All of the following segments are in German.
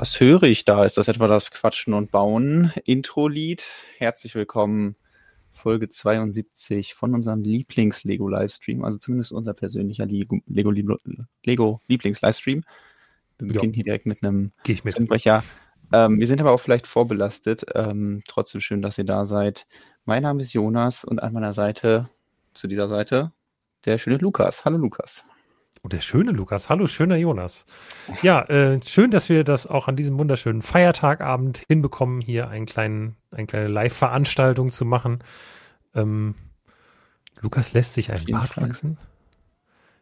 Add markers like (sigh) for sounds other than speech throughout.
Was höre ich da? Ist das etwa das Quatschen und Bauen Intro-Lied? Herzlich willkommen, Folge 72 von unserem Lieblings-Lego-Livestream, also zumindest unser persönlicher Lego-Lieblings-Livestream. Wir beginnen hier direkt mit einem Gehe ich mit. Zungenbrecher. Ähm, wir sind aber auch vielleicht vorbelastet. Ähm, trotzdem schön, dass ihr da seid. Mein Name ist Jonas und an meiner Seite, zu dieser Seite, der schöne Lukas. Hallo Lukas. Oh, der schöne Lukas. Hallo, schöner Jonas. Ja, äh, schön, dass wir das auch an diesem wunderschönen Feiertagabend hinbekommen, hier einen kleinen, eine kleine Live-Veranstaltung zu machen. Ähm, Lukas lässt sich ein Bart Fall. wachsen.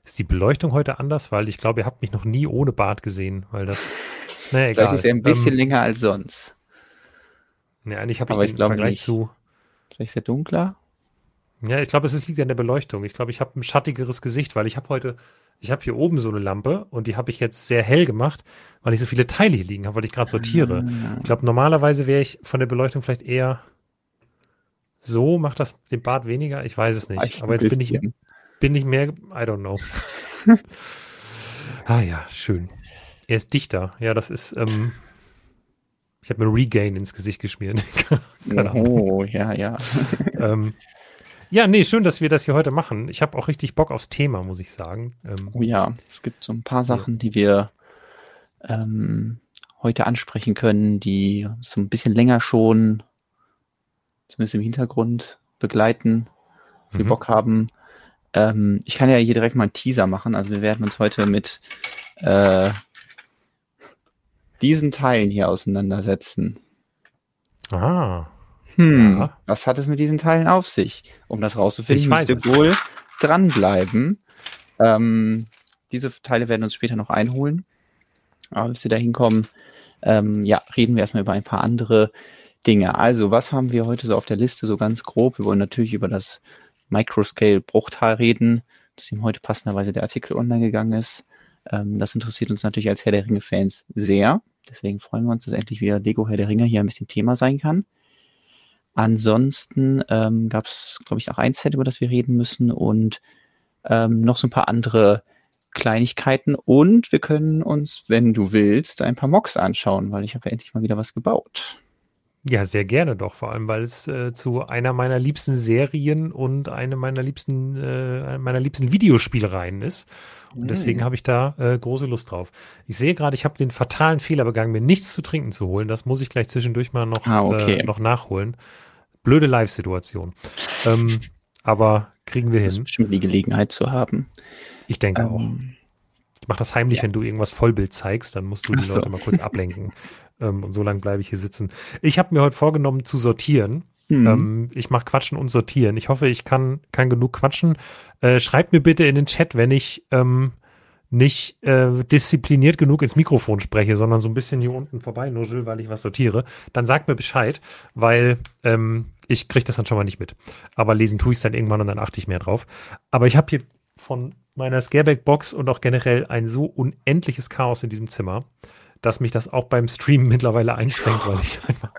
Ist die Beleuchtung heute anders? Weil ich glaube, ihr habt mich noch nie ohne Bart gesehen, weil das. (laughs) Naja, egal. Vielleicht ist er ein bisschen ähm, länger als sonst. Ja, eigentlich habe ich den ich Vergleich nicht. zu. Vielleicht ist er dunkler. Ja, ich glaube, es liegt an der Beleuchtung. Ich glaube, ich habe ein schattigeres Gesicht, weil ich habe heute ich habe hier oben so eine Lampe und die habe ich jetzt sehr hell gemacht, weil ich so viele Teile hier liegen habe, weil ich gerade sortiere. Ah. Ich glaube, normalerweise wäre ich von der Beleuchtung vielleicht eher so, macht das den Bart weniger? Ich weiß es nicht. Aber jetzt bin ich, bin ich mehr, I don't know. (laughs) ah ja, schön. Er ist dichter. Ja, das ist, ähm, ich habe mir Regain ins Gesicht geschmiert. (laughs) oh, ja, ja. ähm, ja, nee, schön, dass wir das hier heute machen. Ich habe auch richtig Bock aufs Thema, muss ich sagen. Ähm, oh ja, es gibt so ein paar Sachen, ja. die wir ähm, heute ansprechen können, die so ein bisschen länger schon, zumindest im Hintergrund, begleiten, wir mhm. Bock haben. Ähm, ich kann ja hier direkt mal einen Teaser machen. Also wir werden uns heute mit äh, diesen Teilen hier auseinandersetzen. Ah. Hm, ja. was hat es mit diesen Teilen auf sich? Um das rauszufinden, müsst ihr wohl dranbleiben. Ähm, diese Teile werden uns später noch einholen. Aber bis wir da hinkommen, ähm, ja, reden wir erstmal über ein paar andere Dinge. Also, was haben wir heute so auf der Liste, so ganz grob? Wir wollen natürlich über das Microscale-Bruchtal reden, zu dem heute passenderweise der Artikel online gegangen ist. Ähm, das interessiert uns natürlich als Herr der Ringe-Fans sehr. Deswegen freuen wir uns, dass endlich wieder Lego Herr der Ringe hier ein bisschen Thema sein kann. Ansonsten ähm, gab es, glaube ich, auch ein Set, über das wir reden müssen und ähm, noch so ein paar andere Kleinigkeiten. Und wir können uns, wenn du willst, ein paar Mocks anschauen, weil ich habe ja endlich mal wieder was gebaut. Ja, sehr gerne doch, vor allem weil es äh, zu einer meiner liebsten Serien und eine meiner liebsten äh, meiner liebsten Videospielreihen ist. Und deswegen mm. habe ich da äh, große Lust drauf. Ich sehe gerade, ich habe den fatalen Fehler begangen, mir nichts zu trinken zu holen. Das muss ich gleich zwischendurch mal noch, ah, okay. äh, noch nachholen blöde Live-Situation. Ähm, aber kriegen wir das hin. Bestimmt die Gelegenheit zu haben. Ich denke ähm, auch. Ich mache das heimlich, ja. wenn du irgendwas Vollbild zeigst, dann musst du die so. Leute mal kurz ablenken. (laughs) ähm, und so lange bleibe ich hier sitzen. Ich habe mir heute vorgenommen zu sortieren. Mhm. Ähm, ich mache Quatschen und Sortieren. Ich hoffe, ich kann, kann genug quatschen. Äh, schreibt mir bitte in den Chat, wenn ich ähm, nicht äh, diszipliniert genug ins Mikrofon spreche, sondern so ein bisschen hier unten vorbei nuschel, weil ich was sortiere, dann sagt mir Bescheid, weil ähm, ich kriege das dann schon mal nicht mit. Aber lesen tue ich es dann irgendwann und dann achte ich mehr drauf. Aber ich habe hier von meiner Scareback-Box und auch generell ein so unendliches Chaos in diesem Zimmer, dass mich das auch beim Streamen (laughs) mittlerweile einschränkt, weil ich einfach,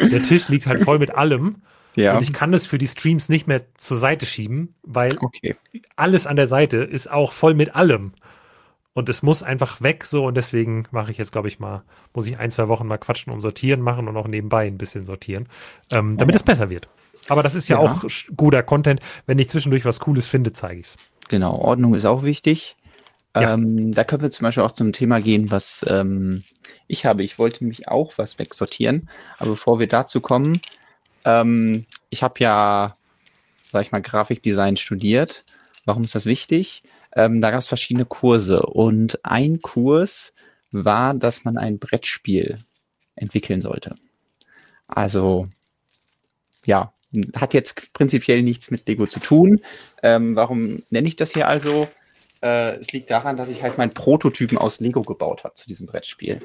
der Tisch liegt halt voll mit allem. (laughs) Ja. Und ich kann das für die Streams nicht mehr zur Seite schieben, weil okay. alles an der Seite ist auch voll mit allem. Und es muss einfach weg so und deswegen mache ich jetzt, glaube ich, mal, muss ich ein, zwei Wochen mal quatschen und sortieren machen und auch nebenbei ein bisschen sortieren, ähm, damit ja. es besser wird. Aber das ist ja, ja, auch guter Content. Wenn ich zwischendurch was Cooles finde, zeige ich es. Genau, Ordnung ist auch wichtig. Ja. Ähm, da können wir zum Beispiel auch zum Thema gehen, was ähm, ich habe. Ich wollte nämlich auch was wegsortieren. Aber bevor wir dazu kommen, ähm, ich habe ja, sag ich mal, Grafikdesign studiert. Warum ist das wichtig? Ähm, da gab es verschiedene Kurse und ein Kurs war, dass man ein Brettspiel entwickeln sollte. Also ja, hat jetzt prinzipiell nichts mit Lego zu tun. Ähm, warum nenne ich das hier also? Äh, es liegt daran, dass ich halt meinen Prototypen aus Lego gebaut habe zu diesem Brettspiel.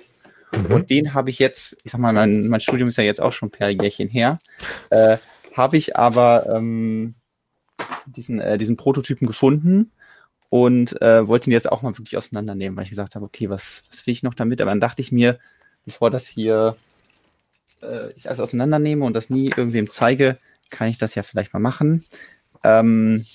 Mhm. Und den habe ich jetzt, ich sag mal, mein, mein, Studium ist ja jetzt auch schon ein paar Jährchen her, äh, habe ich aber ähm, diesen, äh, diesen Prototypen gefunden und äh, wollte ihn jetzt auch mal wirklich auseinandernehmen, weil ich gesagt habe, okay, was, was will ich noch damit? Aber dann dachte ich mir, bevor das hier äh, ich alles auseinandernehme und das nie irgendwem zeige, kann ich das ja vielleicht mal machen. Ähm,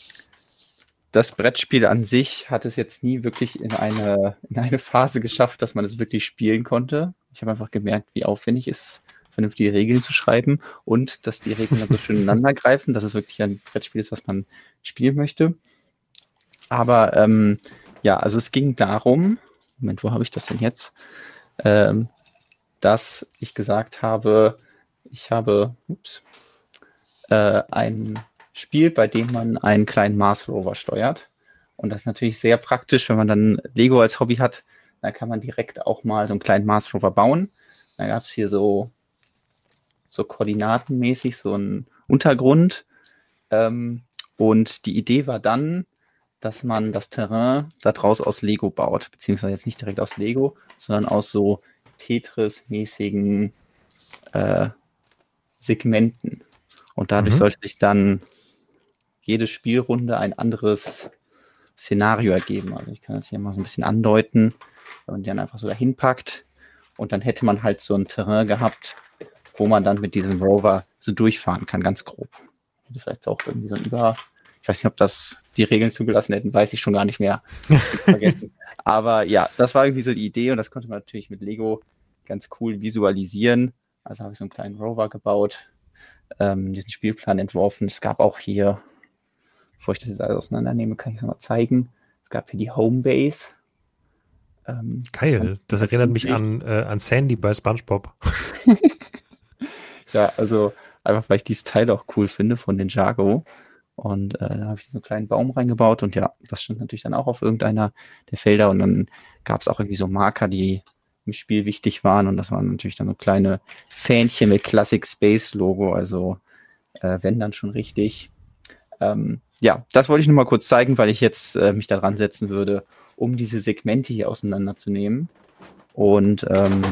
das Brettspiel an sich hat es jetzt nie wirklich in eine, in eine Phase geschafft, dass man es wirklich spielen konnte. Ich habe einfach gemerkt, wie aufwendig es ist, vernünftige Regeln zu schreiben und dass die Regeln dann so schön (laughs) ineinander greifen, dass es wirklich ein Brettspiel ist, was man spielen möchte. Aber ähm, ja, also es ging darum, Moment, wo habe ich das denn jetzt? Ähm, dass ich gesagt habe, ich habe ups, äh, ein Spiel, bei dem man einen kleinen Mars Rover steuert. Und das ist natürlich sehr praktisch, wenn man dann Lego als Hobby hat, dann kann man direkt auch mal so einen kleinen Mars Rover bauen. Da gab es hier so, so koordinatenmäßig so einen Untergrund. Ähm, und die Idee war dann, dass man das Terrain daraus aus Lego baut, beziehungsweise jetzt nicht direkt aus Lego, sondern aus so Tetris-mäßigen äh, Segmenten. Und dadurch mhm. sollte sich dann jede Spielrunde ein anderes Szenario ergeben. Also ich kann das hier mal so ein bisschen andeuten, wenn man die dann einfach so dahin packt und dann hätte man halt so ein Terrain gehabt, wo man dann mit diesem Rover so durchfahren kann, ganz grob. Vielleicht auch irgendwie so ein Über, ich weiß nicht, ob das die Regeln zugelassen hätten, weiß ich schon gar nicht mehr. vergessen. (laughs) Aber ja, das war irgendwie so die Idee und das konnte man natürlich mit Lego ganz cool visualisieren. Also habe ich so einen kleinen Rover gebaut, ähm, diesen Spielplan entworfen. Es gab auch hier Bevor ich das jetzt alles auseinandernehme, kann ich es mal zeigen. Es gab hier die Homebase. Ähm, Geil, das, das erinnert mich an, äh, an Sandy bei SpongeBob. (laughs) ja, also einfach, weil ich dieses Teil auch cool finde von den Jago. Und äh, da habe ich so einen kleinen Baum reingebaut und ja, das stand natürlich dann auch auf irgendeiner der Felder und dann gab es auch irgendwie so Marker, die im Spiel wichtig waren und das waren natürlich dann so kleine Fähnchen mit Classic Space Logo, also äh, wenn dann schon richtig. Ähm, ja, das wollte ich nur mal kurz zeigen, weil ich jetzt äh, mich daran setzen würde, um diese Segmente hier auseinanderzunehmen. Und ähm,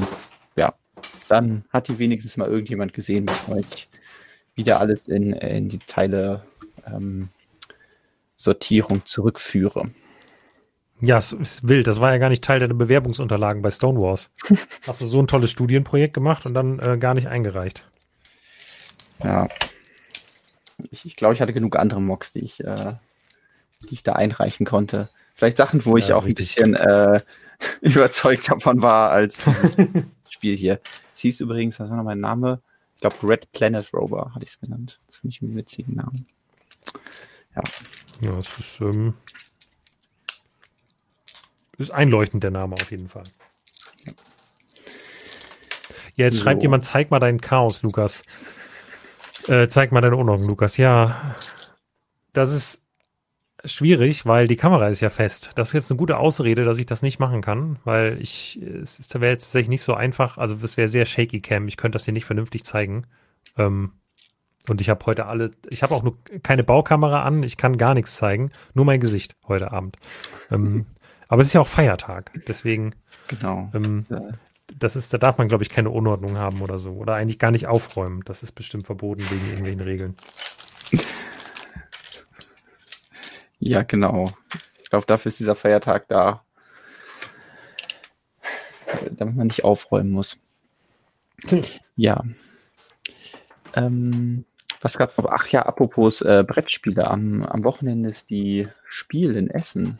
ja, dann hat die wenigstens mal irgendjemand gesehen, bevor ich wieder alles in, in die Teile ähm, Sortierung zurückführe. Ja, es ist wild. Das war ja gar nicht Teil deiner Bewerbungsunterlagen bei Stonewalls. (laughs) Hast du so ein tolles Studienprojekt gemacht und dann äh, gar nicht eingereicht. Ja, ich, ich glaube, ich hatte genug andere Mocks, die ich, äh, die ich da einreichen konnte. Vielleicht Sachen, wo ich auch ein bisschen äh, (laughs) überzeugt davon war, als dieses (laughs) Spiel hier. Es hieß übrigens, was war noch mein Name? Ich glaube, Red Planet Rover hatte ich es genannt. Das finde ich einen witzigen Namen. Ja. Ja, das ist, ähm, ist einleuchtend, der Name auf jeden Fall. Ja, jetzt so. schreibt jemand, zeig mal deinen Chaos, Lukas. Äh, zeig mal deine Unordnung, Lukas. Ja, das ist schwierig, weil die Kamera ist ja fest. Das ist jetzt eine gute Ausrede, dass ich das nicht machen kann, weil ich, es wäre jetzt tatsächlich nicht so einfach, also es wäre sehr shaky cam, ich könnte das hier nicht vernünftig zeigen. Ähm, und ich habe heute alle, ich habe auch nur keine Baukamera an, ich kann gar nichts zeigen, nur mein Gesicht heute Abend. Ähm, (laughs) aber es ist ja auch Feiertag, deswegen. Genau. Ähm, das ist, da darf man, glaube ich, keine Unordnung haben oder so. Oder eigentlich gar nicht aufräumen. Das ist bestimmt verboten wegen irgendwelchen Regeln. Ja, genau. Ich glaube, dafür ist dieser Feiertag da. Damit man nicht aufräumen muss. Ja. Ähm, was gab noch? Ach ja, apropos äh, Brettspiele. Am, am Wochenende ist die Spiel in Essen.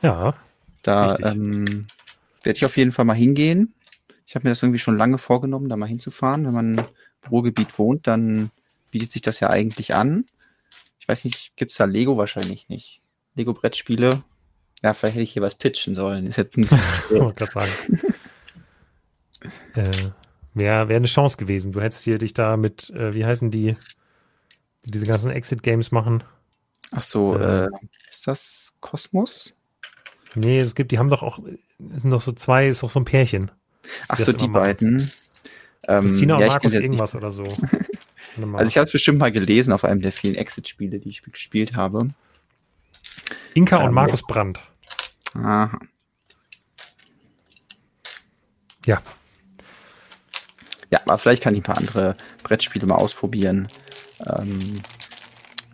Ja. Da ähm, werde ich auf jeden Fall mal hingehen. Ich habe mir das irgendwie schon lange vorgenommen, da mal hinzufahren. Wenn man im Ruhrgebiet wohnt, dann bietet sich das ja eigentlich an. Ich weiß nicht, gibt es da Lego wahrscheinlich nicht? Lego-Brettspiele? Ja, vielleicht hätte ich hier was pitchen sollen. Ist jetzt ein bisschen (laughs) spät. gerade sagen. (laughs) äh, Wäre wär eine Chance gewesen. Du hättest hier dich da mit, äh, wie heißen die, die diese ganzen Exit-Games machen? Ach so, äh, äh, ist das Kosmos? Nee, es gibt, die haben doch auch, es sind doch so zwei, ist doch so ein Pärchen. Ach so, die beiden. Ähm, Christina und ja, Markus irgendwas oder so. (laughs) also ich habe es bestimmt mal gelesen auf einem der vielen Exit-Spiele, die ich gespielt habe. Inka ähm, und Markus Brandt. Aha. Ja. Ja, aber vielleicht kann ich ein paar andere Brettspiele mal ausprobieren. Ähm,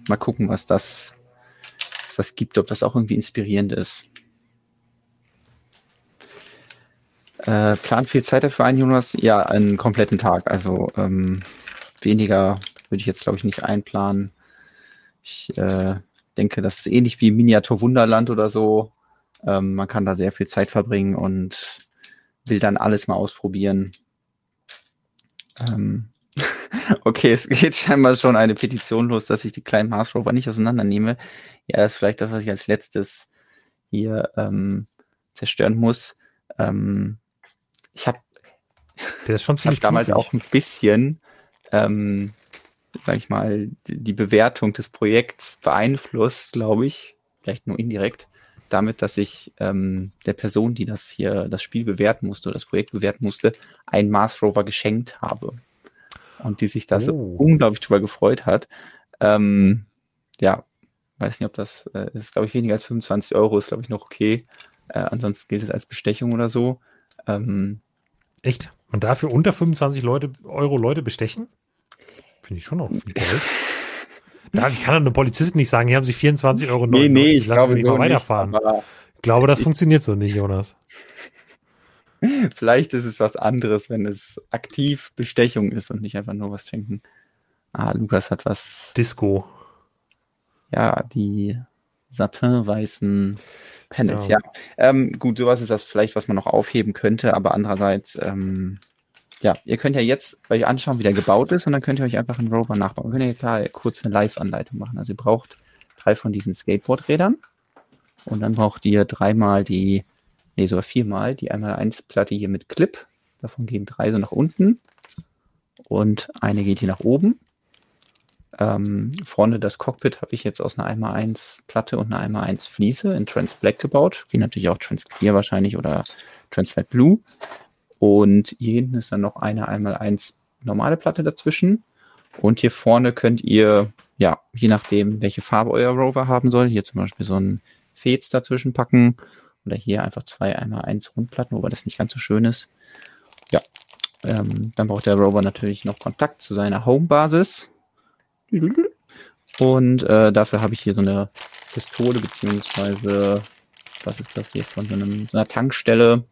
mal gucken, was das, was das gibt, ob das auch irgendwie inspirierend ist. Äh, plant viel Zeit dafür ein, Jonas? Ja, einen kompletten Tag. Also ähm, weniger würde ich jetzt, glaube ich, nicht einplanen. Ich äh, denke, das ist ähnlich wie Miniatur Wunderland oder so. Ähm, man kann da sehr viel Zeit verbringen und will dann alles mal ausprobieren. Ähm, (laughs) okay, es geht scheinbar schon eine Petition los, dass ich die kleinen Mars Rover nicht auseinandernehme. Ja, das ist vielleicht das, was ich als letztes hier ähm, zerstören muss. Ähm, ich habe der ist schon ziemlich damals auch ein bisschen, ähm, sag ich mal, die Bewertung des Projekts beeinflusst, glaube ich, vielleicht nur indirekt, damit, dass ich ähm, der Person, die das hier, das Spiel bewerten musste, oder das Projekt bewerten musste, einen Mars Rover geschenkt habe. Und die sich da oh. so unglaublich drüber gefreut hat. Ähm, ja, weiß nicht, ob das äh, ist, glaube ich, weniger als 25 Euro, ist, glaube ich, noch okay. Äh, ansonsten gilt es als Bestechung oder so. Ähm, Echt? Man dafür unter 25 Leute, Euro Leute bestechen? Finde ich schon noch viel Geld. (laughs) Da kann eine Polizist nicht sagen, hier haben Sie 24 Euro. Nee, nee, ich glaube nicht mal weiterfahren. Nicht, ich glaube, das funktioniert so nicht, Jonas. (laughs) Vielleicht ist es was anderes, wenn es aktiv Bestechung ist und nicht einfach nur was schenken. Ah, Lukas hat was. Disco. Ja, die satinweißen Panels, ja. ja. Ähm, gut, sowas ist das vielleicht, was man noch aufheben könnte, aber andererseits, ähm, ja, ihr könnt ja jetzt euch anschauen, wie der gebaut ist und dann könnt ihr euch einfach einen Rover nachbauen. Wir können ja klar kurz eine Live-Anleitung machen. Also ihr braucht drei von diesen Skateboardrädern und dann braucht ihr dreimal die, nee, sogar viermal die einmal eins Platte hier mit Clip. Davon gehen drei so nach unten und eine geht hier nach oben. Ähm, vorne das Cockpit habe ich jetzt aus einer 1x1 Platte und einer 1x1 Fliese in Trans Black gebaut. Geht natürlich auch Trans Clear wahrscheinlich oder Trans Flat Blue. Und hier hinten ist dann noch eine 1x1 normale Platte dazwischen. Und hier vorne könnt ihr, ja, je nachdem, welche Farbe euer Rover haben soll, hier zum Beispiel so ein Fez dazwischen packen. Oder hier einfach zwei 1x1 Rundplatten, wobei das nicht ganz so schön ist. Ja, ähm, dann braucht der Rover natürlich noch Kontakt zu seiner Home-Basis. Und äh, dafür habe ich hier so eine Pistole, beziehungsweise, was ist das hier, von so, einem, so einer Tankstelle.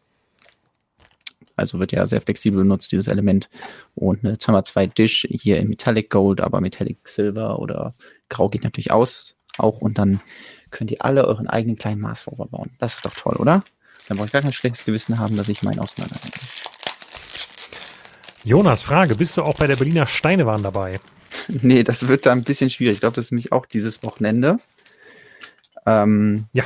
Also wird ja sehr flexibel benutzt, dieses Element. Und eine Zimmer 2 Dish hier in Metallic Gold, aber Metallic Silver oder Grau geht natürlich aus auch. Und dann könnt ihr alle euren eigenen kleinen Mars Rover bauen. Das ist doch toll, oder? Dann brauche ich gar kein schlechtes Gewissen haben, dass ich meinen auseinandernehme. Jonas, Frage, bist du auch bei der Berliner Steinewahn dabei? (laughs) nee, das wird da ein bisschen schwierig. Ich glaube, das ist nämlich auch dieses Wochenende. Ähm, ja.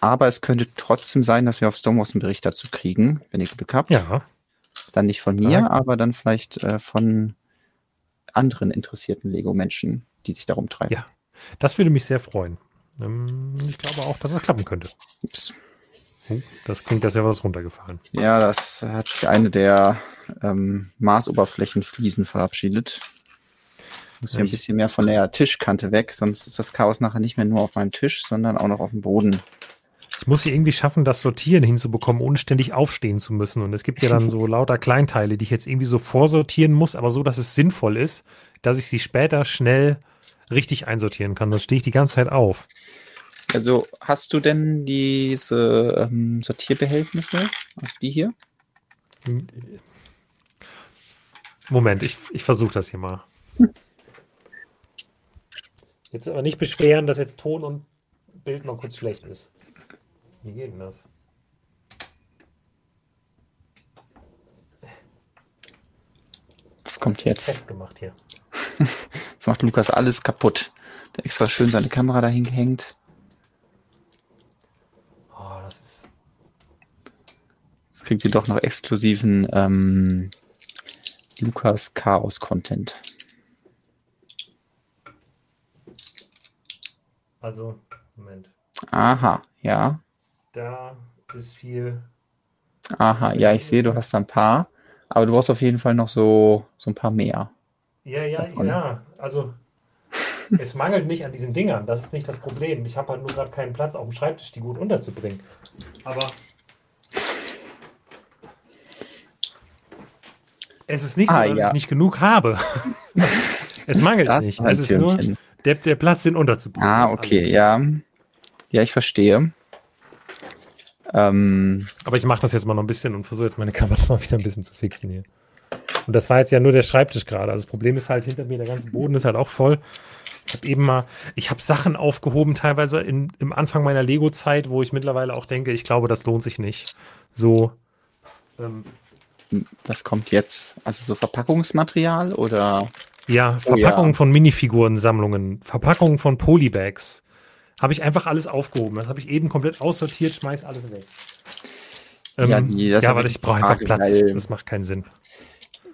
Aber es könnte trotzdem sein, dass wir auf Stonewalls einen Bericht dazu kriegen, wenn ihr Glück habt. Ja. Dann nicht von mir, ja. aber dann vielleicht äh, von anderen interessierten Lego-Menschen, die sich darum treiben. Ja, das würde mich sehr freuen. Ähm, ich glaube auch, dass es klappen könnte. Ups. Oh, das klingt, als wäre was runtergefallen. Ja, das hat sich eine der ähm, Marsoberflächenfliesen verabschiedet. Muss ja ein bisschen mehr von der Tischkante weg, sonst ist das Chaos nachher nicht mehr nur auf meinem Tisch, sondern auch noch auf dem Boden. Ich muss hier irgendwie schaffen, das Sortieren hinzubekommen, ohne ständig aufstehen zu müssen. Und es gibt ja dann so (laughs) lauter Kleinteile, die ich jetzt irgendwie so vorsortieren muss, aber so, dass es sinnvoll ist, dass ich sie später schnell richtig einsortieren kann. Sonst stehe ich die ganze Zeit auf. Also hast du denn diese ähm, Sortierbehältnisse? Also die hier? Moment, ich, ich versuche das hier mal. Jetzt aber nicht beschweren, dass jetzt Ton und Bild noch kurz schlecht ist. Wie geht denn das? Was kommt jetzt? Fest gemacht hier. (laughs) Jetzt macht Lukas alles kaputt. Der extra schön seine Kamera dahin gehängt. Oh, das ist. Jetzt kriegt ihr doch noch exklusiven ähm, Lukas Chaos Content. Also, Moment. Aha, ja. Da ist viel. Aha, ja, ich sehe, du hast ein paar. Aber du brauchst auf jeden Fall noch so, so ein paar mehr. Ja, ja, ja. Also, (laughs) es mangelt nicht an diesen Dingern. Das ist nicht das Problem. Ich habe halt nur gerade keinen Platz auf dem Schreibtisch, die gut unterzubringen. Aber. Es ist nicht so, ah, dass ja. ich nicht genug habe. (laughs) es mangelt das nicht. Es ist nur, der, der Platz, den unterzubringen. Ah, okay, ja. Ja, ich verstehe. Ähm, Aber ich mache das jetzt mal noch ein bisschen und versuche jetzt meine (laughs) Kamera mal wieder ein bisschen zu fixen hier. Und das war jetzt ja nur der Schreibtisch gerade. Also das Problem ist halt hinter mir, der ganze Boden ist halt auch voll. Ich habe eben mal, ich habe Sachen aufgehoben, teilweise in, im Anfang meiner Lego-Zeit, wo ich mittlerweile auch denke, ich glaube, das lohnt sich nicht. So Ähm, Was kommt jetzt? Also so Verpackungsmaterial oder? Ja, Verpackungen oh, ja. von Minifigurensammlungen, Verpackungen von Polybags. Habe ich einfach alles aufgehoben. Das habe ich eben komplett aussortiert, schmeiß alles weg. Ähm, ja, nee, ja weil ich brauche einfach Platz. Das macht keinen Sinn.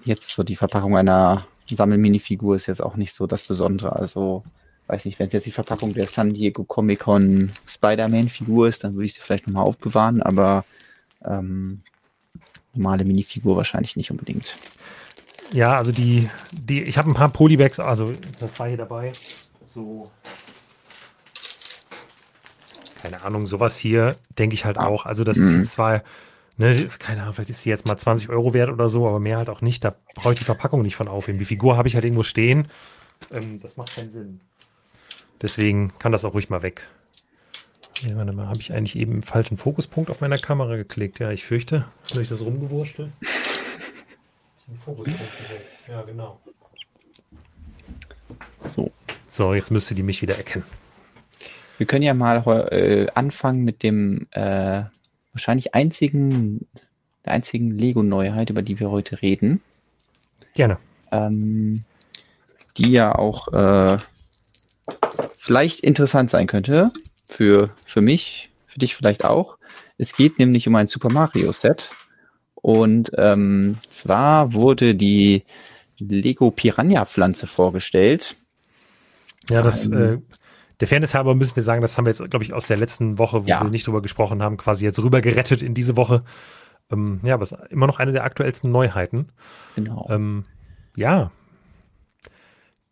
Jetzt so die Verpackung einer Sammelminifigur ist jetzt auch nicht so das Besondere. Also, weiß nicht, wenn es jetzt die Verpackung der San Diego Comic Con Spider-Man-Figur ist, dann würde ich sie vielleicht nochmal aufbewahren, aber ähm, normale Minifigur wahrscheinlich nicht unbedingt. Ja, also die, die ich habe ein paar Polybags, also das war hier dabei. So, keine Ahnung, sowas hier denke ich halt auch. Also das mhm. ist zwar, ne, keine Ahnung, vielleicht ist sie jetzt mal 20 Euro wert oder so, aber mehr halt auch nicht. Da brauche ich die Verpackung nicht von aufheben. Die Figur habe ich halt irgendwo stehen. Ähm, das macht keinen Sinn. Deswegen kann das auch ruhig mal weg. Ja, warte mal, habe ich eigentlich eben einen falschen Fokuspunkt auf meiner Kamera geklickt? Ja, ich fürchte, durch das rumgewurschtelt. (laughs) einen Fokuspunkt gesetzt. Ja, genau. So. So, jetzt müsste die mich wieder erkennen. Wir können ja mal äh, anfangen mit dem äh, wahrscheinlich einzigen, der einzigen Lego-Neuheit, über die wir heute reden. Gerne. Ähm, die ja auch äh, vielleicht interessant sein könnte für, für mich, für dich vielleicht auch. Es geht nämlich um ein Super Mario Set. Und ähm, zwar wurde die Lego Piranha Pflanze vorgestellt. Ja, das ähm, äh, der Fairness halber müssen wir sagen, das haben wir jetzt, glaube ich, aus der letzten Woche, wo ja. wir nicht drüber gesprochen haben, quasi jetzt rüber gerettet in diese Woche. Ähm, ja, aber es ist immer noch eine der aktuellsten Neuheiten. Genau. Ähm, ja.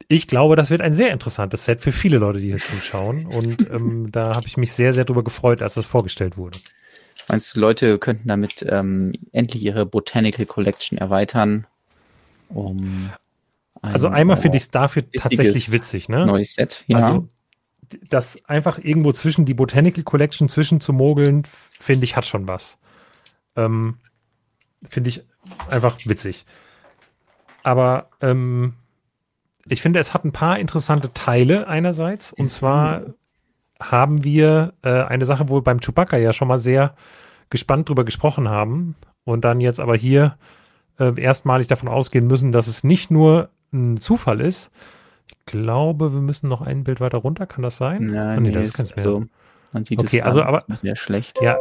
Ich glaube, das wird ein sehr interessantes Set für viele Leute, die hier zuschauen. Und ähm, (laughs) da habe ich mich sehr, sehr drüber gefreut, als das vorgestellt wurde. Meinst du, Leute könnten damit ähm, endlich ihre Botanical Collection erweitern? Um also einmal finde ich es dafür tatsächlich witzig, ne? Neues Set, ja. Also das einfach irgendwo zwischen die Botanical Collection zwischen zu mogeln, finde ich, hat schon was. Ähm, finde ich einfach witzig. Aber ähm, ich finde, es hat ein paar interessante Teile einerseits. Und zwar haben wir äh, eine Sache, wo wir beim Chewbacca ja schon mal sehr gespannt drüber gesprochen haben. Und dann jetzt aber hier äh, erstmalig davon ausgehen müssen, dass es nicht nur ein Zufall ist, glaube, wir müssen noch ein Bild weiter runter. Kann das sein? Nein, oh, nee, das ist ganz mehr. So, man sieht okay, es also aber sehr schlecht. Ja,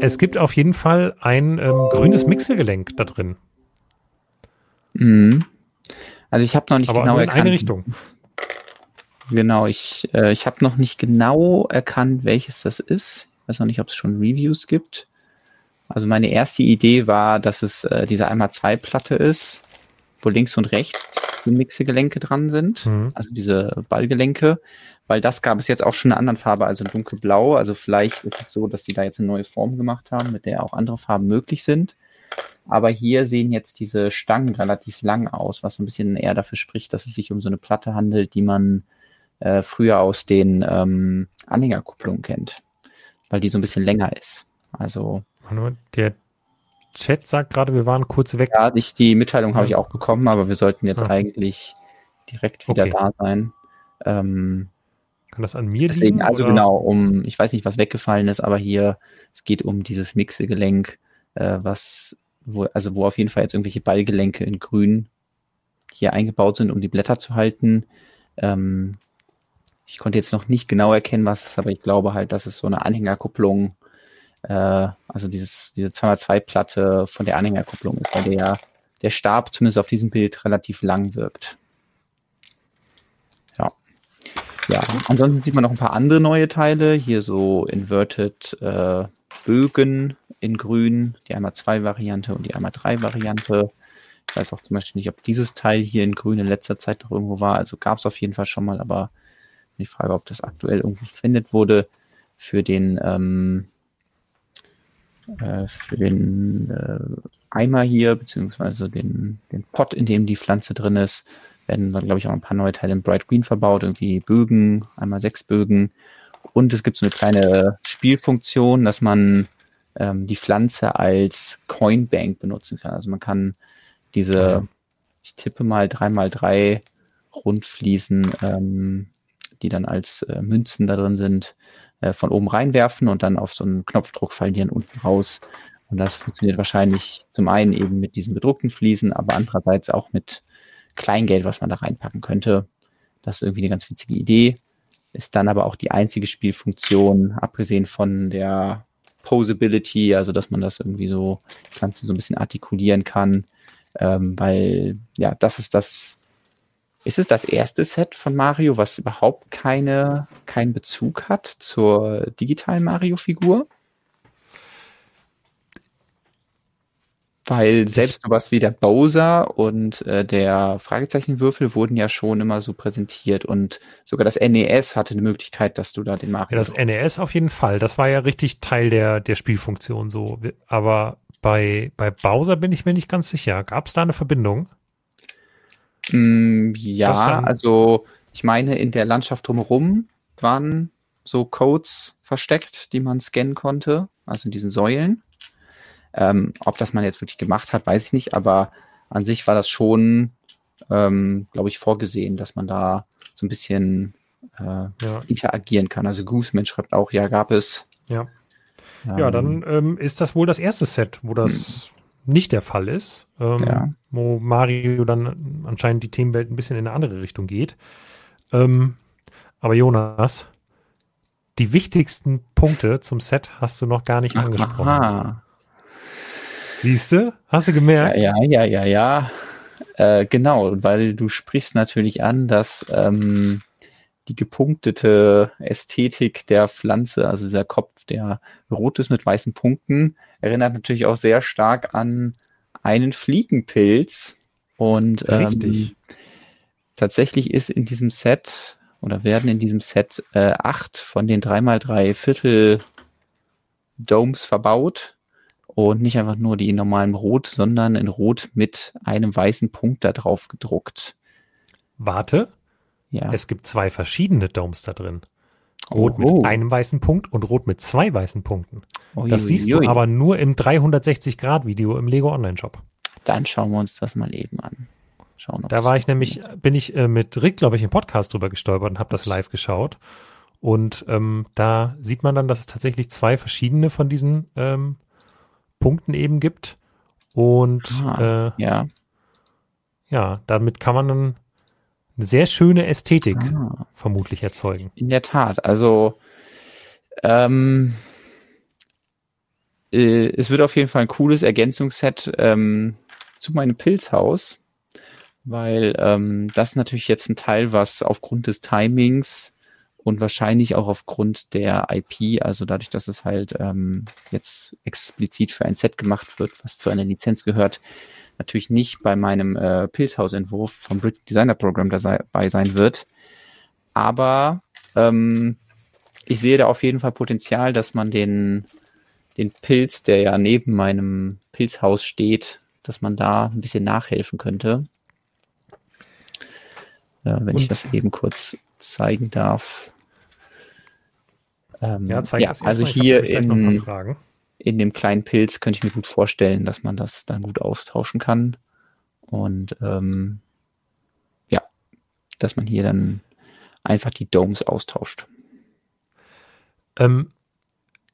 es gibt auf jeden Fall ein ähm, grünes Mixelgelenk da drin. Mhm. Also ich habe noch nicht aber genau nur in erkannt. eine Richtung. Genau, ich, äh, ich habe noch nicht genau erkannt, welches das ist. Ich weiß noch nicht, ob es schon Reviews gibt. Also meine erste Idee war, dass es äh, diese einmal zwei Platte ist, wo links und rechts die Mixegelenke dran sind, mhm. also diese Ballgelenke, weil das gab es jetzt auch schon in einer anderen Farbe, also dunkelblau. Also vielleicht ist es so, dass sie da jetzt eine neue Form gemacht haben, mit der auch andere Farben möglich sind. Aber hier sehen jetzt diese Stangen relativ lang aus, was so ein bisschen eher dafür spricht, dass es sich um so eine Platte handelt, die man äh, früher aus den ähm, Anhängerkupplungen kennt, weil die so ein bisschen länger ist. Also der Chat sagt gerade, wir waren kurz weg. Ja, ich, die Mitteilung habe ich auch bekommen, aber wir sollten jetzt ah. eigentlich direkt wieder okay. da sein. Ähm, Kann das an mir deswegen, liegen? Also oder? genau, um, ich weiß nicht, was weggefallen ist, aber hier, es geht um dieses Mixegelenk, äh, was, wo, also wo auf jeden Fall jetzt irgendwelche Ballgelenke in grün hier eingebaut sind, um die Blätter zu halten. Ähm, ich konnte jetzt noch nicht genau erkennen, was es ist, aber ich glaube halt, dass es so eine Anhängerkupplung äh, also dieses, diese 202-Platte von der Anhängerkupplung ist, weil der, der Stab zumindest auf diesem Bild relativ lang wirkt. Ja. Ja, ansonsten sieht man noch ein paar andere neue Teile. Hier so Inverted äh, Bögen in grün, die einmal 2 Variante und die einmal 3 Variante. Ich weiß auch zum Beispiel nicht, ob dieses Teil hier in grün in letzter Zeit noch irgendwo war. Also gab es auf jeden Fall schon mal, aber die Frage, ob das aktuell irgendwo verwendet wurde für den ähm, äh, für den äh, Eimer hier, beziehungsweise den, den Pot, in dem die Pflanze drin ist, werden dann, glaube ich, auch ein paar neue Teile in Bright Green verbaut, irgendwie Bögen, einmal sechs Bögen. Und es gibt so eine kleine Spielfunktion, dass man ähm, die Pflanze als Coinbank benutzen kann. Also man kann diese, ich tippe mal drei mal drei Rundfliesen, ähm, die dann als äh, Münzen da drin sind, äh, von oben reinwerfen und dann auf so einen Knopfdruck fallen die dann unten raus. Und das funktioniert wahrscheinlich zum einen eben mit diesen bedruckten Fliesen, aber andererseits auch mit Kleingeld, was man da reinpacken könnte. Das ist irgendwie eine ganz witzige Idee. Ist dann aber auch die einzige Spielfunktion, abgesehen von der Posability, also dass man das irgendwie so Pflanzen so ein bisschen artikulieren kann, ähm, weil ja, das ist das. Ist es das erste Set von Mario, was überhaupt keine, keinen Bezug hat zur digitalen Mario-Figur? Weil selbst sowas wie der Bowser und äh, der Fragezeichenwürfel wurden ja schon immer so präsentiert und sogar das NES hatte eine Möglichkeit, dass du da den Mario. Ja, das NES auf jeden Fall. Das war ja richtig Teil der, der Spielfunktion so. Aber bei, bei Bowser bin ich mir nicht ganz sicher. Gab es da eine Verbindung? Mm, ja, also ich meine, in der Landschaft drumherum waren so Codes versteckt, die man scannen konnte, also in diesen Säulen. Ähm, ob das man jetzt wirklich gemacht hat, weiß ich nicht, aber an sich war das schon, ähm, glaube ich, vorgesehen, dass man da so ein bisschen äh, ja. interagieren kann. Also Gooseman schreibt auch, ja, gab es. Ja. Ähm, ja, dann ähm, ist das wohl das erste Set, wo das hm. Nicht der Fall ist, ähm, ja. wo Mario dann anscheinend die Themenwelt ein bisschen in eine andere Richtung geht. Ähm, aber Jonas, die wichtigsten Punkte zum Set hast du noch gar nicht angesprochen. Aha. Siehst du? Hast du gemerkt? Ja, ja, ja, ja. Äh, genau, weil du sprichst natürlich an, dass ähm, die gepunktete Ästhetik der Pflanze, also dieser Kopf, der rot ist mit weißen Punkten, erinnert natürlich auch sehr stark an einen Fliegenpilz. Und ähm, tatsächlich ist in diesem Set oder werden in diesem Set äh, acht von den 3x3 Viertel Domes verbaut und nicht einfach nur die in normalem Rot, sondern in Rot mit einem weißen Punkt da drauf gedruckt. Warte. Ja. Es gibt zwei verschiedene Domes da drin. Rot oh, mit einem weißen Punkt und Rot mit zwei weißen Punkten. Oh, das siehst du aber nur im 360-Grad-Video im Lego Online-Shop. Dann schauen wir uns das mal eben an. Schauen, da war ich nämlich, bin ich äh, mit Rick, glaube ich, im Podcast drüber gestolpert und habe das live geschaut. Und ähm, da sieht man dann, dass es tatsächlich zwei verschiedene von diesen ähm, Punkten eben gibt. Und ah, äh, ja. ja, damit kann man dann eine sehr schöne Ästhetik ah. vermutlich erzeugen. In der Tat. Also ähm, äh, es wird auf jeden Fall ein cooles Ergänzungsset ähm, zu meinem Pilzhaus, weil ähm, das natürlich jetzt ein Teil, was aufgrund des Timings und wahrscheinlich auch aufgrund der IP, also dadurch, dass es halt ähm, jetzt explizit für ein Set gemacht wird, was zu einer Lizenz gehört, natürlich nicht bei meinem äh, Pilzhaus-Entwurf vom Brick Designer Program dabei sein wird. Aber ähm, ich sehe da auf jeden Fall Potenzial, dass man den, den Pilz, der ja neben meinem Pilzhaus steht, dass man da ein bisschen nachhelfen könnte. Äh, wenn Und ich das eben kurz zeigen darf. Ähm, ja, zeig ja, also hier in, in dem kleinen Pilz könnte ich mir gut vorstellen, dass man das dann gut austauschen kann. Und ähm, ja, dass man hier dann einfach die Domes austauscht. Ähm,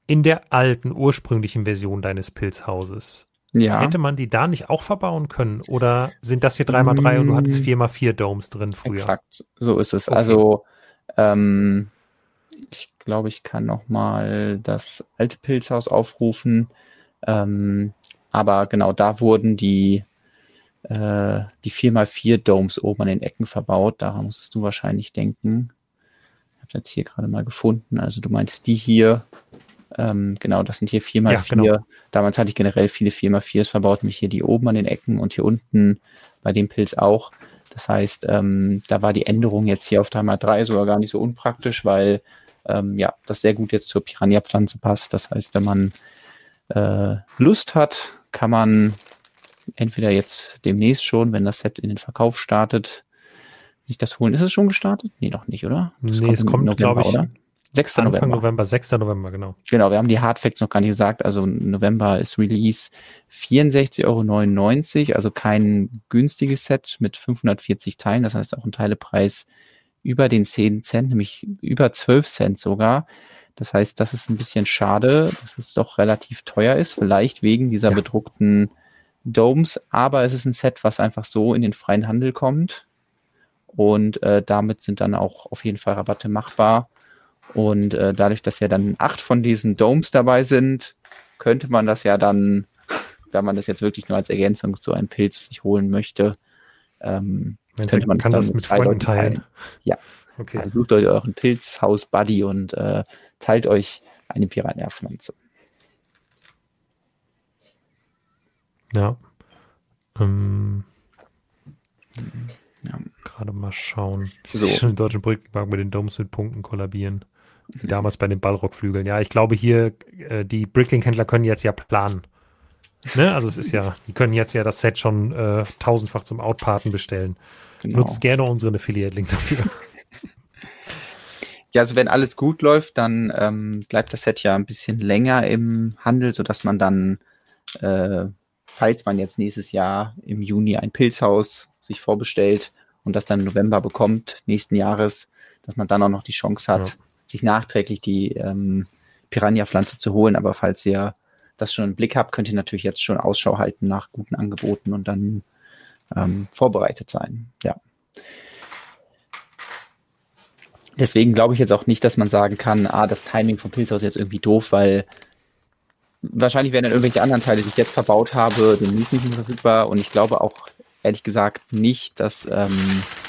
in der alten, ursprünglichen Version deines Pilzhauses, ja. hätte man die da nicht auch verbauen können? Oder sind das hier 3x3 mm, und du hattest 4x4 Domes drin früher? Exakt, so ist es. Okay. Also ähm, ich glaube, ich kann noch mal das alte Pilzhaus aufrufen. Ähm, aber genau, da wurden die, äh, die 4x4 Domes oben an den Ecken verbaut. Daran musstest du wahrscheinlich denken. Ich habe jetzt hier gerade mal gefunden. Also du meinst die hier. Ähm, genau, das sind hier 4x4. Ja, genau. Damals hatte ich generell viele 4x4s verbaut, mich hier die oben an den Ecken und hier unten bei dem Pilz auch. Das heißt, ähm, da war die Änderung jetzt hier auf 3x3 sogar gar nicht so unpraktisch, weil ähm, ja, das sehr gut jetzt zur Piranha-Pflanze passt. Das heißt, wenn man äh, Lust hat, kann man entweder jetzt demnächst schon, wenn das Set in den Verkauf startet, sich das holen. Ist es schon gestartet? Nee, noch nicht, oder? Das nee, kommt es kommt, glaube ich, oder? 6. Anfang November. November, 6. November, genau. Genau, wir haben die Hardfacts noch gar nicht gesagt. Also November ist Release 64,99 Euro, also kein günstiges Set mit 540 Teilen. Das heißt auch ein Teilepreis über den 10 Cent, nämlich über 12 Cent sogar. Das heißt, das ist ein bisschen schade, dass es doch relativ teuer ist, vielleicht wegen dieser ja. bedruckten Domes, aber es ist ein Set, was einfach so in den freien Handel kommt. Und äh, damit sind dann auch auf jeden Fall Rabatte machbar. Und äh, dadurch, dass ja dann acht von diesen Domes dabei sind, könnte man das ja dann, wenn man das jetzt wirklich nur als Ergänzung zu einem Pilz sich holen möchte, ähm, könnte man kann das, das mit Freunden teilen. teilen. Ja. Okay. Also sucht euch euren Pilzhaus-Buddy und äh, teilt euch eine Piranha-Pflanze. Ja. Ähm, ja. Gerade mal schauen. Ich so. sehe schon den deutschen Brückenbank mit den Domes mit Punkten kollabieren. Wie damals bei den Ballrockflügeln. Ja, ich glaube hier, äh, die Bricklink-Händler können jetzt ja planen. Ne? Also es ist ja, die können jetzt ja das Set schon äh, tausendfach zum Outparten bestellen. Genau. Nutzt gerne unseren Affiliate-Link dafür. (laughs) Ja, also wenn alles gut läuft, dann ähm, bleibt das Set ja ein bisschen länger im Handel, sodass man dann, äh, falls man jetzt nächstes Jahr im Juni ein Pilzhaus sich vorbestellt und das dann im November bekommt, nächsten Jahres, dass man dann auch noch die Chance hat, ja. sich nachträglich die ähm, Piranha-Pflanze zu holen. Aber falls ihr das schon im Blick habt, könnt ihr natürlich jetzt schon Ausschau halten nach guten Angeboten und dann ähm, vorbereitet sein. Ja. Deswegen glaube ich jetzt auch nicht, dass man sagen kann, ah, das Timing vom Pilzhaus ist jetzt irgendwie doof, weil wahrscheinlich werden dann irgendwelche anderen Teile, die ich jetzt verbaut habe, demnächst nicht mehr verfügbar. Und ich glaube auch ehrlich gesagt nicht, dass, ähm, dass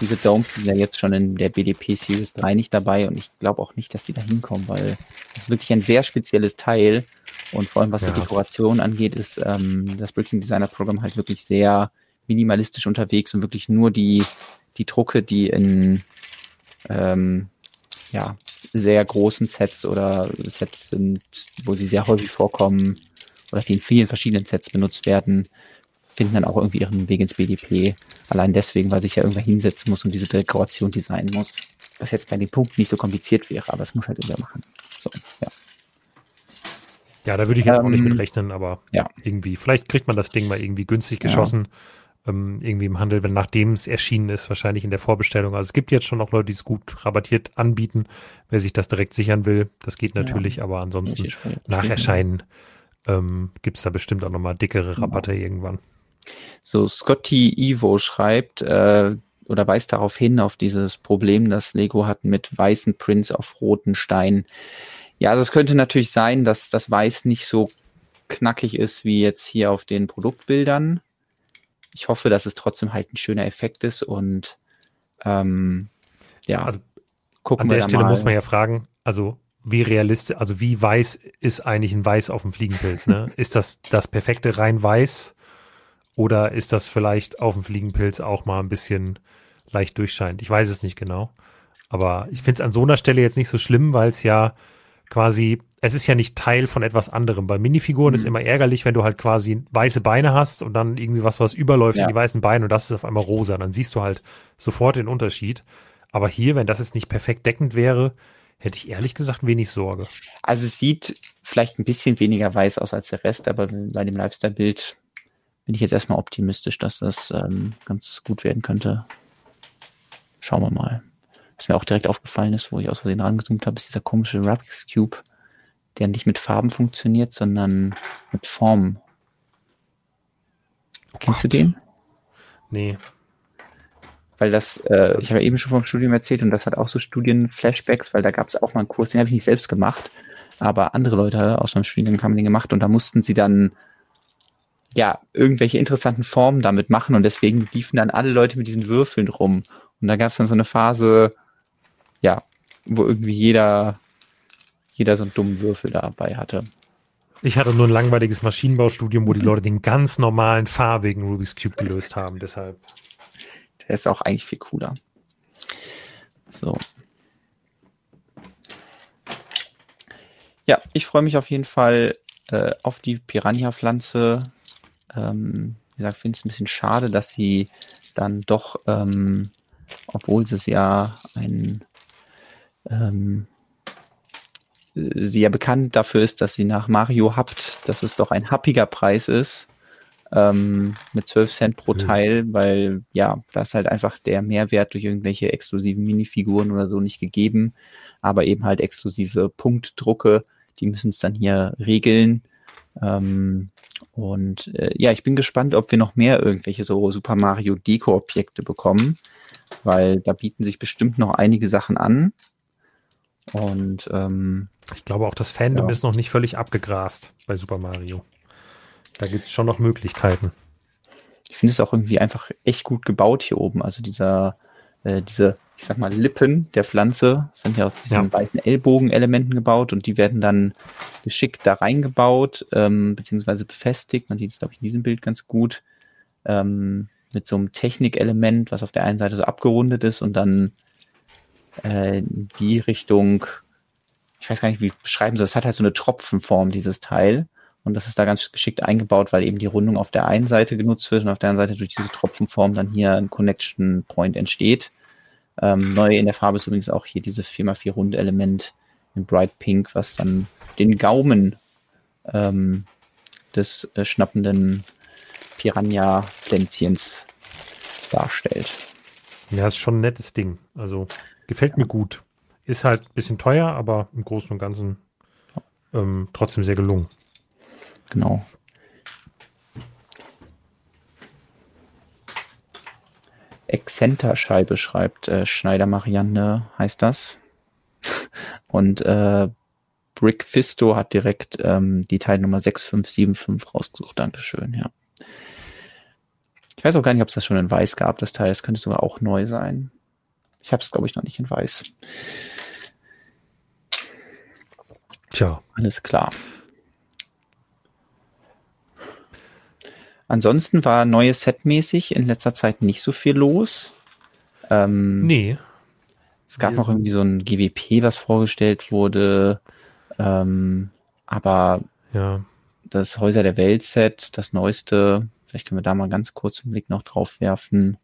diese Domes sind ja jetzt schon in der BDP Series 3 nicht dabei und ich glaube auch nicht, dass die da hinkommen, weil das ist wirklich ein sehr spezielles Teil und vor allem was ja. die Dekoration angeht, ist ähm, das Bricking Designer Programm halt wirklich sehr minimalistisch unterwegs und wirklich nur die, die Drucke, die in ähm, ja, sehr großen Sets oder Sets sind, wo sie sehr häufig vorkommen oder die in vielen verschiedenen Sets benutzt werden, finden dann auch irgendwie ihren Weg ins BDP. Allein deswegen, weil sich ja irgendwer hinsetzen muss und diese Dekoration designen muss. Was jetzt bei dem Punkt nicht so kompliziert wäre, aber es muss halt irgendwer machen. So, ja. Ja, da würde ich jetzt ähm, auch nicht mit ähm, rechnen, aber ja. irgendwie, vielleicht kriegt man das Ding mal irgendwie günstig geschossen. Ja ähm, irgendwie im Handel, wenn nachdem es erschienen ist, wahrscheinlich in der Vorbestellung. Also es gibt jetzt schon noch Leute, die es gut rabattiert anbieten, wer sich das direkt sichern will. Das geht natürlich, ja, aber ansonsten nach Erscheinen ähm, gibt es da bestimmt auch nochmal dickere. Rabatte genau. irgendwann. So, Scotty Ivo schreibt, äh, oder weist darauf hin, auf dieses Problem, das Lego hat mit weißen Prints auf roten Steinen. Ja, also es könnte natürlich sein, dass das Weiß nicht so knackig ist wie jetzt hier auf den Produktbildern ich hoffe, dass es trotzdem halt ein schöner Effekt ist und ähm, ja, also gucken an der Stelle mal. muss man ja fragen, also wie realistisch, also wie weiß ist eigentlich ein Weiß auf dem Fliegenpilz? Ne? (laughs) ist das das perfekte rein weiß oder ist das vielleicht auf dem Fliegenpilz auch mal ein bisschen leicht durchscheinend? Ich weiß es nicht genau. Aber ich finde es an so einer Stelle jetzt nicht so schlimm, weil es ja quasi, es ist ja nicht Teil von etwas anderem. Bei Minifiguren mhm. ist immer ärgerlich, wenn du halt quasi weiße Beine hast und dann irgendwie was, was überläuft ja. in die weißen Beine und das ist auf einmal rosa. Dann siehst du halt sofort den Unterschied. Aber hier, wenn das jetzt nicht perfekt deckend wäre, hätte ich ehrlich gesagt wenig Sorge. Also es sieht vielleicht ein bisschen weniger weiß aus als der Rest, aber bei dem Lifestyle-Bild bin ich jetzt erstmal optimistisch, dass das ähm, ganz gut werden könnte. Schauen wir mal. Was mir auch direkt aufgefallen ist, wo ich aus Versehen rangezoomt habe, ist dieser komische Rubik's Cube, der nicht mit Farben funktioniert, sondern mit Formen. Oh Kennst Gott. du den? Nee. Weil das, äh, ich habe ja eben schon vom Studium erzählt und das hat auch so Studien-Flashbacks, weil da gab es auch mal einen Kurs, den habe ich nicht selbst gemacht, aber andere Leute aus meinem Studiengang haben den gemacht und da mussten sie dann ja irgendwelche interessanten Formen damit machen und deswegen liefen dann alle Leute mit diesen Würfeln rum. Und da gab es dann so eine Phase, ja, wo irgendwie jeder, jeder so einen dummen Würfel dabei hatte. Ich hatte nur ein langweiliges Maschinenbaustudium, wo die Leute den ganz normalen farbigen Rubik's Cube gelöst haben, deshalb. Der ist auch eigentlich viel cooler. So. Ja, ich freue mich auf jeden Fall äh, auf die Piranha-Pflanze. Ähm, wie gesagt, finde es ein bisschen schade, dass sie dann doch ähm, obwohl es ja ein ähm, sie ja bekannt dafür ist, dass sie nach Mario habt, dass es doch ein happiger Preis ist, ähm, mit 12 Cent pro mhm. Teil, weil ja, da ist halt einfach der Mehrwert durch irgendwelche exklusiven Minifiguren oder so nicht gegeben, aber eben halt exklusive Punktdrucke, die müssen es dann hier regeln. Ähm, und äh, ja, ich bin gespannt, ob wir noch mehr irgendwelche so Super Mario Deko-Objekte bekommen, weil da bieten sich bestimmt noch einige Sachen an. Und ähm, ich glaube auch, das Fandom ja. ist noch nicht völlig abgegrast bei Super Mario. Da gibt es schon noch Möglichkeiten. Ich finde es auch irgendwie einfach echt gut gebaut hier oben. Also dieser, äh, diese, ich sag mal, Lippen der Pflanze sind ja aus diesen ja. weißen Ellbogenelementen gebaut und die werden dann geschickt da reingebaut, ähm, beziehungsweise befestigt. Man sieht es, glaube ich, in diesem Bild ganz gut. Ähm, mit so einem Technikelement, was auf der einen Seite so abgerundet ist und dann äh, in die Richtung, ich weiß gar nicht, wie beschreiben soll, es hat halt so eine Tropfenform, dieses Teil. Und das ist da ganz geschickt eingebaut, weil eben die Rundung auf der einen Seite genutzt wird und auf der anderen Seite durch diese Tropfenform dann hier ein Connection Point entsteht. Ähm, neu in der Farbe ist übrigens auch hier dieses 4x4 Rundelement in Bright Pink, was dann den Gaumen ähm, des äh, schnappenden Piranha-Pflänzchens darstellt. Ja, ist schon ein nettes Ding. Also gefällt ja. mir gut. Ist halt ein bisschen teuer, aber im Großen und Ganzen ähm, trotzdem sehr gelungen. Genau. Exzenterscheibe schreibt äh, Schneider Marianne, heißt das. (laughs) Und äh, Brick Fisto hat direkt ähm, die Teilnummer 6575 rausgesucht. Dankeschön, ja. Ich weiß auch gar nicht, ob es das schon in weiß gab, das Teil. Das könnte sogar auch neu sein. Ich habe es, glaube ich, noch nicht in weiß. Tja. Alles klar. Ansonsten war neues Setmäßig in letzter Zeit nicht so viel los. Ähm, nee. Es gab ja. noch irgendwie so ein GWP, was vorgestellt wurde. Ähm, aber ja. das Häuser der Welt Set, das neueste, vielleicht können wir da mal ganz kurz einen Blick noch drauf werfen.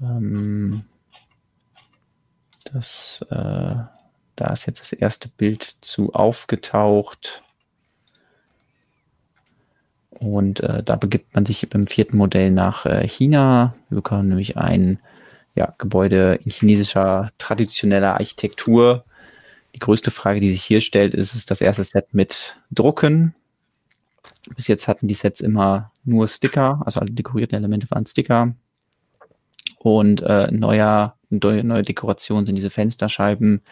Ähm, das, äh, da ist jetzt das erste Bild zu aufgetaucht. Und äh, da begibt man sich im vierten Modell nach äh, China. Wir bekommen nämlich ein ja, Gebäude in chinesischer traditioneller Architektur. Die größte Frage, die sich hier stellt, ist, ist das erste Set mit Drucken. Bis jetzt hatten die Sets immer nur Sticker, also alle dekorierten Elemente waren Sticker. Und äh, neuer, neue, Dekoration sind diese Fensterscheiben,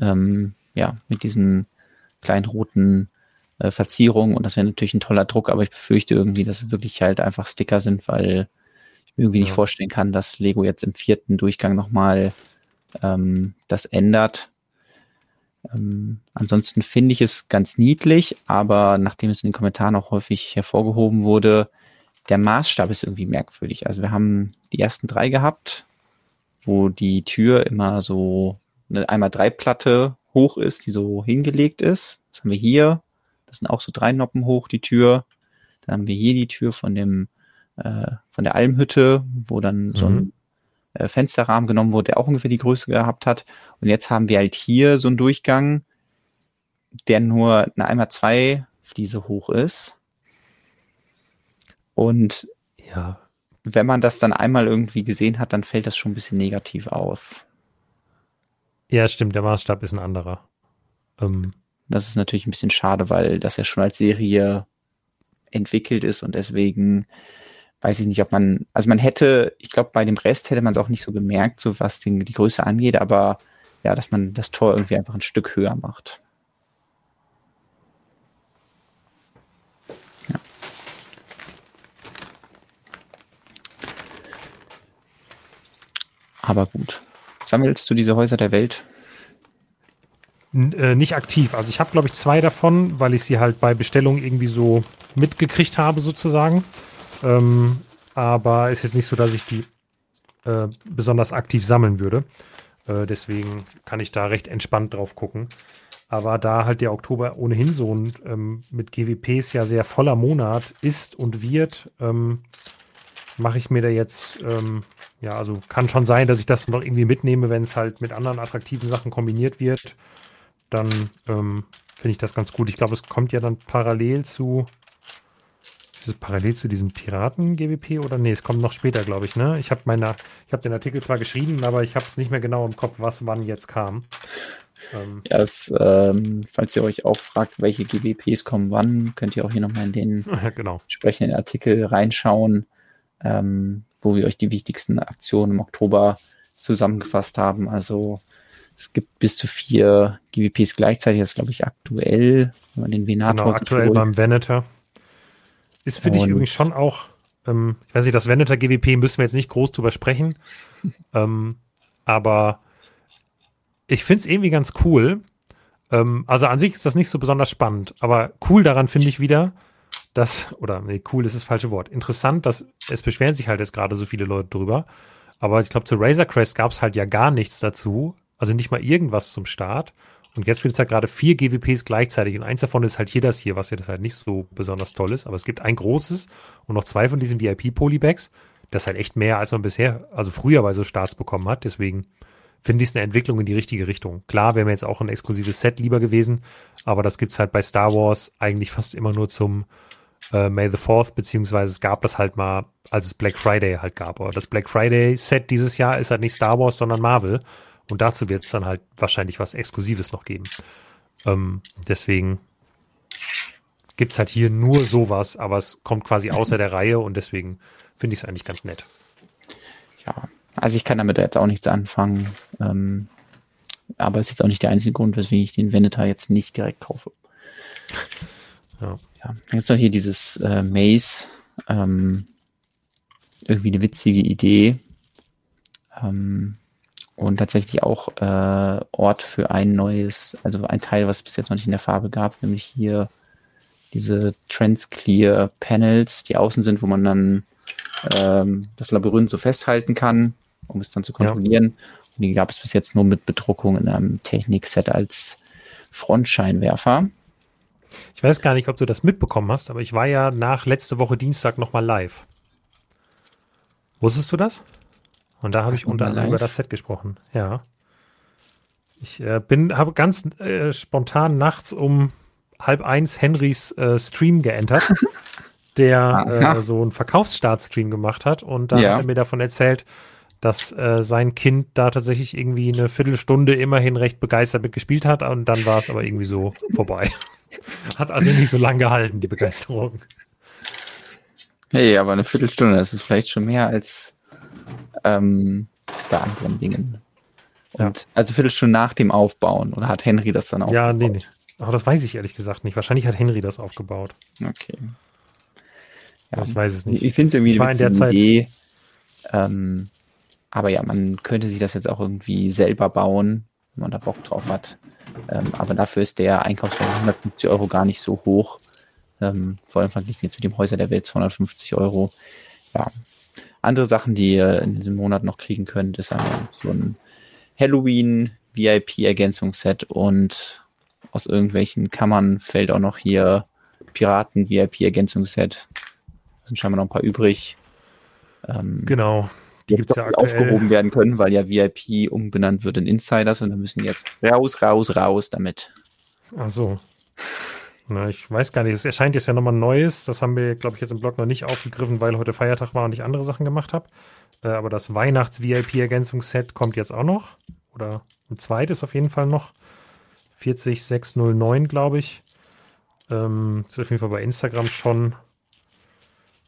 ähm, ja, mit diesen kleinen roten äh, Verzierung und das wäre natürlich ein toller Druck, aber ich befürchte irgendwie, dass es wirklich halt einfach Sticker sind, weil ich mir irgendwie ja. nicht vorstellen kann, dass Lego jetzt im vierten Durchgang nochmal ähm, das ändert. Ähm, ansonsten finde ich es ganz niedlich, aber nachdem es in den Kommentaren auch häufig hervorgehoben wurde, der Maßstab ist irgendwie merkwürdig. Also wir haben die ersten drei gehabt, wo die Tür immer so eine einmal drei Platte hoch ist, die so hingelegt ist. Das haben wir hier. Das sind auch so drei Noppen hoch, die Tür. Dann haben wir hier die Tür von dem, äh, von der Almhütte, wo dann mhm. so ein mhm. äh, Fensterrahmen genommen wurde, der auch ungefähr die Größe gehabt hat. Und jetzt haben wir halt hier so einen Durchgang, der nur eine einmal zwei Fliese hoch ist. Und ja, wenn man das dann einmal irgendwie gesehen hat, dann fällt das schon ein bisschen negativ auf. Ja, stimmt, der Maßstab ist ein anderer. Ähm, das ist natürlich ein bisschen schade, weil das ja schon als Serie entwickelt ist und deswegen weiß ich nicht, ob man, also man hätte, ich glaube, bei dem Rest hätte man es auch nicht so gemerkt, so was die, die Größe angeht, aber ja, dass man das Tor irgendwie einfach ein Stück höher macht. Aber gut. Sammelst du diese Häuser der Welt? Äh, nicht aktiv. Also ich habe, glaube ich, zwei davon, weil ich sie halt bei Bestellung irgendwie so mitgekriegt habe, sozusagen. Ähm, aber ist jetzt nicht so, dass ich die äh, besonders aktiv sammeln würde. Äh, deswegen kann ich da recht entspannt drauf gucken. Aber da halt der Oktober ohnehin so ein ähm, mit GWPs ja sehr voller Monat ist und wird, ähm, mache ich mir da jetzt, ähm, ja, also kann schon sein, dass ich das noch irgendwie mitnehme, wenn es halt mit anderen attraktiven Sachen kombiniert wird dann ähm, finde ich das ganz gut. Ich glaube, es kommt ja dann parallel zu Ist es parallel zu diesem Piraten-GWP oder nee, es kommt noch später, glaube ich, ne? Ich habe meine, ich habe den Artikel zwar geschrieben, aber ich habe es nicht mehr genau im Kopf, was wann jetzt kam. Ähm, ja, es, ähm, falls ihr euch auch fragt, welche GWPs kommen wann, könnt ihr auch hier nochmal in den (laughs) genau. entsprechenden Artikel reinschauen, ähm, wo wir euch die wichtigsten Aktionen im Oktober zusammengefasst haben. Also es gibt bis zu vier GWPs gleichzeitig, das ist glaube ich aktuell, wenn man den Venator Genau, aktuell beim Venator. Ist für dich übrigens schon auch, ähm, ich weiß nicht, das Venator GWP müssen wir jetzt nicht groß drüber sprechen, (laughs) ähm, aber ich finde es irgendwie ganz cool. Ähm, also an sich ist das nicht so besonders spannend, aber cool daran finde ich wieder, dass, oder nee, cool ist das falsche Wort. Interessant, dass es beschweren sich halt jetzt gerade so viele Leute drüber. Aber ich glaube, zu Razor Crest gab es halt ja gar nichts dazu. Also nicht mal irgendwas zum Start. Und jetzt gibt es halt gerade vier GWPs gleichzeitig. Und eins davon ist halt hier das hier, was ja das halt nicht so besonders toll ist. Aber es gibt ein großes und noch zwei von diesen VIP-Polybags. Das ist halt echt mehr, als man bisher, also früher bei so Starts bekommen hat. Deswegen finde ich es eine Entwicklung in die richtige Richtung. Klar, wäre mir jetzt auch ein exklusives Set lieber gewesen, aber das gibt es halt bei Star Wars eigentlich fast immer nur zum äh, May the 4th, beziehungsweise es gab das halt mal, als es Black Friday halt gab. Aber das Black Friday Set dieses Jahr ist halt nicht Star Wars, sondern Marvel. Und dazu wird es dann halt wahrscheinlich was Exklusives noch geben. Ähm, deswegen gibt es halt hier nur sowas, aber es kommt quasi außer der Reihe und deswegen finde ich es eigentlich ganz nett. Ja, also ich kann damit jetzt auch nichts anfangen. Ähm, aber es ist jetzt auch nicht der einzige Grund, weswegen ich den Venetar jetzt nicht direkt kaufe. Ja. ja. Es noch hier dieses äh, Maze. Ähm, irgendwie eine witzige Idee. Ähm, und tatsächlich auch äh, Ort für ein neues, also ein Teil, was es bis jetzt noch nicht in der Farbe gab, nämlich hier diese Transclear Panels, die außen sind, wo man dann ähm, das Labyrinth so festhalten kann um es dann zu kontrollieren. Ja. Und die gab es bis jetzt nur mit Bedruckung in einem Technikset als Frontscheinwerfer. Ich weiß gar nicht, ob du das mitbekommen hast, aber ich war ja nach letzte Woche Dienstag nochmal live. Wusstest du das? Und da habe ich unter anderem über das Set gesprochen. Ja. Ich äh, bin, habe ganz äh, spontan nachts um halb eins Henrys äh, Stream geentert, (laughs) der äh, so einen Verkaufsstart-Stream gemacht hat. Und da ja. hat er mir davon erzählt, dass äh, sein Kind da tatsächlich irgendwie eine Viertelstunde immerhin recht begeistert mitgespielt hat und dann war es aber irgendwie so vorbei. (laughs) hat also nicht so lange gehalten, die Begeisterung. Hey, aber eine Viertelstunde, das ist vielleicht schon mehr als ähm, bei anderen Dingen. Und ja. Also Viertelstunde nach dem Aufbauen oder hat Henry das dann aufgebaut? Ja, nee, nee. Aber das weiß ich ehrlich gesagt nicht. Wahrscheinlich hat Henry das aufgebaut. Okay. Ja, ich weiß es nicht. Ich finde es irgendwie ich war in der Zeit, Idee, ähm, aber ja, man könnte sich das jetzt auch irgendwie selber bauen, wenn man da Bock drauf hat. Ähm, aber dafür ist der Einkaufspreis 150 Euro gar nicht so hoch. Ähm, vor allem verglichen jetzt mit dem Häuser der Welt 250 Euro. Ja. Andere Sachen, die ihr in diesem Monat noch kriegen könnt, ist einmal so ein Halloween VIP-Ergänzungsset und aus irgendwelchen Kammern fällt auch noch hier Piraten VIP-Ergänzungsset. Da sind scheinbar noch ein paar übrig. Ähm, genau die gibt's ja aktuell. aufgehoben werden können, weil ja VIP umbenannt wird in Insiders und dann müssen jetzt raus, raus, raus damit. Ach so. Na, ich weiß gar nicht. Es erscheint jetzt ja nochmal Neues. Das haben wir, glaube ich, jetzt im Blog noch nicht aufgegriffen, weil heute Feiertag war und ich andere Sachen gemacht habe. Äh, aber das Weihnachts-VIP-Ergänzungsset kommt jetzt auch noch. Oder ein zweites auf jeden Fall noch. 40609, glaube ich. Ähm, ist auf jeden Fall bei Instagram schon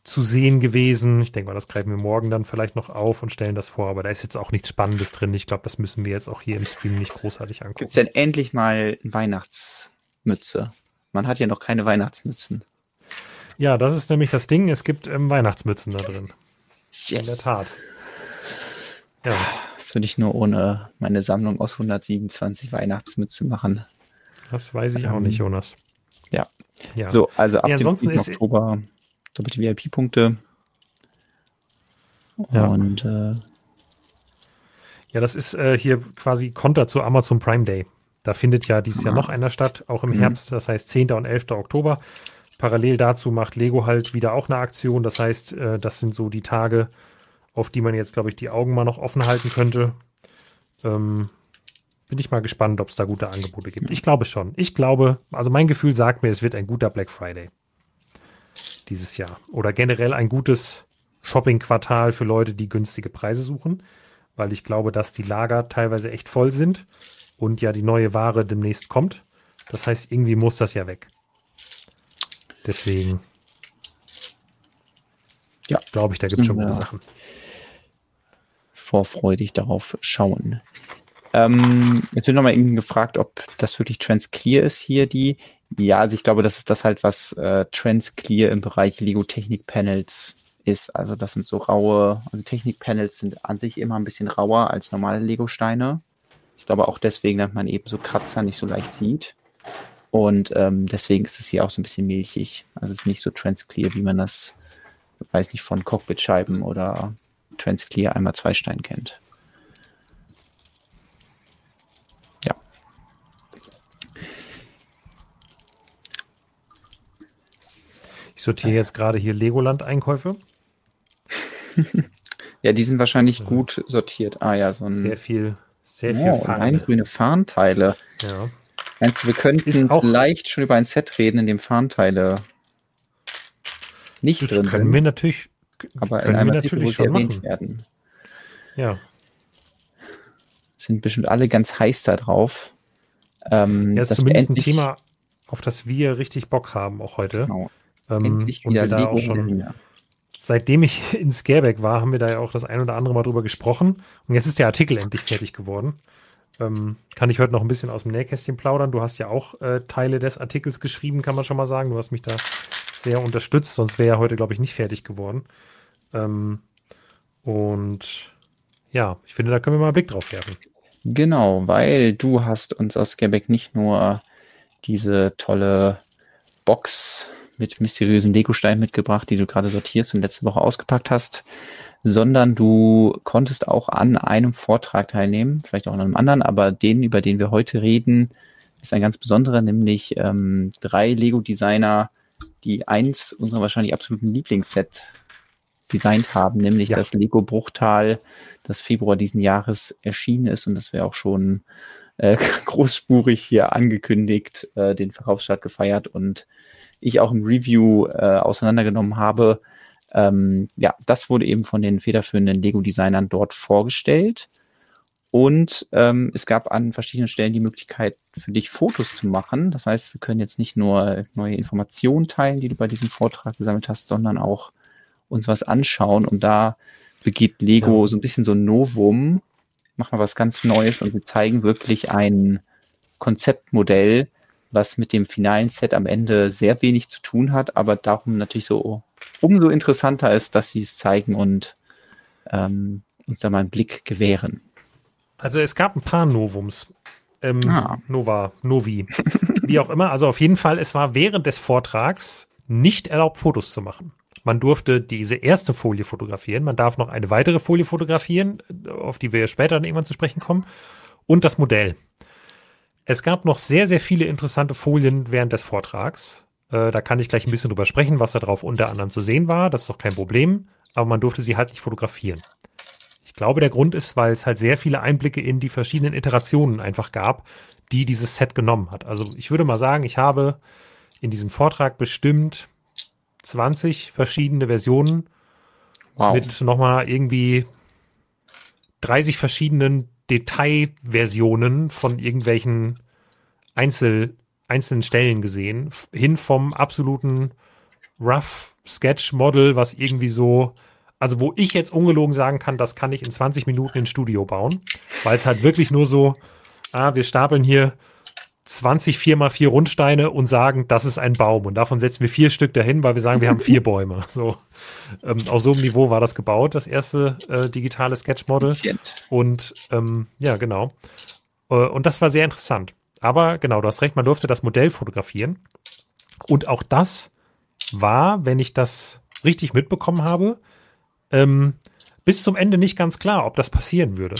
zu sehen gewesen. Ich denke mal, das greifen wir morgen dann vielleicht noch auf und stellen das vor, aber da ist jetzt auch nichts Spannendes drin. Ich glaube, das müssen wir jetzt auch hier im Stream nicht großartig angucken. Gibt es denn endlich mal eine Weihnachtsmütze? Man hat ja noch keine Weihnachtsmützen. Ja, das ist nämlich das Ding. Es gibt ähm, Weihnachtsmützen da drin. Yes. In der Tat. Ja. Das würde ich nur ohne meine Sammlung aus 127 Weihnachtsmützen machen. Das weiß ich ähm, auch nicht, Jonas. Ja. ja. So, also ab ja, dem Oktober doppelte VIP-Punkte. Ja. Und äh, ja, das ist äh, hier quasi Konter zu Amazon Prime Day. Da findet ja dieses Jahr noch einer statt, auch im mhm. Herbst, das heißt 10. und 11. Oktober. Parallel dazu macht Lego halt wieder auch eine Aktion. Das heißt, äh, das sind so die Tage, auf die man jetzt, glaube ich, die Augen mal noch offen halten könnte. Ähm, bin ich mal gespannt, ob es da gute Angebote gibt. Ich glaube schon. Ich glaube, also mein Gefühl sagt mir, es wird ein guter Black Friday dieses Jahr. Oder generell ein gutes Shopping-Quartal für Leute, die günstige Preise suchen, weil ich glaube, dass die Lager teilweise echt voll sind und ja die neue Ware demnächst kommt. Das heißt, irgendwie muss das ja weg. Deswegen ja. glaube ich, da gibt es schon gute Sachen. Vorfreudig darauf schauen. Ähm, jetzt wird nochmal irgendwie gefragt, ob das wirklich Transclear ist hier die. Ja, also ich glaube, das ist das halt, was äh, Transclear im Bereich Lego Technik Panels ist. Also das sind so raue, also Technik Panels sind an sich immer ein bisschen rauer als normale Lego Steine. Ich glaube auch deswegen, dass man eben so Kratzer nicht so leicht sieht. Und ähm, deswegen ist es hier auch so ein bisschen milchig. Also es ist nicht so transclear, wie man das, weiß nicht, von Cockpitscheiben oder Transclear einmal zwei Stein kennt. Ja. Ich sortiere jetzt gerade hier Legoland-Einkäufe. (laughs) ja, die sind wahrscheinlich gut sortiert. Ah ja, so ein. Sehr viel, sehr oh, viel Leingrüne Farnteile. Ja. Meinst du, wir könnten vielleicht schon über ein Set reden, in dem Farnteile nicht das drin können sind. wir natürlich, aber können in einem wir natürlich schon erwähnt machen. werden. Ja. Sind bestimmt alle ganz heiß da drauf. Ähm, ja, ist zumindest ein Thema, auf das wir richtig Bock haben, auch heute. Genau. Ähm, endlich wieder und wir da auch schon, seitdem ich (laughs) in Scareback war, haben wir da ja auch das ein oder andere Mal drüber gesprochen. Und jetzt ist der Artikel endlich fertig geworden. Ähm, kann ich heute noch ein bisschen aus dem Nähkästchen plaudern. Du hast ja auch äh, Teile des Artikels geschrieben, kann man schon mal sagen. Du hast mich da sehr unterstützt, sonst wäre er heute, glaube ich, nicht fertig geworden. Ähm, und ja, ich finde, da können wir mal einen Blick drauf werfen. Genau, weil du hast uns aus Scareback nicht nur diese tolle Box mit mysteriösen Legosteinen mitgebracht, die du gerade sortierst und letzte Woche ausgepackt hast, sondern du konntest auch an einem Vortrag teilnehmen, vielleicht auch an einem anderen, aber den, über den wir heute reden, ist ein ganz besonderer, nämlich ähm, drei Lego-Designer, die eins unserer wahrscheinlich absoluten Lieblingsset designt haben, nämlich ja. das Lego Bruchtal, das Februar diesen Jahres erschienen ist und das wäre auch schon äh, (laughs) großspurig hier angekündigt, äh, den Verkaufsstart gefeiert und ich auch im Review äh, auseinandergenommen habe. Ähm, ja, das wurde eben von den federführenden Lego-Designern dort vorgestellt. Und ähm, es gab an verschiedenen Stellen die Möglichkeit für dich Fotos zu machen. Das heißt, wir können jetzt nicht nur neue Informationen teilen, die du bei diesem Vortrag gesammelt hast, sondern auch uns was anschauen. Und da begeht Lego ja. so ein bisschen so ein Novum, machen wir was ganz Neues und wir zeigen wirklich ein Konzeptmodell, was mit dem finalen Set am Ende sehr wenig zu tun hat, aber darum natürlich so umso interessanter ist, dass sie es zeigen und ähm, uns da mal einen Blick gewähren. Also es gab ein paar Novums. Ähm, ah. Nova, Novi, wie auch immer. Also auf jeden Fall, es war während des Vortrags nicht erlaubt, Fotos zu machen. Man durfte diese erste Folie fotografieren. Man darf noch eine weitere Folie fotografieren, auf die wir später dann irgendwann zu sprechen kommen. Und das Modell. Es gab noch sehr, sehr viele interessante Folien während des Vortrags. Äh, da kann ich gleich ein bisschen drüber sprechen, was da drauf unter anderem zu sehen war. Das ist doch kein Problem. Aber man durfte sie halt nicht fotografieren. Ich glaube, der Grund ist, weil es halt sehr viele Einblicke in die verschiedenen Iterationen einfach gab, die dieses Set genommen hat. Also ich würde mal sagen, ich habe in diesem Vortrag bestimmt 20 verschiedene Versionen wow. mit nochmal irgendwie 30 verschiedenen Detailversionen von irgendwelchen Einzel, einzelnen Stellen gesehen, hin vom absoluten Rough Sketch Model, was irgendwie so, also wo ich jetzt ungelogen sagen kann, das kann ich in 20 Minuten ins Studio bauen, weil es halt wirklich nur so, ah, wir stapeln hier 20 4 mal 4 Rundsteine und sagen, das ist ein Baum. Und davon setzen wir vier Stück dahin, weil wir sagen, wir haben vier (laughs) Bäume. So. Ähm, auf so einem Niveau war das gebaut, das erste äh, digitale Sketch-Model. Und ähm, ja, genau. Äh, und das war sehr interessant. Aber genau, du hast recht, man durfte das Modell fotografieren. Und auch das war, wenn ich das richtig mitbekommen habe, ähm, bis zum Ende nicht ganz klar, ob das passieren würde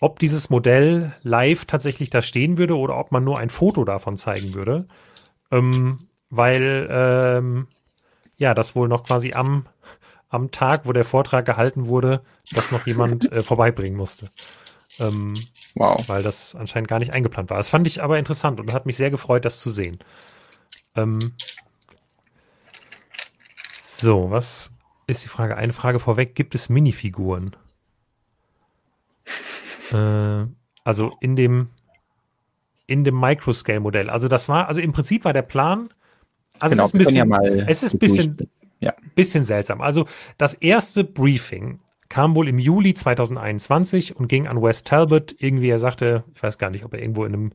ob dieses Modell live tatsächlich da stehen würde oder ob man nur ein Foto davon zeigen würde. Ähm, weil ähm, ja, das wohl noch quasi am, am Tag, wo der Vortrag gehalten wurde, das noch jemand äh, vorbeibringen musste. Ähm, wow. Weil das anscheinend gar nicht eingeplant war. Das fand ich aber interessant und hat mich sehr gefreut, das zu sehen. Ähm, So, was ist die Frage? Eine Frage vorweg. Gibt es Minifiguren? Äh, also in dem, in dem Microscale-Modell. Also das war, also im Prinzip war der Plan, also genau, es ist ein bisschen, ja es ist bisschen, ja. bisschen seltsam. Also das erste Briefing kam wohl im Juli 2021 und ging an Wes Talbot. Irgendwie, er sagte, ich weiß gar nicht, ob er irgendwo in einem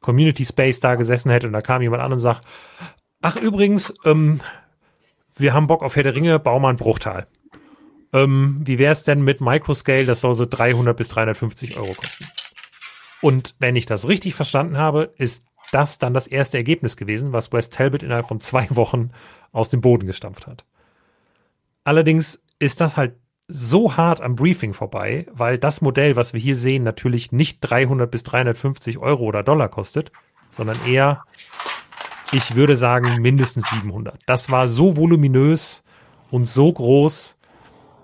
Community Space da gesessen hätte und da kam jemand an und sagt, ach übrigens, ähm, wir haben Bock auf Herr der Ringe, bau mal ein Bruchtal. Ähm, wie wäre es denn mit Microscale? Das soll so 300 bis 350 Euro kosten. Und wenn ich das richtig verstanden habe, ist das dann das erste Ergebnis gewesen, was West Talbot innerhalb von zwei Wochen aus dem Boden gestampft hat. Allerdings ist das halt so hart am Briefing vorbei, weil das Modell, was wir hier sehen, natürlich nicht 300 bis 350 Euro oder Dollar kostet, sondern eher ich würde sagen mindestens 700. Das war so voluminös und so groß,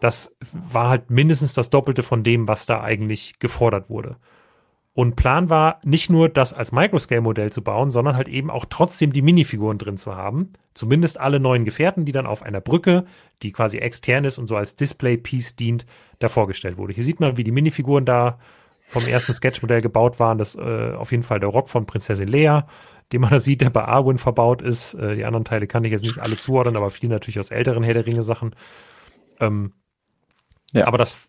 das war halt mindestens das Doppelte von dem, was da eigentlich gefordert wurde. Und Plan war nicht nur das als Microscale-Modell zu bauen, sondern halt eben auch trotzdem die Minifiguren drin zu haben. Zumindest alle neuen Gefährten, die dann auf einer Brücke, die quasi extern ist und so als Display-Piece dient, da vorgestellt wurde. Hier sieht man, wie die Minifiguren da vom ersten Sketchmodell gebaut waren. Das äh, auf jeden Fall der Rock von Prinzessin Lea den man da sieht, der bei Arwen verbaut ist. Äh, die anderen Teile kann ich jetzt nicht alle zuordnen, aber viel natürlich aus älteren Herr der Ringe Sachen. Ähm, ja. Aber das,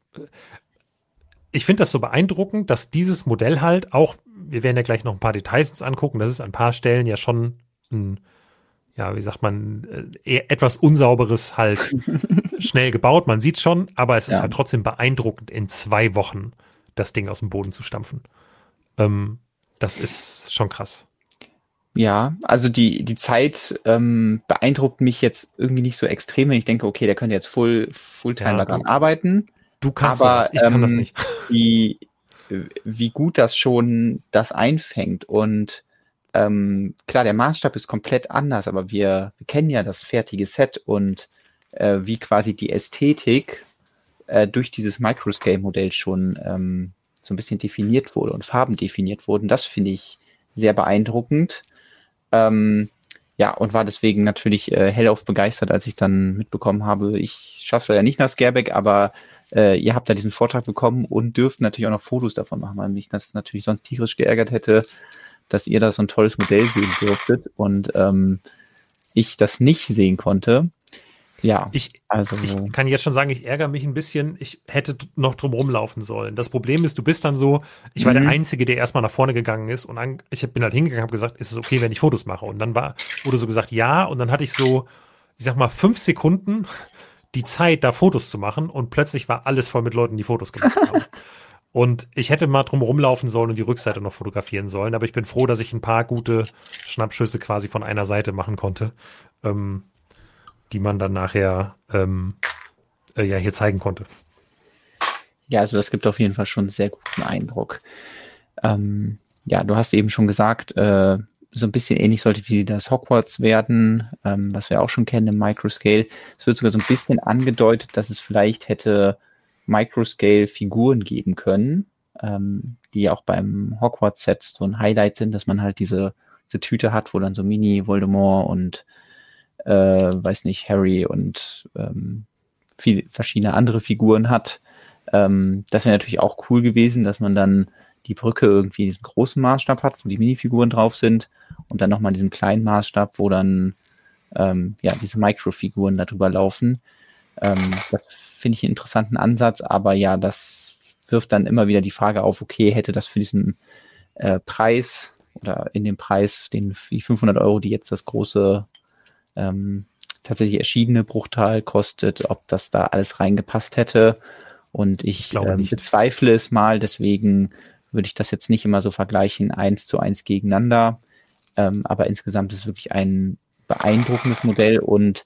ich finde das so beeindruckend, dass dieses Modell halt auch, wir werden ja gleich noch ein paar Details uns angucken, das ist an ein paar Stellen ja schon ein, ja, wie sagt man, äh, etwas unsauberes halt (laughs) schnell gebaut. Man sieht schon, aber es ist halt trotzdem beeindruckend, in zwei Wochen das Ding aus dem Boden zu stampfen. Ähm, das ist schon krass. Ja, also die, die Zeit ähm, beeindruckt mich jetzt irgendwie nicht so extrem, wenn ich denke, okay, der könnte jetzt full, Fulltime ja, daran arbeiten. Du kannst aber, das, ich kann ähm, das nicht. (laughs) Wie, wie gut das schon das einfängt. Und ähm, klar, der Maßstab ist komplett anders, aber wir, wir kennen ja das fertige Set und äh, wie quasi die Ästhetik äh, durch dieses Microscale-Modell schon ähm, so ein bisschen definiert wurde und Farben definiert wurden. Das finde ich sehr beeindruckend. Ähm, ja, und war deswegen natürlich äh, hellauf begeistert, als ich dann mitbekommen habe, ich schaffe ja nicht nach Scareback, aber äh, ihr habt da diesen Vortrag bekommen und dürft natürlich auch noch Fotos davon machen, weil mich das natürlich sonst tierisch geärgert hätte, dass ihr da so ein tolles Modell sehen dürftet und ähm, ich das nicht sehen konnte. Ja, ich, also ich kann jetzt schon sagen, ich ärgere mich ein bisschen. Ich hätte noch drum rumlaufen sollen. Das Problem ist, du bist dann so, ich war mhm. der Einzige, der erstmal nach vorne gegangen ist und an, ich bin halt hingegangen, habe gesagt, ist es okay, wenn ich Fotos mache? Und dann war, wurde so gesagt, ja. Und dann hatte ich so, ich sag mal, fünf Sekunden die Zeit, da Fotos zu machen und plötzlich war alles voll mit Leuten, die Fotos gemacht haben. (laughs) Und ich hätte mal drum rumlaufen sollen und die Rückseite noch fotografieren sollen, aber ich bin froh, dass ich ein paar gute Schnappschüsse quasi von einer Seite machen konnte. Ähm, die man dann nachher ähm, äh, ja hier zeigen konnte. Ja, also das gibt auf jeden Fall schon einen sehr guten Eindruck. Ähm, ja, du hast eben schon gesagt, äh, so ein bisschen ähnlich sollte wie das Hogwarts werden, ähm, was wir auch schon kennen im Microscale. Es wird sogar so ein bisschen angedeutet, dass es vielleicht hätte Microscale-Figuren geben können, ähm, die auch beim Hogwarts-Set so ein Highlight sind, dass man halt diese, diese Tüte hat, wo dann so Mini-Voldemort und äh, weiß nicht, Harry und ähm, viele verschiedene andere Figuren hat. Ähm, das wäre natürlich auch cool gewesen, dass man dann die Brücke irgendwie diesen großen Maßstab hat, wo die Minifiguren drauf sind und dann nochmal diesen kleinen Maßstab, wo dann ähm, ja diese Microfiguren darüber laufen. Ähm, das finde ich einen interessanten Ansatz, aber ja, das wirft dann immer wieder die Frage auf, okay, hätte das für diesen äh, Preis oder in dem Preis, den die 500 Euro, die jetzt das große ähm, tatsächlich erschienene Bruchtal kostet, ob das da alles reingepasst hätte. Und ich, ich ähm, bezweifle es mal, deswegen würde ich das jetzt nicht immer so vergleichen, eins zu eins gegeneinander. Ähm, aber insgesamt ist es wirklich ein beeindruckendes Modell und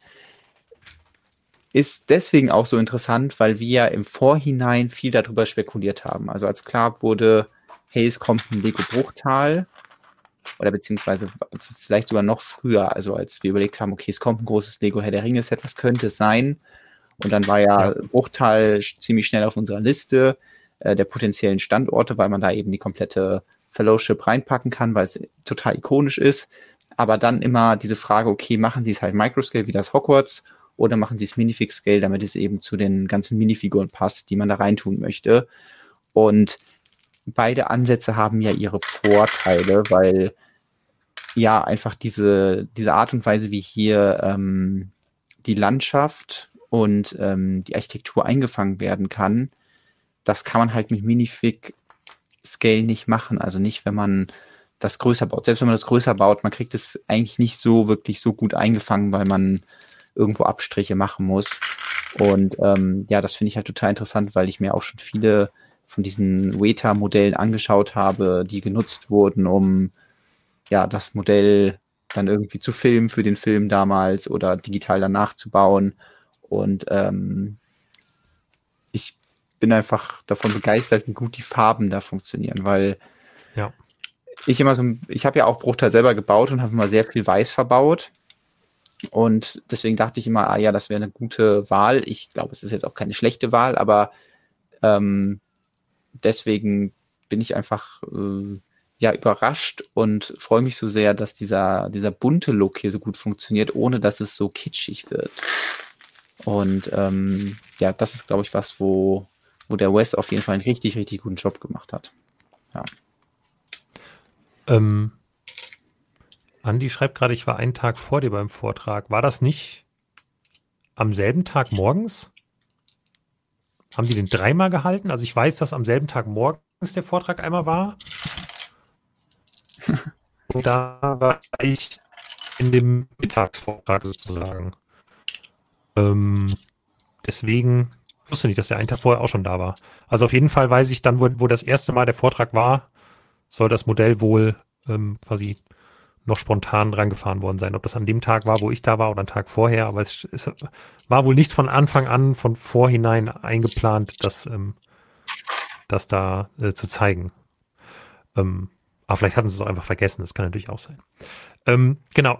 ist deswegen auch so interessant, weil wir ja im Vorhinein viel darüber spekuliert haben. Also als klar wurde, hey, es kommt ein Lego Bruchtal, oder beziehungsweise vielleicht sogar noch früher, also als wir überlegt haben, okay, es kommt ein großes Lego Herr der Ringe Set, was könnte es sein? Und dann war ja, ja. Bruchteil ziemlich schnell auf unserer Liste äh, der potenziellen Standorte, weil man da eben die komplette Fellowship reinpacken kann, weil es total ikonisch ist. Aber dann immer diese Frage, okay, machen sie es halt Microscale wie das Hogwarts oder machen sie es Minifix-Scale, damit es eben zu den ganzen Minifiguren passt, die man da reintun möchte. Und beide Ansätze haben ja ihre Vorteile, weil ja einfach diese, diese Art und Weise, wie hier ähm, die Landschaft und ähm, die Architektur eingefangen werden kann, das kann man halt mit Minifig Scale nicht machen. Also nicht, wenn man das größer baut. Selbst wenn man das größer baut, man kriegt es eigentlich nicht so wirklich so gut eingefangen, weil man irgendwo Abstriche machen muss. Und ähm, ja, das finde ich halt total interessant, weil ich mir auch schon viele von diesen Weta-Modellen angeschaut habe, die genutzt wurden, um ja das Modell dann irgendwie zu filmen für den Film damals oder digital danach zu bauen. Und ähm, ich bin einfach davon begeistert, wie gut die Farben da funktionieren, weil ja. ich immer so, ich habe ja auch Bruchteil selber gebaut und habe immer sehr viel Weiß verbaut. Und deswegen dachte ich immer, ah ja, das wäre eine gute Wahl. Ich glaube, es ist jetzt auch keine schlechte Wahl, aber ähm, deswegen bin ich einfach äh, ja überrascht und freue mich so sehr, dass dieser, dieser bunte Look hier so gut funktioniert, ohne dass es so kitschig wird. Und ähm, ja, das ist, glaube ich, was, wo, wo der Wes auf jeden Fall einen richtig, richtig guten Job gemacht hat. Ja. Ähm, Andi schreibt gerade, ich war einen Tag vor dir beim Vortrag. War das nicht am selben Tag morgens? Haben die den dreimal gehalten? Also ich weiß, dass am selben Tag morgens der Vortrag einmal war. (laughs) Und da war ich in dem Mittagsvortrag sozusagen. Ähm, deswegen wusste nicht, dass der einen Tag vorher auch schon da war. Also auf jeden Fall weiß ich dann, wo, wo das erste Mal der Vortrag war, soll das Modell wohl ähm, quasi noch spontan reingefahren worden sein. Ob das an dem Tag war, wo ich da war oder einen Tag vorher, aber es, es war wohl nicht von Anfang an, von vorhinein eingeplant, das, ähm, das da äh, zu zeigen. Ähm, aber vielleicht hatten sie es auch einfach vergessen, das kann natürlich auch sein. Ähm, genau.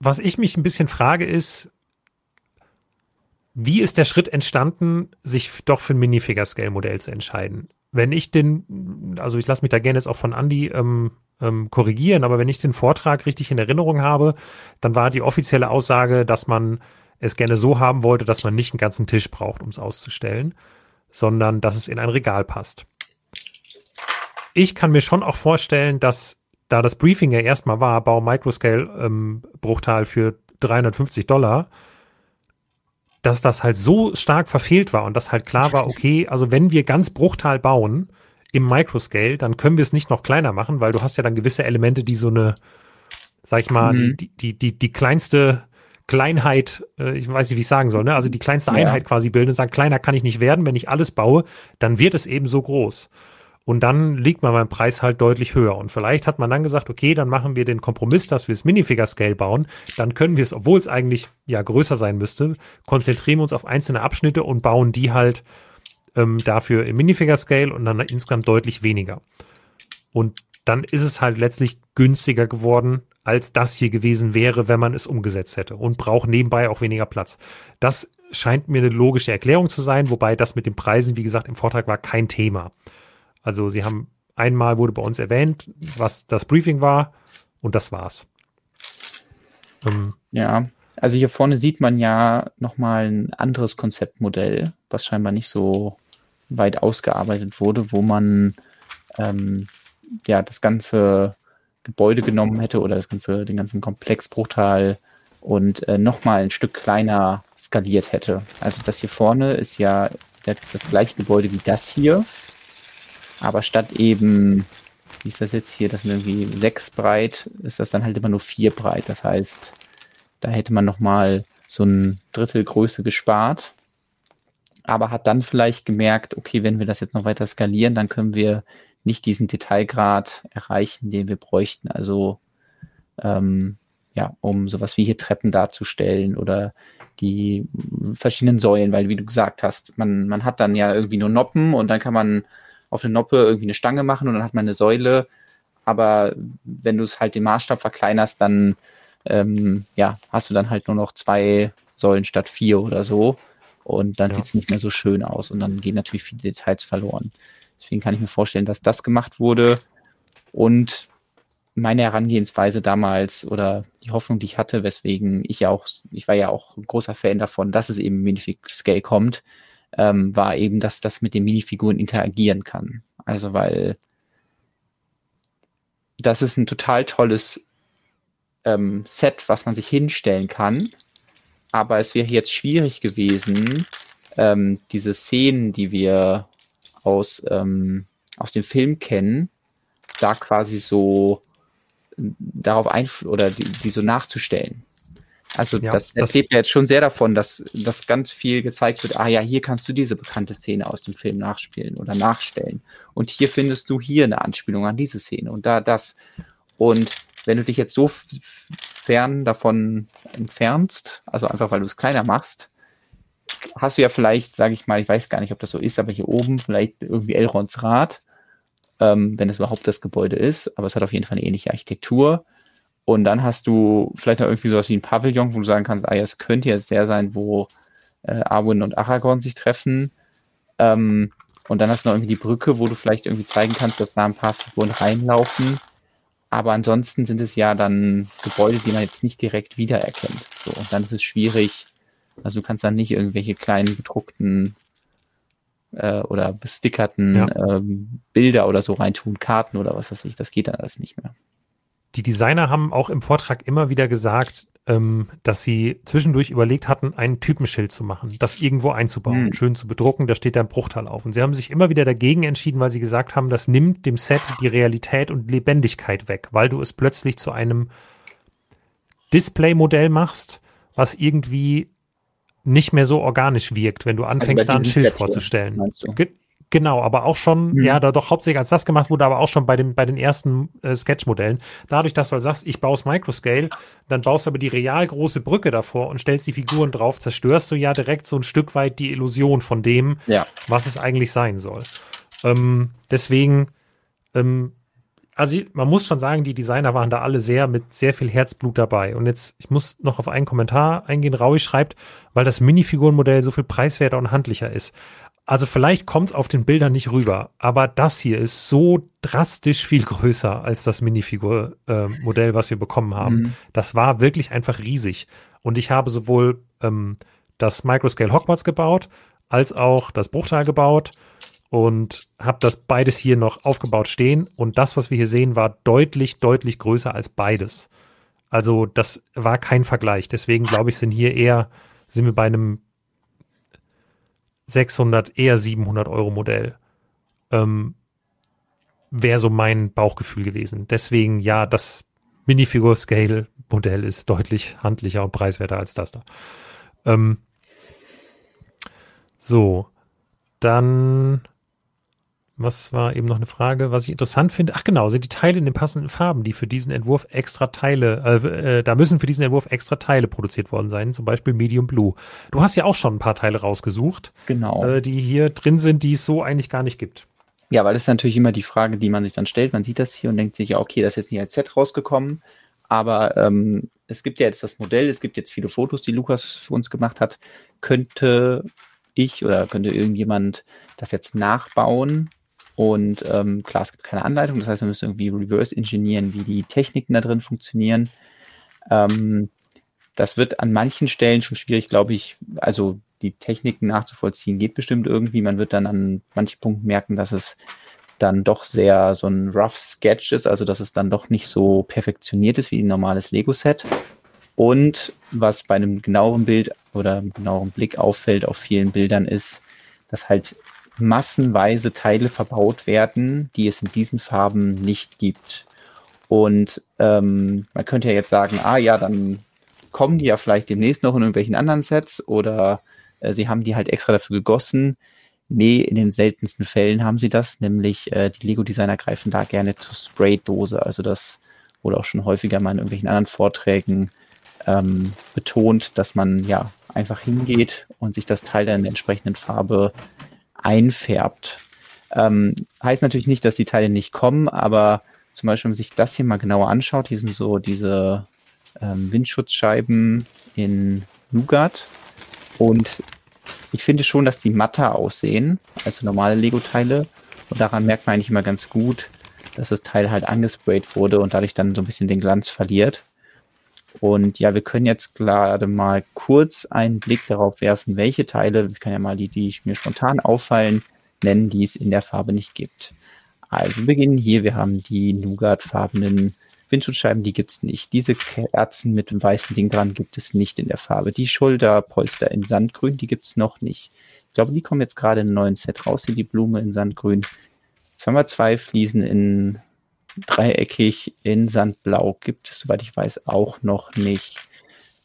Was ich mich ein bisschen frage ist, wie ist der Schritt entstanden, sich doch für ein Minifigure-Scale-Modell zu entscheiden? Wenn ich den, also ich lasse mich da gerne jetzt auch von Andy ähm, ähm, korrigieren, aber wenn ich den Vortrag richtig in Erinnerung habe, dann war die offizielle Aussage, dass man es gerne so haben wollte, dass man nicht einen ganzen Tisch braucht, um es auszustellen, sondern dass es in ein Regal passt. Ich kann mir schon auch vorstellen, dass da das Briefing ja erstmal war, bau Microscale ähm, Bruchteil für 350 Dollar, dass das halt so stark verfehlt war und dass halt klar war, okay, also wenn wir ganz Bruchteil bauen im Microscale, dann können wir es nicht noch kleiner machen, weil du hast ja dann gewisse Elemente, die so eine, sag ich mal, mhm. die, die, die, die kleinste Kleinheit, äh, ich weiß nicht, wie ich sagen soll, ne? also die kleinste Einheit ja. quasi bilden und sagen, kleiner kann ich nicht werden, wenn ich alles baue, dann wird es eben so groß. Und dann liegt man beim Preis halt deutlich höher. Und vielleicht hat man dann gesagt, okay, dann machen wir den Kompromiss, dass wir das Minifigure-Scale bauen. Dann können wir es, obwohl es eigentlich ja größer sein müsste, konzentrieren wir uns auf einzelne Abschnitte und bauen die halt ähm, dafür im Minifigure-Scale und dann insgesamt deutlich weniger. Und dann ist es halt letztlich günstiger geworden, als das hier gewesen wäre, wenn man es umgesetzt hätte und braucht nebenbei auch weniger Platz. Das scheint mir eine logische Erklärung zu sein, wobei das mit den Preisen, wie gesagt, im Vortrag war kein Thema. Also sie haben einmal wurde bei uns erwähnt, was das Briefing war und das war's. Ähm, ja, also hier vorne sieht man ja nochmal ein anderes Konzeptmodell, was scheinbar nicht so weit ausgearbeitet wurde, wo man ähm, ja das ganze Gebäude genommen hätte oder das ganze, den ganzen Komplex Bruchtal und äh, nochmal ein Stück kleiner skaliert hätte. Also das hier vorne ist ja das gleiche Gebäude wie das hier, aber statt eben, wie ist das jetzt hier, das sind irgendwie sechs breit, ist das dann halt immer nur vier breit. Das heißt, da hätte man nochmal so ein Drittel Größe gespart. Aber hat dann vielleicht gemerkt, okay, wenn wir das jetzt noch weiter skalieren, dann können wir nicht diesen Detailgrad erreichen, den wir bräuchten. Also ähm, ja, um sowas wie hier Treppen darzustellen oder die verschiedenen Säulen, weil wie du gesagt hast, man, man hat dann ja irgendwie nur Noppen und dann kann man auf eine Noppe irgendwie eine Stange machen und dann hat man eine Säule. Aber wenn du es halt den Maßstab verkleinerst, dann ähm, ja, hast du dann halt nur noch zwei Säulen statt vier oder so. Und dann ja. sieht es nicht mehr so schön aus und dann gehen natürlich viele Details verloren. Deswegen kann ich mir vorstellen, dass das gemacht wurde. Und meine Herangehensweise damals oder die Hoffnung, die ich hatte, weswegen ich ja auch, ich war ja auch ein großer Fan davon, dass es eben Minifig Scale kommt, ähm, war eben, dass das mit den Minifiguren interagieren kann. Also weil das ist ein total tolles ähm, Set, was man sich hinstellen kann. Aber es wäre jetzt schwierig gewesen, ähm, diese Szenen, die wir aus, ähm, aus dem Film kennen, da quasi so darauf ein oder die, die so nachzustellen. Also ja, das, lebt ja jetzt schon sehr davon, dass, dass ganz viel gezeigt wird, ah ja, hier kannst du diese bekannte Szene aus dem Film nachspielen oder nachstellen. Und hier findest du hier eine Anspielung an diese Szene und da das. Und wenn du dich jetzt so fern davon entfernst, also einfach weil du es kleiner machst, hast du ja vielleicht, sage ich mal, ich weiß gar nicht, ob das so ist, aber hier oben vielleicht irgendwie Elrons Rad ähm, wenn es überhaupt das Gebäude ist, aber es hat auf jeden Fall eine ähnliche Architektur. Und dann hast du vielleicht noch irgendwie sowas wie ein Pavillon, wo du sagen kannst, ah ja, es könnte jetzt der sein, wo äh, Arwen und Aragorn sich treffen. Ähm, und dann hast du noch irgendwie die Brücke, wo du vielleicht irgendwie zeigen kannst, dass da ein paar Figuren reinlaufen. Aber ansonsten sind es ja dann Gebäude, die man jetzt nicht direkt wiedererkennt. So, und dann ist es schwierig. Also du kannst dann nicht irgendwelche kleinen bedruckten äh, oder bestickerten ja. ähm, Bilder oder so reintun, Karten oder was weiß ich. Das geht dann alles nicht mehr. Die Designer haben auch im Vortrag immer wieder gesagt, ähm, dass sie zwischendurch überlegt hatten, ein Typenschild zu machen, das irgendwo einzubauen, mhm. schön zu bedrucken, da steht ein Bruchteil auf. Und sie haben sich immer wieder dagegen entschieden, weil sie gesagt haben, das nimmt dem Set die Realität und Lebendigkeit weg, weil du es plötzlich zu einem Display-Modell machst, was irgendwie nicht mehr so organisch wirkt, wenn du also anfängst, also da ein Schild Set vorzustellen. Ge genau, aber auch schon, mhm. ja, da doch hauptsächlich als das gemacht wurde, aber auch schon bei, dem, bei den ersten äh, Sketch-Modellen. Dadurch, dass du halt sagst, ich baue es Microscale, dann baust du aber die real große Brücke davor und stellst die Figuren drauf, zerstörst du ja direkt so ein Stück weit die Illusion von dem, ja. was es eigentlich sein soll. Ähm, deswegen ähm, also man muss schon sagen, die Designer waren da alle sehr mit sehr viel Herzblut dabei. Und jetzt, ich muss noch auf einen Kommentar eingehen. Raui schreibt, weil das Minifigurenmodell so viel preiswerter und handlicher ist. Also vielleicht kommt es auf den Bildern nicht rüber, aber das hier ist so drastisch viel größer als das Minifigurmodell, äh, was wir bekommen haben. Mhm. Das war wirklich einfach riesig. Und ich habe sowohl ähm, das Microscale Hogwarts gebaut, als auch das Bruchteil gebaut und habe das beides hier noch aufgebaut stehen. Und das, was wir hier sehen, war deutlich, deutlich größer als beides. Also das war kein Vergleich. Deswegen glaube ich, sind hier eher, sind wir bei einem 600, eher 700 Euro Modell. Ähm, Wäre so mein Bauchgefühl gewesen. Deswegen, ja, das Minifigure-Scale-Modell ist deutlich handlicher und preiswerter als das da. Ähm, so, dann was war eben noch eine Frage, was ich interessant finde? Ach genau, sind die Teile in den passenden Farben, die für diesen Entwurf extra Teile, äh, äh, da müssen für diesen Entwurf extra Teile produziert worden sein, zum Beispiel Medium Blue. Du hast ja auch schon ein paar Teile rausgesucht, genau. Äh, die hier drin sind, die es so eigentlich gar nicht gibt. Ja, weil das ist natürlich immer die Frage, die man sich dann stellt. Man sieht das hier und denkt sich, ja, okay, das ist jetzt nicht als Set rausgekommen, aber ähm, es gibt ja jetzt das Modell, es gibt jetzt viele Fotos, die Lukas für uns gemacht hat. Könnte ich oder könnte irgendjemand das jetzt nachbauen und ähm, klar, es gibt keine Anleitung, das heißt, wir müssen irgendwie reverse engineeren, wie die Techniken da drin funktionieren. Ähm, das wird an manchen Stellen schon schwierig, glaube ich. Also die Techniken nachzuvollziehen geht bestimmt irgendwie. Man wird dann an manchen Punkten merken, dass es dann doch sehr so ein rough Sketch ist, also dass es dann doch nicht so perfektioniert ist wie ein normales Lego-Set. Und was bei einem genaueren Bild oder einem genaueren Blick auffällt auf vielen Bildern ist, dass halt massenweise Teile verbaut werden, die es in diesen Farben nicht gibt. Und ähm, man könnte ja jetzt sagen, ah ja, dann kommen die ja vielleicht demnächst noch in irgendwelchen anderen Sets oder äh, sie haben die halt extra dafür gegossen. Nee, in den seltensten Fällen haben sie das, nämlich äh, die Lego-Designer greifen da gerne zur Spray-Dose. Also das wurde auch schon häufiger mal in irgendwelchen anderen Vorträgen ähm, betont, dass man ja einfach hingeht und sich das Teil dann in der entsprechenden Farbe einfärbt. Ähm, heißt natürlich nicht, dass die Teile nicht kommen, aber zum Beispiel, wenn man sich das hier mal genauer anschaut, hier sind so diese ähm, Windschutzscheiben in Nougat und ich finde schon, dass die matter aussehen als normale Lego-Teile und daran merkt man eigentlich immer ganz gut, dass das Teil halt angesprayt wurde und dadurch dann so ein bisschen den Glanz verliert. Und ja, wir können jetzt gerade mal kurz einen Blick darauf werfen, welche Teile, ich kann ja mal die, die mir spontan auffallen, nennen, die es in der Farbe nicht gibt. Also wir beginnen hier, wir haben die Nougat-farbenen Windschutzscheiben, die gibt's nicht. Diese Kerzen mit dem weißen Ding dran gibt es nicht in der Farbe. Die Schulterpolster in Sandgrün, die gibt's noch nicht. Ich glaube, die kommen jetzt gerade in einem neuen Set raus, hier die Blume in Sandgrün. Jetzt haben wir zwei Fliesen in dreieckig in Sandblau. Gibt es, soweit ich weiß, auch noch nicht.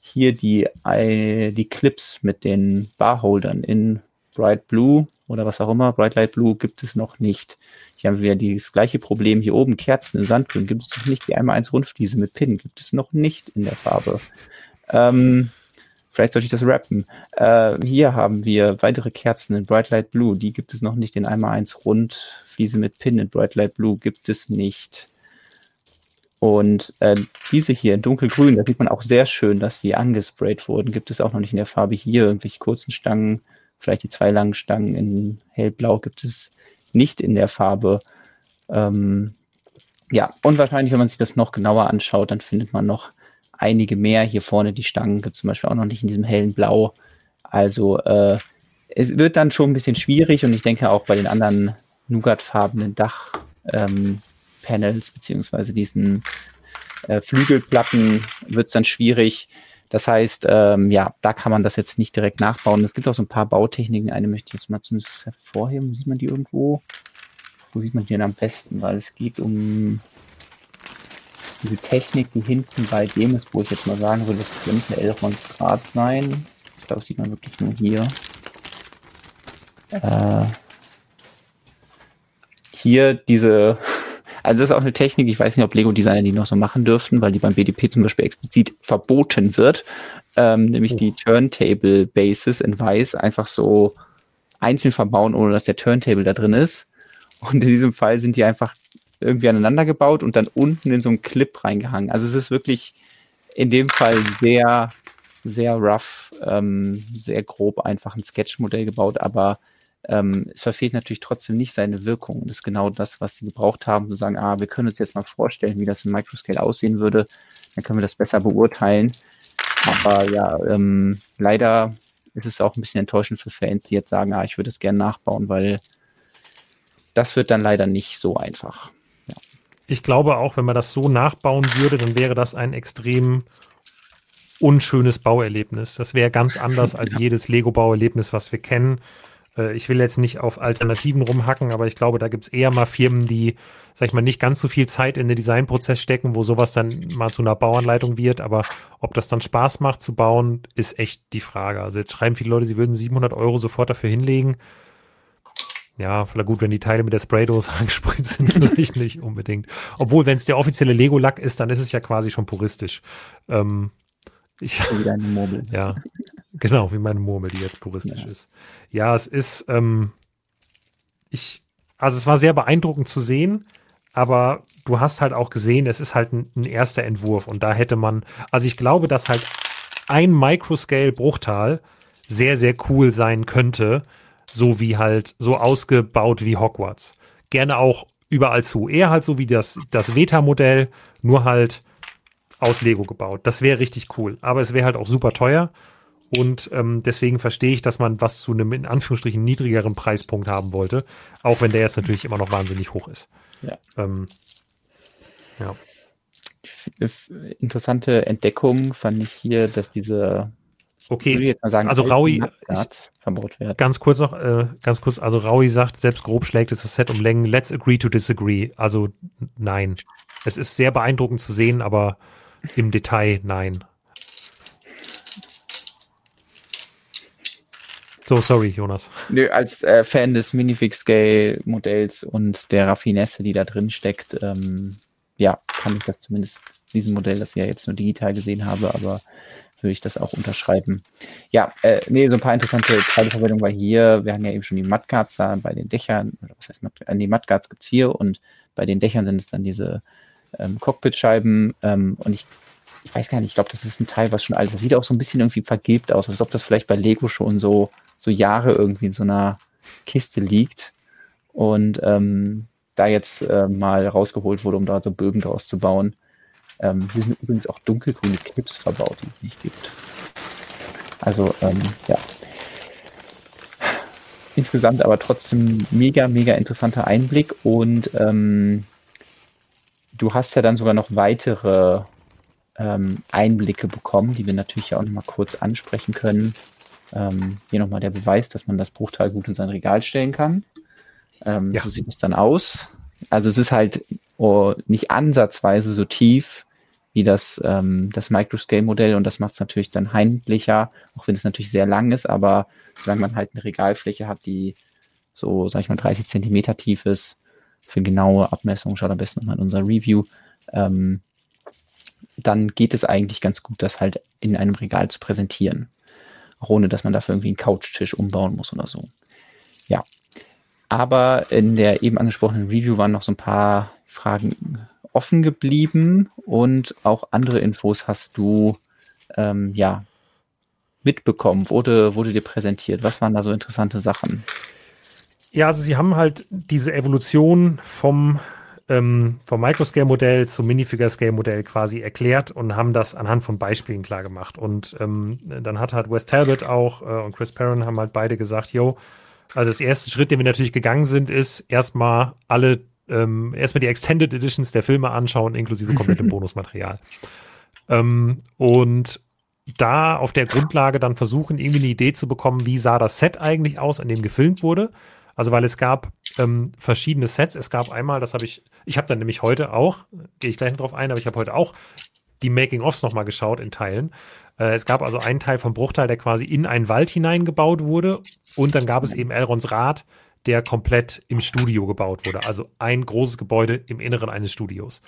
Hier die, die Clips mit den Barholdern in Bright Blue oder was auch immer, Bright Light Blue gibt es noch nicht. Hier haben wir das gleiche Problem. Hier oben Kerzen in Sandgrün gibt es noch nicht. Die einmal eins Rundfliese mit Pin gibt es noch nicht in der Farbe. Ähm, vielleicht sollte ich das rappen. Äh, hier haben wir weitere Kerzen in Bright Light Blue. Die gibt es noch nicht. Den einmal eins Rundfliese mit Pin in Bright Light Blue gibt es nicht. Und äh, diese hier in dunkelgrün, da sieht man auch sehr schön, dass sie angesprayt wurden. Gibt es auch noch nicht in der Farbe hier. Irgendwelche kurzen Stangen, vielleicht die zwei langen Stangen in hellblau gibt es nicht in der Farbe. Ähm, ja, und wahrscheinlich, wenn man sich das noch genauer anschaut, dann findet man noch einige mehr. Hier vorne die Stangen gibt es zum Beispiel auch noch nicht in diesem hellen Blau. Also äh, es wird dann schon ein bisschen schwierig und ich denke auch bei den anderen Nougat-farbenen Dachpanels ähm, beziehungsweise diesen äh, Flügelplatten wird es dann schwierig. Das heißt, ähm, ja, da kann man das jetzt nicht direkt nachbauen. Es gibt auch so ein paar Bautechniken. Eine möchte ich jetzt mal zumindest hervorheben. Sieht man die irgendwo? Wo sieht man die denn am besten? Weil es geht um diese Technik, die hinten bei dem ist, wo ich jetzt mal sagen würde, das könnte Elrons Grad sein. Ich glaube, das sieht man wirklich nur hier. Äh, hier diese (laughs) also das ist auch eine Technik, ich weiß nicht, ob Lego-Designer die noch so machen dürften, weil die beim BDP zum Beispiel explizit verboten wird, ähm, nämlich oh. die Turntable Bases in Weiß einfach so einzeln verbauen, ohne dass der Turntable da drin ist. Und in diesem Fall sind die einfach irgendwie aneinander gebaut und dann unten in so einen Clip reingehangen. Also es ist wirklich in dem Fall sehr, sehr rough, ähm, sehr grob einfach ein Sketchmodell gebaut, aber ähm, es verfehlt natürlich trotzdem nicht seine Wirkung. Und das ist genau das, was sie gebraucht haben, zu sagen, ah, wir können uns jetzt mal vorstellen, wie das im Microscale aussehen würde. Dann können wir das besser beurteilen. Aber ja, ähm, leider ist es auch ein bisschen enttäuschend für Fans, die jetzt sagen, ah, ich würde es gerne nachbauen, weil das wird dann leider nicht so einfach. Ich glaube auch, wenn man das so nachbauen würde, dann wäre das ein extrem unschönes Bauerlebnis. Das wäre ganz anders als (laughs) ja. jedes Lego-Bauerlebnis, was wir kennen. Äh, ich will jetzt nicht auf Alternativen rumhacken, aber ich glaube, da gibt es eher mal Firmen, die, sag ich mal, nicht ganz so viel Zeit in den Designprozess stecken, wo sowas dann mal zu einer Bauanleitung wird. Aber ob das dann Spaß macht zu bauen, ist echt die Frage. Also jetzt schreiben viele Leute, sie würden 700 Euro sofort dafür hinlegen. Ja, vielleicht gut, wenn die Teile mit der Spraydose (laughs) angespritzt sind, (laughs) vielleicht nicht unbedingt. Obwohl, wenn es der offizielle Lego-Lack ist, dann ist es ja quasi schon puristisch. Ähm, ich, wie deine Murmel. (laughs) Ja, genau, wie meine Murmel, die jetzt puristisch ja. ist. Ja, es ist, ähm, ich, also es war sehr beeindruckend zu sehen, aber du hast halt auch gesehen, es ist halt ein, ein erster Entwurf und da hätte man, also ich glaube, dass halt ein Microscale-Bruchtal sehr, sehr cool sein könnte, so wie halt, so ausgebaut wie Hogwarts. Gerne auch überall zu. Eher halt so wie das, das Veta-Modell, nur halt aus Lego gebaut. Das wäre richtig cool. Aber es wäre halt auch super teuer. Und ähm, deswegen verstehe ich, dass man was zu einem in Anführungsstrichen niedrigeren Preispunkt haben wollte. Auch wenn der jetzt natürlich immer noch wahnsinnig hoch ist. Ja. Ähm, ja. Interessante Entdeckung fand ich hier, dass diese Okay, sagen, also Raui, werden. Ganz kurz noch, äh, ganz kurz, also Raui sagt, selbst grob schlägt es das Set um Längen. Let's agree to disagree. Also nein. Es ist sehr beeindruckend zu sehen, aber im Detail nein. So, sorry, Jonas. Nö, als äh, Fan des Minifix-Scale-Modells und der Raffinesse, die da drin steckt, ähm, ja, kann ich das zumindest, diesem Modell, das ich ja jetzt nur digital gesehen habe, aber würde ich das auch unterschreiben. Ja, äh, nee, so ein paar interessante Teileverwendungen war hier. Wir haben ja eben schon die da bei den Dächern, oder was heißt Mudguards? Äh, die Mudguards gibt's hier und bei den Dächern sind es dann diese ähm, Cockpitscheiben ähm, und ich, ich weiß gar nicht, ich glaube, das ist ein Teil, was schon alt ist. Das sieht auch so ein bisschen irgendwie vergilbt aus, als ob das vielleicht bei Lego schon so, so Jahre irgendwie in so einer Kiste liegt. Und ähm, da jetzt äh, mal rausgeholt wurde, um da so Bögen draus zu bauen. Ähm, hier sind übrigens auch dunkelgrüne Clips verbaut, die es nicht gibt. Also, ähm, ja. Insgesamt aber trotzdem mega, mega interessanter Einblick und ähm, du hast ja dann sogar noch weitere ähm, Einblicke bekommen, die wir natürlich auch nochmal kurz ansprechen können. Ähm, hier nochmal der Beweis, dass man das Bruchteil gut in sein Regal stellen kann. Ähm, ja. So sieht es dann aus. Also es ist halt oh, nicht ansatzweise so tief wie das, ähm, das Microscale-Modell und das macht es natürlich dann heimlicher, auch wenn es natürlich sehr lang ist, aber solange man halt eine Regalfläche hat, die so, sag ich mal, 30 Zentimeter tief ist, für genaue Abmessungen, schaut am besten nochmal in unser Review, ähm, dann geht es eigentlich ganz gut, das halt in einem Regal zu präsentieren. Auch ohne, dass man dafür irgendwie einen Couchtisch umbauen muss oder so. Ja. Aber in der eben angesprochenen Review waren noch so ein paar Fragen offen geblieben und auch andere Infos hast du ähm, ja mitbekommen, wurde, wurde dir präsentiert. Was waren da so interessante Sachen? Ja, also sie haben halt diese Evolution vom ähm, vom Microscale-Modell zum Minifigure-Scale-Modell quasi erklärt und haben das anhand von Beispielen klar gemacht. Und ähm, dann hat halt Wes Talbot auch äh, und Chris Perrin haben halt beide gesagt, yo, also das erste Schritt, den wir natürlich gegangen sind, ist erstmal alle, ähm, erstmal die Extended Editions der Filme anschauen, inklusive komplettem (laughs) Bonusmaterial. Ähm, und da auf der Grundlage dann versuchen, irgendwie eine Idee zu bekommen, wie sah das Set eigentlich aus, an dem gefilmt wurde. Also weil es gab ähm, verschiedene Sets. Es gab einmal, das habe ich, ich habe dann nämlich heute auch, gehe ich gleich noch drauf ein, aber ich habe heute auch die Making-ofs nochmal geschaut in Teilen. Äh, es gab also einen Teil vom Bruchteil, der quasi in einen Wald hineingebaut wurde und dann gab es eben Elrons Rad, der komplett im Studio gebaut wurde. Also ein großes Gebäude im Inneren eines Studios.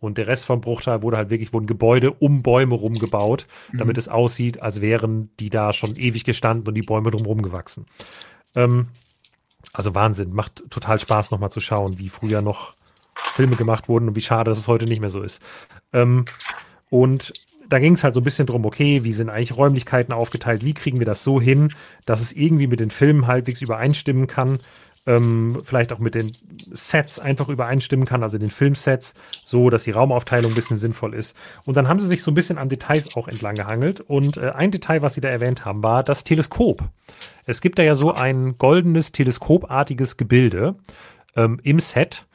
Und der Rest vom Bruchteil wurde halt wirklich, wurden Gebäude um Bäume rumgebaut, damit mhm. es aussieht, als wären die da schon ewig gestanden und die Bäume drumherum gewachsen. Ähm, also Wahnsinn, macht total Spaß nochmal zu schauen, wie früher noch Filme gemacht wurden und wie schade, dass es heute nicht mehr so ist. Ähm, und da ging es halt so ein bisschen drum, okay, wie sind eigentlich Räumlichkeiten aufgeteilt, wie kriegen wir das so hin, dass es irgendwie mit den Filmen halbwegs übereinstimmen kann, ähm, vielleicht auch mit den Sets einfach übereinstimmen kann, also den Filmsets, so dass die Raumaufteilung ein bisschen sinnvoll ist. Und dann haben sie sich so ein bisschen an Details auch entlang gehangelt. Und äh, ein Detail, was sie da erwähnt haben, war das Teleskop. Es gibt da ja so ein goldenes, teleskopartiges Gebilde ähm, im Set.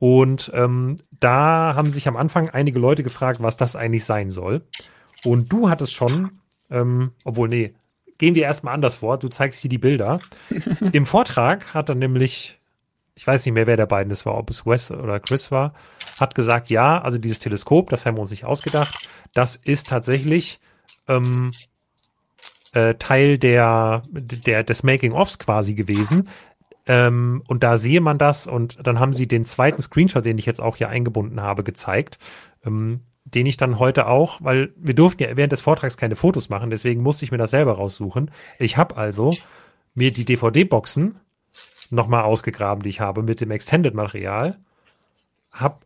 Und ähm, da haben sich am Anfang einige Leute gefragt, was das eigentlich sein soll. Und du hattest schon, ähm, obwohl, nee, gehen wir erstmal anders vor. Du zeigst hier die Bilder. (laughs) Im Vortrag hat dann nämlich, ich weiß nicht mehr, wer der beiden es war, ob es Wes oder Chris war, hat gesagt, ja, also dieses Teleskop, das haben wir uns nicht ausgedacht, das ist tatsächlich ähm, äh, Teil der, der, des Making-ofs quasi gewesen. Ähm, und da sehe man das und dann haben sie den zweiten Screenshot, den ich jetzt auch hier eingebunden habe, gezeigt. Ähm, den ich dann heute auch, weil wir durften ja während des Vortrags keine Fotos machen, deswegen musste ich mir das selber raussuchen. Ich habe also mir die DVD-Boxen nochmal ausgegraben, die ich habe mit dem Extended-Material, habe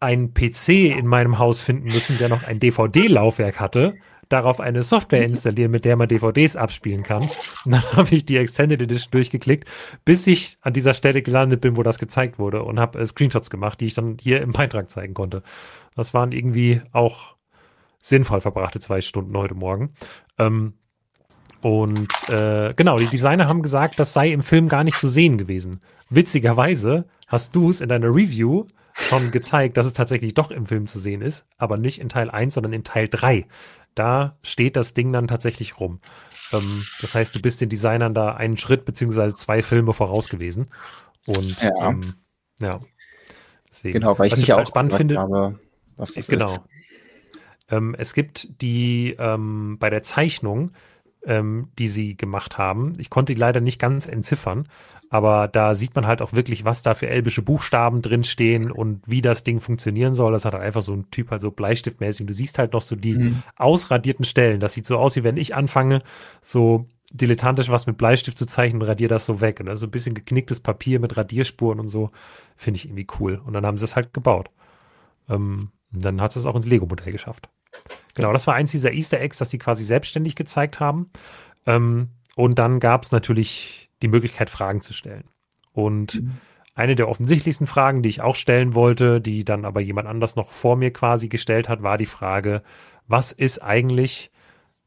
einen PC in meinem Haus finden müssen, der noch ein DVD-Laufwerk hatte, darauf eine Software installieren, mit der man DVDs abspielen kann. Und dann habe ich die Extended Edition durchgeklickt, bis ich an dieser Stelle gelandet bin, wo das gezeigt wurde und habe äh, Screenshots gemacht, die ich dann hier im Beitrag zeigen konnte. Das waren irgendwie auch sinnvoll verbrachte zwei Stunden heute Morgen. Ähm, und äh, genau, die Designer haben gesagt, das sei im Film gar nicht zu sehen gewesen. Witzigerweise hast du es in deiner Review schon gezeigt, dass es tatsächlich doch im Film zu sehen ist, aber nicht in Teil 1, sondern in Teil 3 da steht das Ding dann tatsächlich rum. Ähm, das heißt, du bist den Designern da einen Schritt beziehungsweise zwei Filme voraus gewesen. Und ja, ähm, ja. deswegen. Genau, weil ich mich auch spannend finde. Habe, was das genau. Ist. Ähm, es gibt die ähm, bei der Zeichnung, ähm, die sie gemacht haben. Ich konnte die leider nicht ganz entziffern, aber da sieht man halt auch wirklich, was da für elbische Buchstaben drinstehen und wie das Ding funktionieren soll. Das hat halt einfach so ein Typ halt so Bleistiftmäßig. Und du siehst halt noch so die mhm. ausradierten Stellen. Das sieht so aus, wie wenn ich anfange, so dilettantisch was mit Bleistift zu zeichnen und radiere das so weg. Und so ein bisschen geknicktes Papier mit Radierspuren und so. Finde ich irgendwie cool. Und dann haben sie es halt gebaut. Ähm, dann hat es es auch ins Lego-Modell geschafft. Genau, das war eins dieser Easter Eggs, das sie quasi selbstständig gezeigt haben. Ähm, und dann gab es natürlich die Möglichkeit, Fragen zu stellen. Und mhm. eine der offensichtlichsten Fragen, die ich auch stellen wollte, die dann aber jemand anders noch vor mir quasi gestellt hat, war die Frage, was ist eigentlich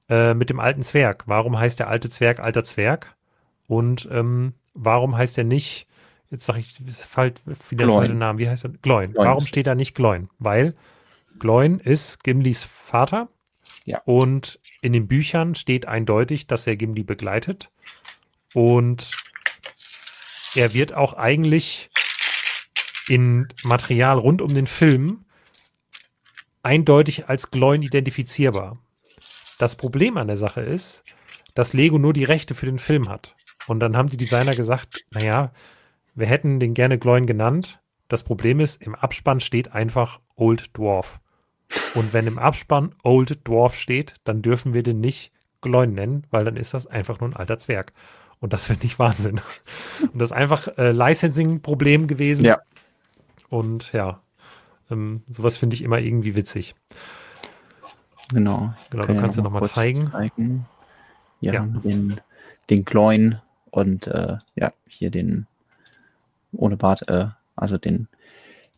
äh, mit dem alten Zwerg? Warum heißt der alte Zwerg alter Zwerg? Und ähm, warum heißt er nicht, jetzt sage ich, es fällt wieder der Namen, wie heißt er? Gloin. Gloin. Warum steht da nicht Gloin? Weil Gloin ist Gimlis Vater. Ja. Und in den Büchern steht eindeutig, dass er Gimli begleitet. Und er wird auch eigentlich in Material rund um den Film eindeutig als Gloin identifizierbar. Das Problem an der Sache ist, dass Lego nur die Rechte für den Film hat. Und dann haben die Designer gesagt, naja, wir hätten den gerne Gloin genannt. Das Problem ist, im Abspann steht einfach Old Dwarf. Und wenn im Abspann Old Dwarf steht, dann dürfen wir den nicht Gloin nennen, weil dann ist das einfach nur ein alter Zwerg. Und das finde ich Wahnsinn. Und das ist einfach äh, Licensing-Problem gewesen. Ja. Und ja, ähm, sowas finde ich immer irgendwie witzig. Genau. Genau, du kannst ja nochmal zeigen. zeigen. Ja, ja, den, den Gloin und äh, ja, hier den ohne Bart, äh, also den,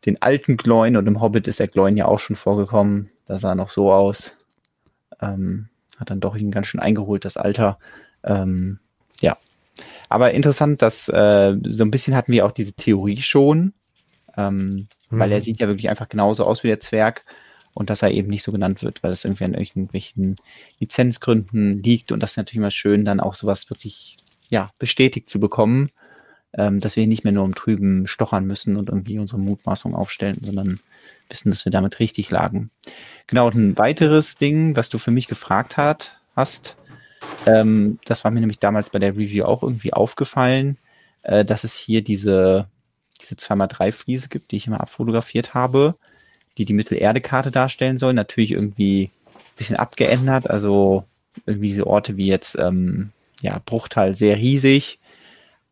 den alten Gloin und im Hobbit ist der Gloin ja auch schon vorgekommen. Da sah er noch so aus. Ähm, hat dann doch ihn ganz schön eingeholt, das Alter. Ähm, ja. Aber interessant, dass äh, so ein bisschen hatten wir auch diese Theorie schon, ähm, mhm. weil er mhm. sieht ja wirklich einfach genauso aus wie der Zwerg und dass er eben nicht so genannt wird, weil das irgendwie an irgendwelchen Lizenzgründen liegt und das ist natürlich immer schön, dann auch sowas wirklich ja bestätigt zu bekommen, ähm, dass wir nicht mehr nur im Trüben stochern müssen und irgendwie unsere Mutmaßung aufstellen, sondern wissen, dass wir damit richtig lagen. Genau, und ein weiteres Ding, was du für mich gefragt hat, hast, ähm, das war mir nämlich damals bei der Review auch irgendwie aufgefallen, äh, dass es hier diese, diese 2x3 Fliese gibt, die ich immer abfotografiert habe, die die Mittelerde-Karte darstellen sollen. Natürlich irgendwie ein bisschen abgeändert, also irgendwie diese Orte wie jetzt, ähm, ja, Bruchtal sehr riesig.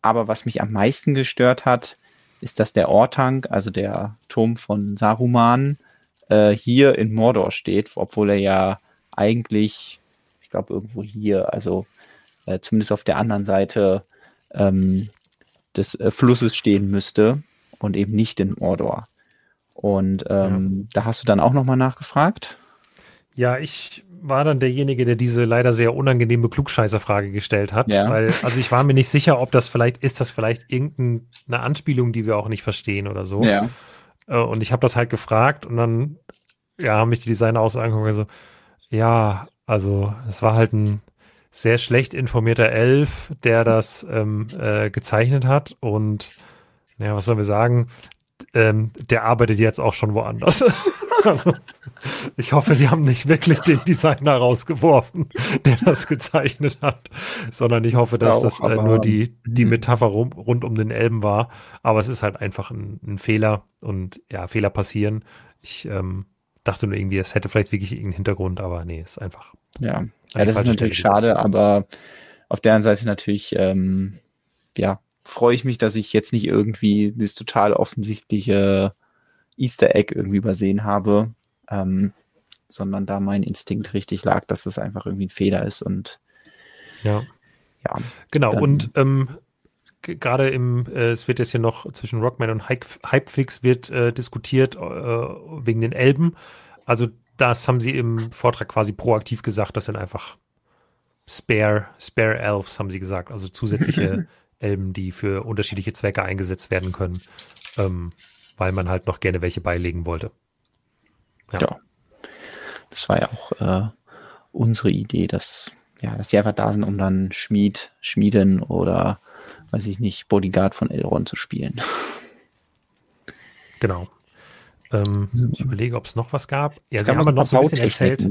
Aber was mich am meisten gestört hat, ist, dass der Ortank, also der Turm von Saruman, äh, hier in Mordor steht, obwohl er ja eigentlich, ich glaube, irgendwo hier, also äh, zumindest auf der anderen Seite ähm, des äh, Flusses stehen müsste und eben nicht in Mordor. Und ähm, ja. da hast du dann auch nochmal nachgefragt? Ja, ich war dann derjenige, der diese leider sehr unangenehme Klugscheißerfrage gestellt hat. Ja. Weil, also ich war mir nicht sicher, ob das vielleicht, ist das vielleicht irgendeine Anspielung, die wir auch nicht verstehen oder so. Ja. Äh, und ich habe das halt gefragt und dann, ja, haben mich die Designer auch so angeguckt, so, ja, also es war halt ein sehr schlecht informierter Elf, der das ähm, äh, gezeichnet hat und ja, was sollen wir sagen? ähm, der arbeitet jetzt auch schon woanders. (laughs) (laughs) also, ich hoffe, die haben nicht wirklich den Designer rausgeworfen, (laughs) der das gezeichnet hat, sondern ich hoffe, dass ja, das äh, nur die, die hm. Metapher rum, rund um den Elben war. Aber es ist halt einfach ein, ein Fehler und ja, Fehler passieren. Ich ähm, dachte nur irgendwie, es hätte vielleicht wirklich irgendeinen Hintergrund, aber nee, ist einfach. Ja, ja das ist natürlich schade, aber auf der anderen Seite natürlich, ähm, ja, freue ich mich, dass ich jetzt nicht irgendwie das total offensichtliche Easter Egg irgendwie übersehen habe, ähm, sondern da mein Instinkt richtig lag, dass es einfach irgendwie ein Fehler ist und ja. Ja. Genau, und ähm, gerade im, äh, es wird jetzt hier noch zwischen Rockman und Hypefix wird äh, diskutiert äh, wegen den Elben. Also das haben sie im Vortrag quasi proaktiv gesagt, das sind einfach Spare, Spare Elves, haben sie gesagt, also zusätzliche (laughs) Elben, die für unterschiedliche Zwecke eingesetzt werden können, ähm, weil man halt noch gerne welche beilegen wollte. Ja. ja. Das war ja auch äh, unsere Idee, dass, ja, dass die einfach da sind, um dann Schmied, Schmieden oder, weiß ich nicht, Bodyguard von Elrond zu spielen. Genau. Ähm, ich überlege, ob es noch was gab. Ja, es sie haben aber noch so ein bisschen erzählt.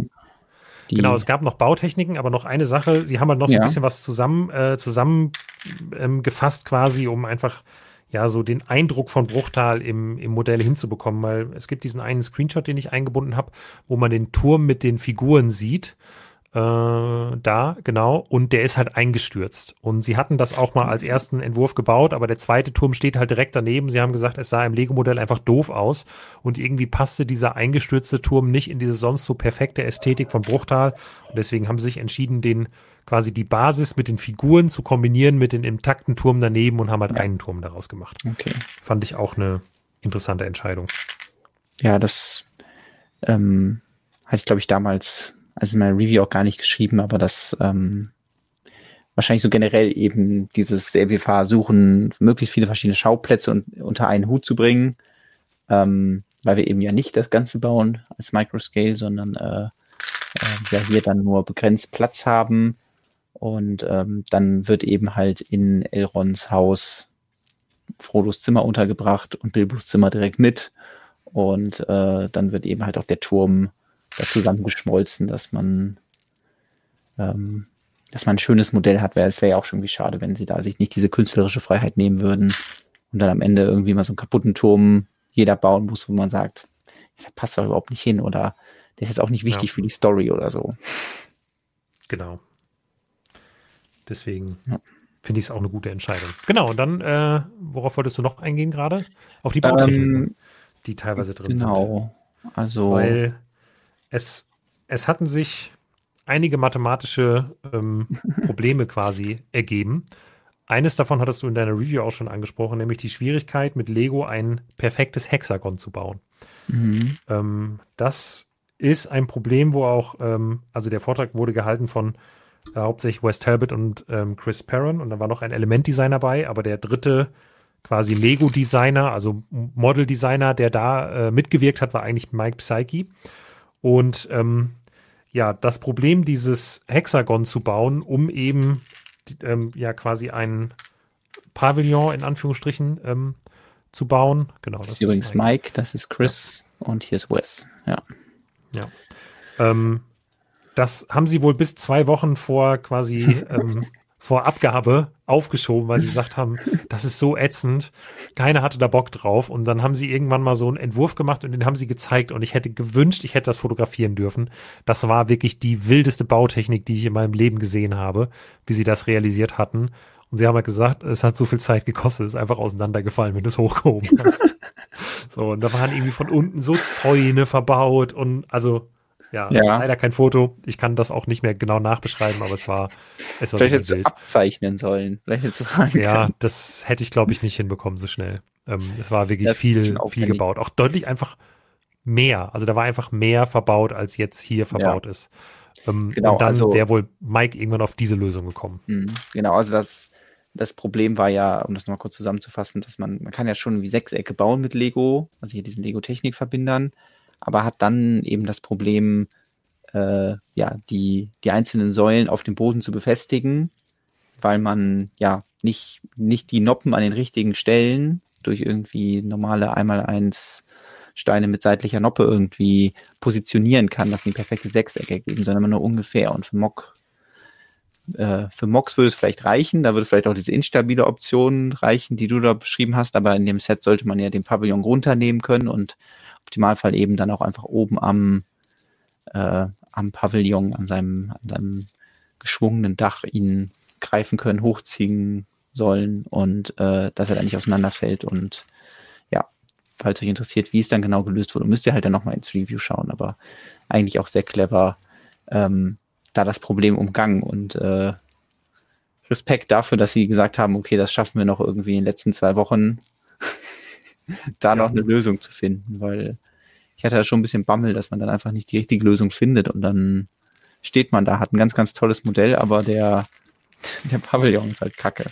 Genau, es gab noch Bautechniken, aber noch eine Sache, sie haben halt noch so ein bisschen was zusammen äh, zusammengefasst ähm, quasi, um einfach ja so den Eindruck von Bruchtal im, im Modell hinzubekommen, weil es gibt diesen einen Screenshot, den ich eingebunden habe, wo man den Turm mit den Figuren sieht. äh, da, genau. Und der ist halt eingestürzt. Und sie hatten das auch mal als ersten Entwurf gebaut, aber der zweite Turm steht halt direkt daneben. Sie haben gesagt, es sah im Lego-Modell einfach doof aus. Und irgendwie passte dieser eingestürzte Turm nicht in diese sonst so perfekte Ästhetik von Bruchtal. Und deswegen haben sie sich entschieden, den quasi die Basis mit den Figuren zu kombinieren mit den intakten Turm daneben und haben halt ja. einen Turm daraus gemacht. Okay. Fand ich auch eine interessante Entscheidung. Ja, das ähm, hatte ich, glaube ich, damals also in meiner Review auch gar nicht geschrieben, aber das ähm, wahrscheinlich so generell eben dieses, wir versuchen, möglichst viele verschiedene Schauplätze un unter einen Hut zu bringen, ähm, weil wir eben ja nicht das Ganze bauen als Microscale, sondern äh, äh, ja hier dann nur begrenzt Platz haben und ähm, dann wird eben halt in Elrons Haus Frodos Zimmer untergebracht und Bilbos Zimmer direkt mit und äh, dann wird eben halt auch der Turm da zusammengeschmolzen, dass man, ähm, dass man ein schönes Modell hat, weil es wäre ja auch schon wie schade, wenn sie da sich nicht diese künstlerische Freiheit nehmen würden und dann am Ende irgendwie mal so einen kaputten Turm jeder bauen muss, wo man sagt, ja, der passt doch überhaupt nicht hin oder der ist jetzt auch nicht wichtig ja. für die Story oder so. Genau. Deswegen ja. finde ich es auch eine gute Entscheidung. Genau, und dann, äh, worauf wolltest du noch eingehen gerade? Auf die Bautechniken, ähm, die teilweise drin genau. sind. Genau. Also. Weil es, es hatten sich einige mathematische ähm, (laughs) Probleme quasi ergeben. Eines davon hattest du in deiner Review auch schon angesprochen, nämlich die Schwierigkeit, mit Lego ein perfektes Hexagon zu bauen. Mhm. Ähm, das ist ein Problem, wo auch, ähm, also der Vortrag wurde gehalten von hauptsächlich Wes Talbot und ähm, Chris Perron und da war noch ein Elementdesigner bei, aber der dritte quasi Lego-Designer, also Model-Designer, der da äh, mitgewirkt hat, war eigentlich Mike Psyche. Und ähm, ja, das Problem, dieses Hexagon zu bauen, um eben ähm, ja quasi ein Pavillon in Anführungsstrichen ähm, zu bauen. Genau. Das, das ist übrigens Mike. Mike. das ist Chris ja. und hier ist Wes. Ja. Ja. Ähm, das haben sie wohl bis zwei Wochen vor quasi (laughs) ähm, vor Abgabe aufgeschoben, weil sie gesagt haben, das ist so ätzend. Keiner hatte da Bock drauf. Und dann haben sie irgendwann mal so einen Entwurf gemacht und den haben sie gezeigt. Und ich hätte gewünscht, ich hätte das fotografieren dürfen. Das war wirklich die wildeste Bautechnik, die ich in meinem Leben gesehen habe, wie sie das realisiert hatten. Und sie haben halt gesagt, es hat so viel Zeit gekostet, es ist einfach auseinandergefallen, wenn du es hochgehoben hast. (laughs) so, und da waren irgendwie von unten so Zäune verbaut und also ja, ja, leider kein Foto. Ich kann das auch nicht mehr genau nachbeschreiben, aber es war, es war Vielleicht hättest du abzeichnen sollen. Vielleicht hättest du fragen Ja, können. das hätte ich, glaube ich, nicht hinbekommen so schnell. Ähm, es war wirklich das viel, viel gebaut. Auch deutlich einfach mehr. Also da war einfach mehr verbaut, als jetzt hier verbaut ja. ist. Ähm, genau, und dann also, wäre wohl Mike irgendwann auf diese Lösung gekommen. Mhm, genau, also das, das Problem war ja, um das nochmal kurz zusammenzufassen, dass man, man kann ja schon wie Sechsecke bauen mit Lego, also hier diesen Lego-Technik-Verbindern aber hat dann eben das Problem, äh, ja, die, die einzelnen Säulen auf dem Boden zu befestigen, weil man ja nicht, nicht die Noppen an den richtigen Stellen durch irgendwie normale einmal eins Steine mit seitlicher Noppe irgendwie positionieren kann, dass sie ein perfektes Sechseck ergeben, sondern nur ungefähr. Und für Mock, äh, für Mocks würde es vielleicht reichen, da würde vielleicht auch diese instabile Option reichen, die du da beschrieben hast, aber in dem Set sollte man ja den Pavillon runternehmen können und Optimalfall eben dann auch einfach oben am, äh, am Pavillon, an seinem, an seinem geschwungenen Dach ihn greifen können, hochziehen sollen und äh, dass er dann nicht auseinanderfällt. Und ja, falls euch interessiert, wie es dann genau gelöst wurde, müsst ihr halt dann nochmal ins Review schauen. Aber eigentlich auch sehr clever, ähm, da das Problem umgangen und äh, Respekt dafür, dass sie gesagt haben, okay, das schaffen wir noch irgendwie in den letzten zwei Wochen (laughs) da noch eine Lösung zu finden, weil ich hatte ja schon ein bisschen Bammel, dass man dann einfach nicht die richtige Lösung findet und dann steht man da, hat ein ganz, ganz tolles Modell, aber der, (laughs) der Pavillon ist halt kacke.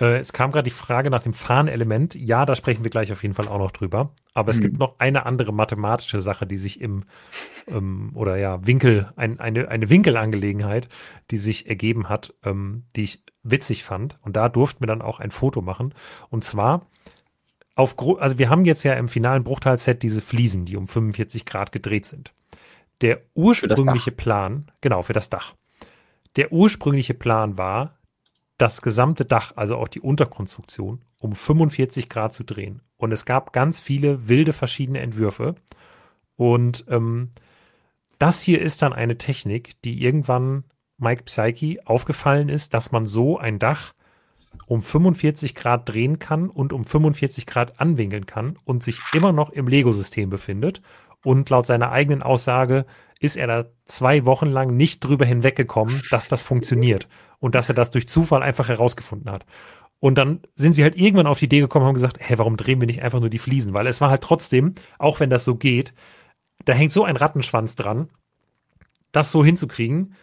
Äh, es kam gerade die Frage nach dem Fahnelement. Ja, da sprechen wir gleich auf jeden Fall auch noch drüber. Aber es mhm. gibt noch eine andere mathematische Sache, die sich im, ähm, oder ja, Winkel, ein, eine, eine Winkelangelegenheit, die sich ergeben hat, ähm, die ich witzig fand. Und da durften wir dann auch ein Foto machen. Und zwar auf, also wir haben jetzt ja im finalen Bruchteil-Set diese Fliesen, die um 45 Grad gedreht sind. Der ursprüngliche Plan, genau, für das Dach. Der ursprüngliche Plan war, das gesamte Dach, also auch die Unterkonstruktion, um 45 Grad zu drehen. Und es gab ganz viele wilde verschiedene Entwürfe. Und ähm, das hier ist dann eine Technik, die irgendwann Mike Psyche aufgefallen ist, dass man so ein Dach um 45 Grad drehen kann und um 45 Grad anwinkeln kann und sich immer noch im Lego-System befindet. Und laut seiner eigenen Aussage ist er da zwei Wochen lang nicht drüber hinweggekommen, dass das funktioniert und dass er das durch Zufall einfach herausgefunden hat. Und dann sind sie halt irgendwann auf die Idee gekommen und haben gesagt, hey, warum drehen wir nicht einfach nur die Fliesen? Weil es war halt trotzdem, auch wenn das so geht, da hängt so ein Rattenschwanz dran, das so hinzukriegen,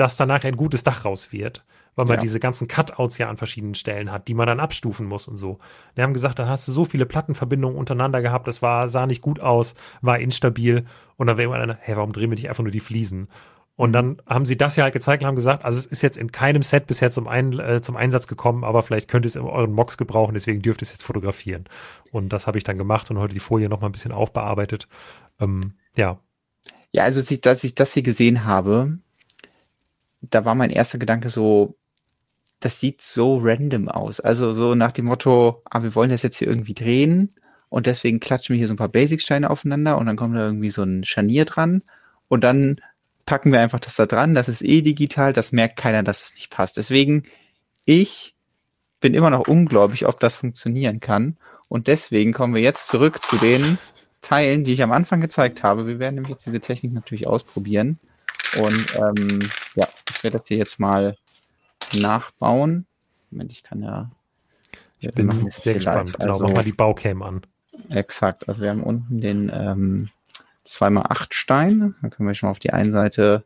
dass danach ein gutes Dach raus wird weil man ja. diese ganzen Cutouts ja an verschiedenen Stellen hat, die man dann abstufen muss und so. Die haben gesagt, dann hast du so viele Plattenverbindungen untereinander gehabt, das war, sah nicht gut aus, war instabil und dann wäre einer, hey, warum drehen wir nicht einfach nur die Fliesen? Und dann haben sie das ja halt gezeigt und haben gesagt, also es ist jetzt in keinem Set bisher zum, Ein, äh, zum Einsatz gekommen, aber vielleicht könnt ihr es in euren Mocks gebrauchen, deswegen dürft ihr es jetzt fotografieren. Und das habe ich dann gemacht und heute die Folie noch mal ein bisschen aufbearbeitet. Ähm, ja. Ja, also dass ich das hier gesehen habe, da war mein erster Gedanke so, das sieht so random aus. Also so nach dem Motto, ah, wir wollen das jetzt hier irgendwie drehen und deswegen klatschen wir hier so ein paar Basic-Steine aufeinander und dann kommt da irgendwie so ein Scharnier dran und dann packen wir einfach das da dran, das ist eh digital, das merkt keiner, dass es nicht passt. Deswegen, ich bin immer noch ungläubig, ob das funktionieren kann und deswegen kommen wir jetzt zurück zu den Teilen, die ich am Anfang gezeigt habe. Wir werden nämlich jetzt diese Technik natürlich ausprobieren und ähm, ja, ich werde das hier jetzt mal nachbauen. Moment, ich kann ja. Ich bin sehr gespannt. Genau, also, mach mal die Baucam an. Exakt. Also wir haben unten den ähm, 2x8 Stein. Da können wir schon mal auf die einen Seite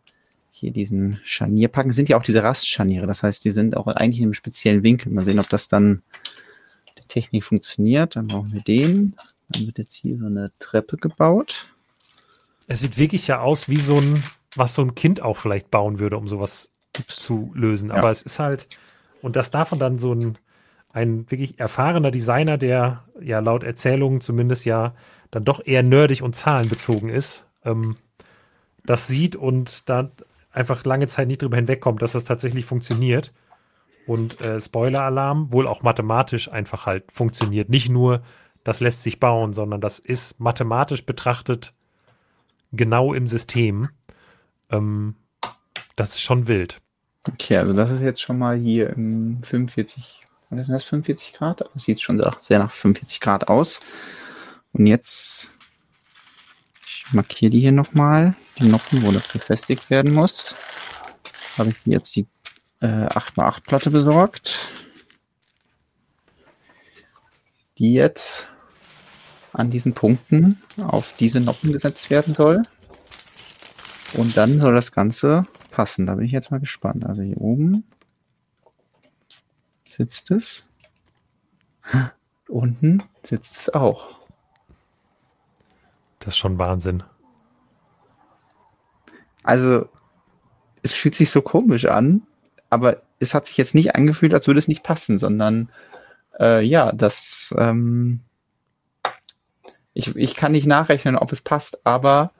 hier diesen Scharnier packen. Sind ja auch diese Rastscharniere. Das heißt, die sind auch eigentlich in einem speziellen Winkel. Mal sehen, ob das dann die Technik funktioniert. Dann brauchen wir den. Dann wird jetzt hier so eine Treppe gebaut. Es sieht wirklich ja aus wie so ein, was so ein Kind auch vielleicht bauen würde, um sowas zu lösen. Ja. Aber es ist halt, und das davon dann so ein, ein wirklich erfahrener Designer, der ja laut Erzählungen zumindest ja dann doch eher nerdig und zahlenbezogen ist, ähm, das sieht und da einfach lange Zeit nicht drüber hinwegkommt, dass das tatsächlich funktioniert. Und äh, Spoiler-Alarm wohl auch mathematisch einfach halt funktioniert. Nicht nur, das lässt sich bauen, sondern das ist mathematisch betrachtet genau im System. Ähm, das ist schon wild. Okay, also das ist jetzt schon mal hier im 45, was ist das, 45 Grad? Das sieht schon sehr nach 45 Grad aus. Und jetzt, ich markiere die hier nochmal, die Noppen, wo das befestigt werden muss. Habe ich jetzt die äh, 8x8 Platte besorgt, die jetzt an diesen Punkten auf diese Noppen gesetzt werden soll. Und dann soll das Ganze passen. Da bin ich jetzt mal gespannt. Also hier oben sitzt es. (laughs) Unten sitzt es auch. Das ist schon Wahnsinn. Also, es fühlt sich so komisch an, aber es hat sich jetzt nicht angefühlt, als würde es nicht passen, sondern äh, ja, das ähm, ich, ich kann nicht nachrechnen, ob es passt, aber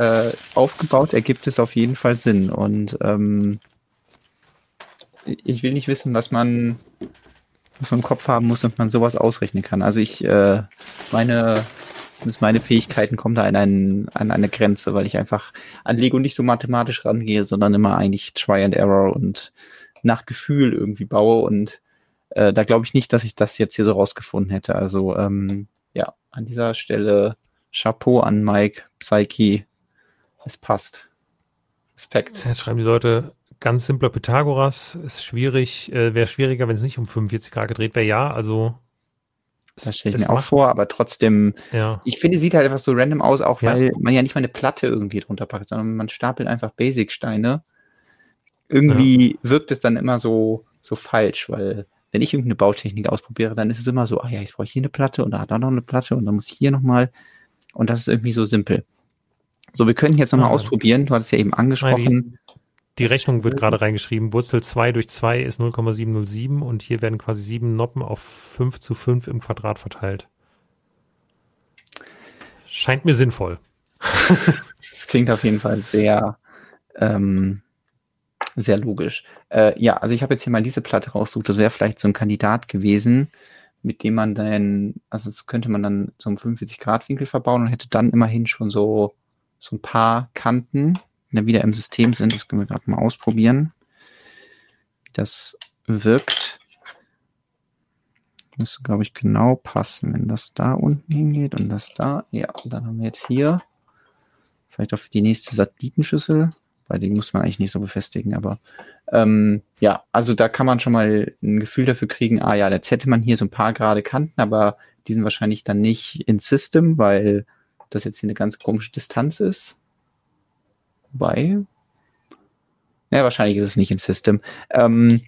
äh, aufgebaut ergibt es auf jeden Fall Sinn. Und ähm, ich will nicht wissen, was man, was man im Kopf haben muss, damit man sowas ausrechnen kann. Also ich, äh, meine, meine Fähigkeiten kommen da an, einen, an eine Grenze, weil ich einfach an Lego nicht so mathematisch rangehe, sondern immer eigentlich Try and Error und nach Gefühl irgendwie baue. Und äh, da glaube ich nicht, dass ich das jetzt hier so rausgefunden hätte. Also ähm, ja, an dieser Stelle Chapeau an Mike, Psyche, es passt. Respekt. Jetzt schreiben die Leute, ganz simpler Pythagoras ist schwierig, äh, wäre schwieriger, wenn es nicht um 45 Grad gedreht wäre. Ja, also. Das stelle ich mir auch vor, aber trotzdem, ja. ich finde, sieht halt einfach so random aus, auch weil ja. man ja nicht mal eine Platte irgendwie drunter packt, sondern man stapelt einfach Basic-Steine. Irgendwie ja. wirkt es dann immer so, so falsch, weil wenn ich irgendeine Bautechnik ausprobiere, dann ist es immer so, ah ja, jetzt brauche ich hier eine Platte und da hat auch noch eine Platte und dann muss ich hier nochmal. Und das ist irgendwie so simpel. So, wir können jetzt nochmal ja. ausprobieren. Du hattest ja eben angesprochen. Die, die Rechnung wird gerade reingeschrieben. Wurzel 2 durch 2 ist 0,707 und hier werden quasi sieben Noppen auf 5 zu 5 im Quadrat verteilt. Scheint mir sinnvoll. (laughs) das klingt auf jeden Fall sehr, ähm, sehr logisch. Äh, ja, also ich habe jetzt hier mal diese Platte rausgesucht. Das wäre vielleicht so ein Kandidat gewesen, mit dem man dann, also das könnte man dann so einen 45 Grad Winkel verbauen und hätte dann immerhin schon so so ein paar Kanten die wieder im System sind. Das können wir gerade mal ausprobieren, wie das wirkt. Müsste, glaube ich, genau passen, wenn das da unten hingeht und das da. Ja, und dann haben wir jetzt hier vielleicht auch für die nächste Satellitenschüssel, weil die muss man eigentlich nicht so befestigen, aber ähm, ja, also da kann man schon mal ein Gefühl dafür kriegen, ah ja, jetzt hätte man hier so ein paar gerade Kanten, aber die sind wahrscheinlich dann nicht in System, weil das jetzt hier eine ganz komische Distanz ist. Wobei, ja, wahrscheinlich ist es nicht in System. Ähm,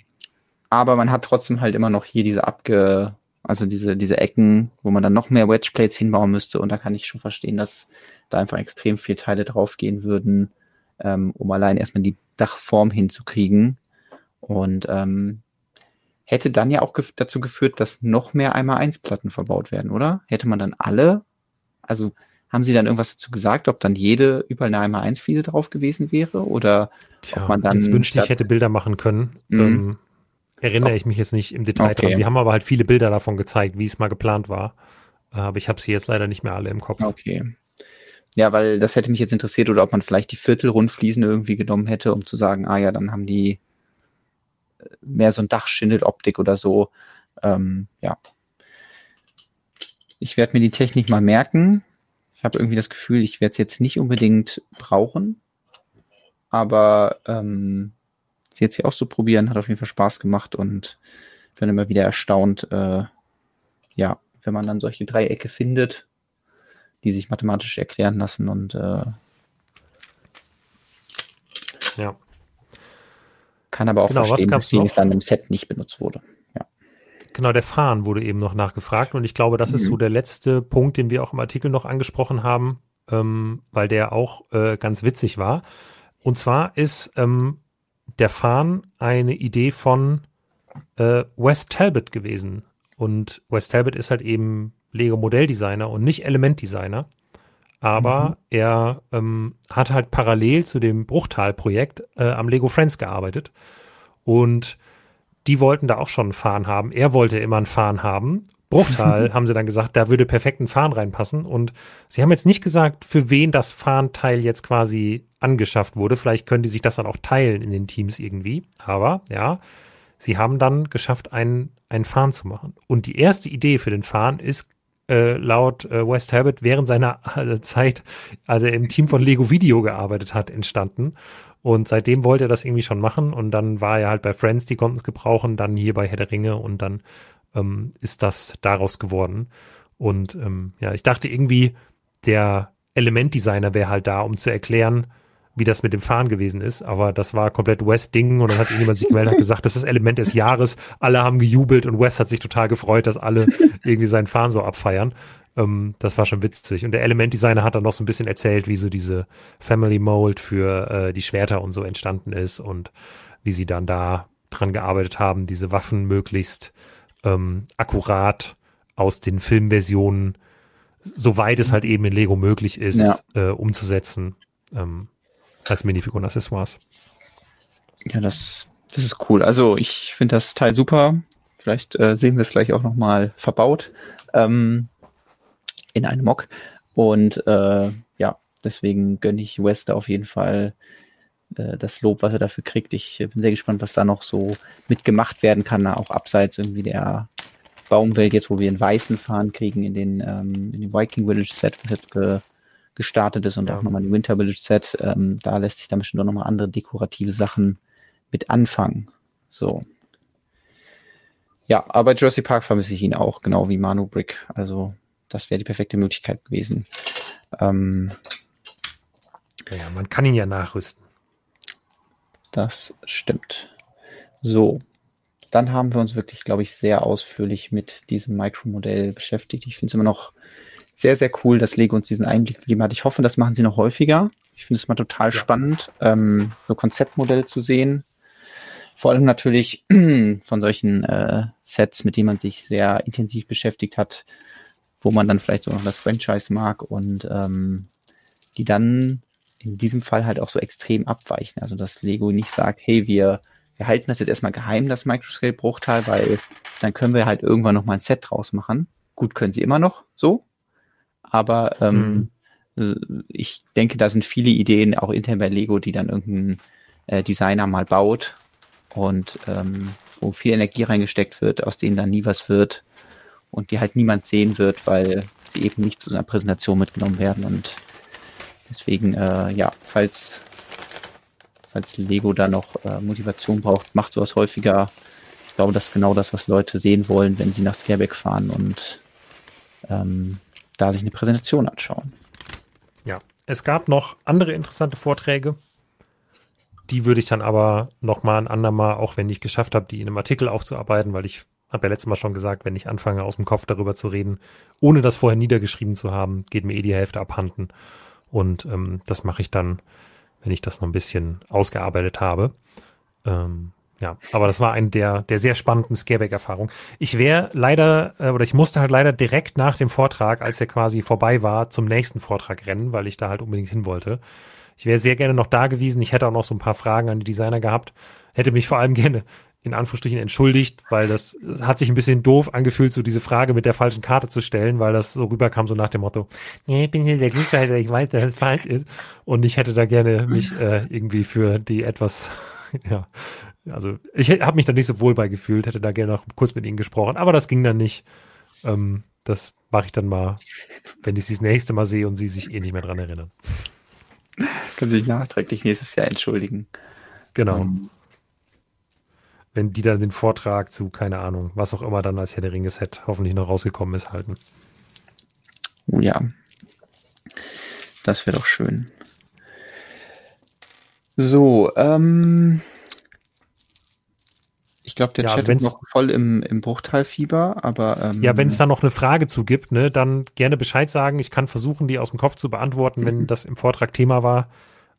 aber man hat trotzdem halt immer noch hier diese abge, also diese, diese Ecken, wo man dann noch mehr Wedge Plates hinbauen müsste. Und da kann ich schon verstehen, dass da einfach extrem viele Teile draufgehen würden, ähm, um allein erstmal die Dachform hinzukriegen. Und ähm, hätte dann ja auch gef dazu geführt, dass noch mehr einmal 1 Platten verbaut werden, oder? Hätte man dann alle, also haben Sie dann irgendwas dazu gesagt, ob dann jede überall eine einmal 1 Fliese drauf gewesen wäre oder Tja, ob man dann. Jetzt wünschte ich, hätte Bilder machen können. Mhm. Ähm, erinnere oh. ich mich jetzt nicht im Detail okay. dran. Sie haben aber halt viele Bilder davon gezeigt, wie es mal geplant war. Aber ich habe sie jetzt leider nicht mehr alle im Kopf. Okay. Ja, weil das hätte mich jetzt interessiert, oder ob man vielleicht die Viertelrundfliesen irgendwie genommen hätte, um zu sagen, ah ja, dann haben die äh, mehr so ein Dachschindeloptik oder so. Ähm, ja. Ich werde mir die Technik mal merken. Ich habe irgendwie das Gefühl, ich werde es jetzt nicht unbedingt brauchen. Aber ähm, sie jetzt hier auch so probieren, hat auf jeden Fall Spaß gemacht und bin immer wieder erstaunt, äh, ja, wenn man dann solche Dreiecke findet, die sich mathematisch erklären lassen und äh, ja. Kann aber auch genau, verstehen, dass die dann im Set nicht benutzt wurde. Genau, der Fahren wurde eben noch nachgefragt und ich glaube, das mhm. ist so der letzte Punkt, den wir auch im Artikel noch angesprochen haben, ähm, weil der auch äh, ganz witzig war. Und zwar ist ähm, der Fahren eine Idee von äh, Wes Talbot gewesen. Und Wes Talbot ist halt eben Lego Modelldesigner und nicht Elementdesigner. Aber mhm. er ähm, hat halt parallel zu dem Bruchtal-Projekt äh, am Lego Friends gearbeitet. Und die wollten da auch schon einen Fahnen haben. Er wollte immer einen Fahnen haben. Bruchtal (laughs) haben sie dann gesagt, da würde perfekt ein Fahnen reinpassen. Und sie haben jetzt nicht gesagt, für wen das Fahnenteil jetzt quasi angeschafft wurde. Vielleicht können die sich das dann auch teilen in den Teams irgendwie. Aber ja, sie haben dann geschafft, einen, einen Fahnen zu machen. Und die erste Idee für den Fahnen ist äh, laut äh, West Herbert während seiner äh, Zeit, als er im Team von Lego Video gearbeitet hat, entstanden. Und seitdem wollte er das irgendwie schon machen. Und dann war er halt bei Friends, die konnten es gebrauchen, dann hier bei Herr der Ringe und dann ähm, ist das daraus geworden. Und ähm, ja, ich dachte irgendwie, der Elementdesigner wäre halt da, um zu erklären, wie das mit dem Fahren gewesen ist, aber das war komplett West-Ding und dann hat jemand sich gemeldet und gesagt, das ist das Element des Jahres. Alle haben gejubelt und West hat sich total gefreut, dass alle irgendwie sein Fahren so abfeiern. Ähm, das war schon witzig. Und der Elementdesigner hat dann noch so ein bisschen erzählt, wie so diese Family Mold für äh, die Schwerter und so entstanden ist und wie sie dann da dran gearbeitet haben, diese Waffen möglichst ähm, akkurat aus den Filmversionen, soweit es halt eben in Lego möglich ist, ja. äh, umzusetzen. Ähm, als Minifiguren-Accessoires. Ja, das, das ist cool. Also ich finde das Teil super. Vielleicht äh, sehen wir es gleich auch nochmal verbaut. Ähm, in einem Mock. Und äh, ja, deswegen gönne ich Wester auf jeden Fall äh, das Lob, was er dafür kriegt. Ich bin sehr gespannt, was da noch so mitgemacht werden kann, auch abseits irgendwie der Baumwelt, jetzt wo wir einen weißen Fahren kriegen in den, ähm, in den Viking Village Set, was jetzt gestartet ist und ja. auch nochmal die Winter Village Set. Ähm, da lässt sich dann bestimmt auch nochmal andere dekorative Sachen mit anfangen. So. Ja, aber Jurassic Park vermisse ich ihn auch, genau wie Manu Brick. Also das wäre die perfekte Möglichkeit gewesen. Ähm, ja, man kann ihn ja nachrüsten. Das stimmt. So, dann haben wir uns wirklich, glaube ich, sehr ausführlich mit diesem Mikromodell beschäftigt. Ich finde es immer noch sehr, sehr cool, dass Lego uns diesen Einblick gegeben hat. Ich hoffe, das machen sie noch häufiger. Ich finde es mal total ja. spannend, ähm, so Konzeptmodelle zu sehen. Vor allem natürlich (clears throat) von solchen äh, Sets, mit denen man sich sehr intensiv beschäftigt hat, wo man dann vielleicht so noch das Franchise mag und ähm, die dann in diesem Fall halt auch so extrem abweichen. Also dass Lego nicht sagt, hey, wir, wir halten das jetzt erstmal geheim, das Microscale-Bruchteil, weil dann können wir halt irgendwann noch mal ein Set draus machen. Gut, können sie immer noch so, aber ähm, mhm. ich denke, da sind viele Ideen auch intern bei Lego, die dann irgendein äh, Designer mal baut und ähm, wo viel Energie reingesteckt wird, aus denen dann nie was wird und die halt niemand sehen wird, weil sie eben nicht zu einer Präsentation mitgenommen werden und deswegen, äh, ja, falls, falls Lego da noch äh, Motivation braucht, macht sowas häufiger. Ich glaube, das ist genau das, was Leute sehen wollen, wenn sie nach Scareback fahren und ähm, da sich eine Präsentation anschauen. Ja, es gab noch andere interessante Vorträge. Die würde ich dann aber nochmal ein andermal, auch wenn ich geschafft habe, die in einem Artikel aufzuarbeiten, weil ich habe ja letztes Mal schon gesagt, wenn ich anfange, aus dem Kopf darüber zu reden, ohne das vorher niedergeschrieben zu haben, geht mir eh die Hälfte abhanden. Und ähm, das mache ich dann, wenn ich das noch ein bisschen ausgearbeitet habe. Ähm, ja, aber das war eine der, der sehr spannenden Scareback-Erfahrungen. Ich wäre leider, äh, oder ich musste halt leider direkt nach dem Vortrag, als er quasi vorbei war, zum nächsten Vortrag rennen, weil ich da halt unbedingt hin wollte. Ich wäre sehr gerne noch da gewesen. Ich hätte auch noch so ein paar Fragen an die Designer gehabt. Hätte mich vor allem (laughs) gerne in Anführungsstrichen entschuldigt, weil das hat sich ein bisschen doof angefühlt, so diese Frage mit der falschen Karte zu stellen, weil das so rüberkam, so nach dem Motto, nee, ich bin hier der Glückseiter, ich weiß, dass es falsch ist. Und ich hätte da gerne mich äh, irgendwie für die etwas, (laughs) ja, also ich habe mich da nicht so wohl bei gefühlt, hätte da gerne noch kurz mit ihnen gesprochen, aber das ging dann nicht. Ähm, das mache ich dann mal, wenn ich sie das nächste Mal sehe und sie sich eh nicht mehr dran erinnern. Können sich nachträglich nächstes Jahr entschuldigen. Genau. Um. Ähm. Wenn die dann den Vortrag zu, keine Ahnung, was auch immer dann als Herr der Ringe Set hoffentlich noch rausgekommen ist, halten. Oh ja. Das wäre doch schön. So, ähm, ich glaube, der ja, Chat ist noch voll im, im Bruchteilfieber, aber. Ähm, ja, wenn es da noch eine Frage zu gibt, ne, dann gerne Bescheid sagen. Ich kann versuchen, die aus dem Kopf zu beantworten, wenn das im Vortrag Thema war.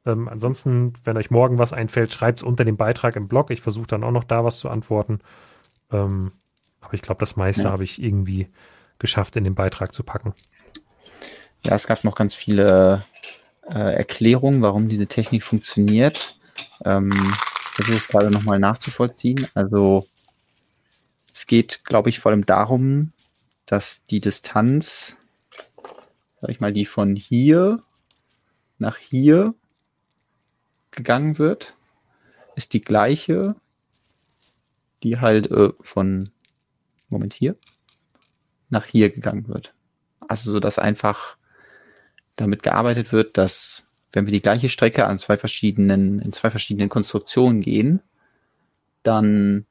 Ähm, ansonsten, wenn euch morgen was einfällt, schreibt es unter dem Beitrag im Blog. Ich versuche dann auch noch da was zu antworten. Ähm, aber ich glaube, das meiste ja. habe ich irgendwie geschafft, in den Beitrag zu packen. Ja, es gab noch ganz viele äh, Erklärungen, warum diese Technik funktioniert. Ähm, versuche gerade nochmal nachzuvollziehen. Also es geht, glaube ich, vor allem darum, dass die Distanz, sag ich mal, die von hier nach hier gegangen wird, ist die gleiche, die halt äh, von, Moment, hier nach hier gegangen wird. Also so, dass einfach damit gearbeitet wird, dass wenn wir die gleiche Strecke an zwei verschiedenen, in zwei verschiedenen Konstruktionen gehen, dann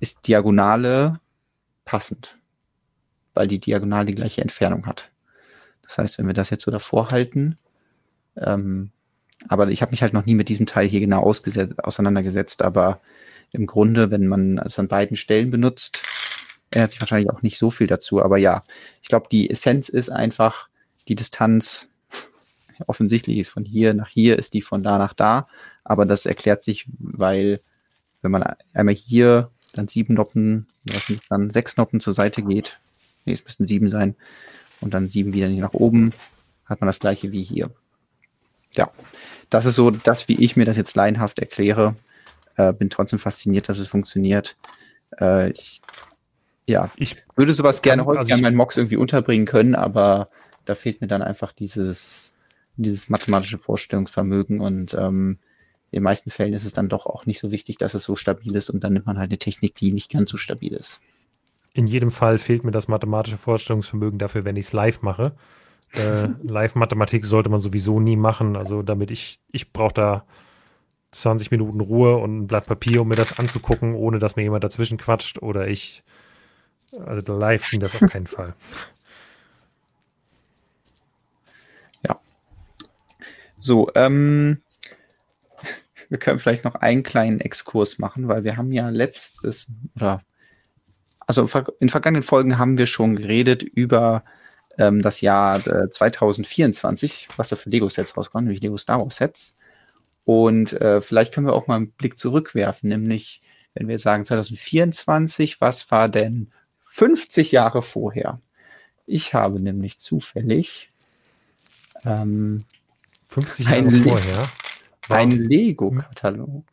ist Diagonale passend, weil die Diagonale die gleiche Entfernung hat. Das heißt, wenn wir das jetzt so davor halten, ähm, aber ich habe mich halt noch nie mit diesem Teil hier genau auseinandergesetzt, aber im Grunde, wenn man es an beiden Stellen benutzt, ändert sich wahrscheinlich auch nicht so viel dazu. Aber ja, ich glaube, die Essenz ist einfach die Distanz offensichtlich ist. Von hier nach hier ist die von da nach da. Aber das erklärt sich, weil wenn man einmal hier dann sieben Noppen, dann sechs Noppen zur Seite geht, nee, es müssten sieben sein, und dann sieben wieder nach oben, hat man das gleiche wie hier. Ja, das ist so das, wie ich mir das jetzt laienhaft erkläre. Äh, bin trotzdem fasziniert, dass es funktioniert. Äh, ich, ja, ich würde sowas gerne häufig also an meinen Mocks irgendwie unterbringen können, aber da fehlt mir dann einfach dieses dieses mathematische Vorstellungsvermögen und ähm, in den meisten Fällen ist es dann doch auch nicht so wichtig, dass es so stabil ist und dann nimmt man halt eine Technik, die nicht ganz so stabil ist. In jedem Fall fehlt mir das mathematische Vorstellungsvermögen dafür, wenn ich es live mache. Äh, (laughs) Live-Mathematik sollte man sowieso nie machen. Also damit ich, ich brauche da 20 Minuten Ruhe und ein Blatt Papier, um mir das anzugucken, ohne dass mir jemand dazwischen quatscht oder ich, also live ging das auf keinen (laughs) Fall. So, ähm, (laughs) wir können vielleicht noch einen kleinen Exkurs machen, weil wir haben ja letztes oder also in vergangenen Folgen haben wir schon geredet über ähm, das Jahr äh, 2024, was da für Lego-Sets rauskommt, nämlich Lego Star Wars-Sets. Und äh, vielleicht können wir auch mal einen Blick zurückwerfen, nämlich wenn wir sagen 2024, was war denn 50 Jahre vorher? Ich habe nämlich zufällig ähm, 50 Jahre ein vorher. ein Lego-Katalog.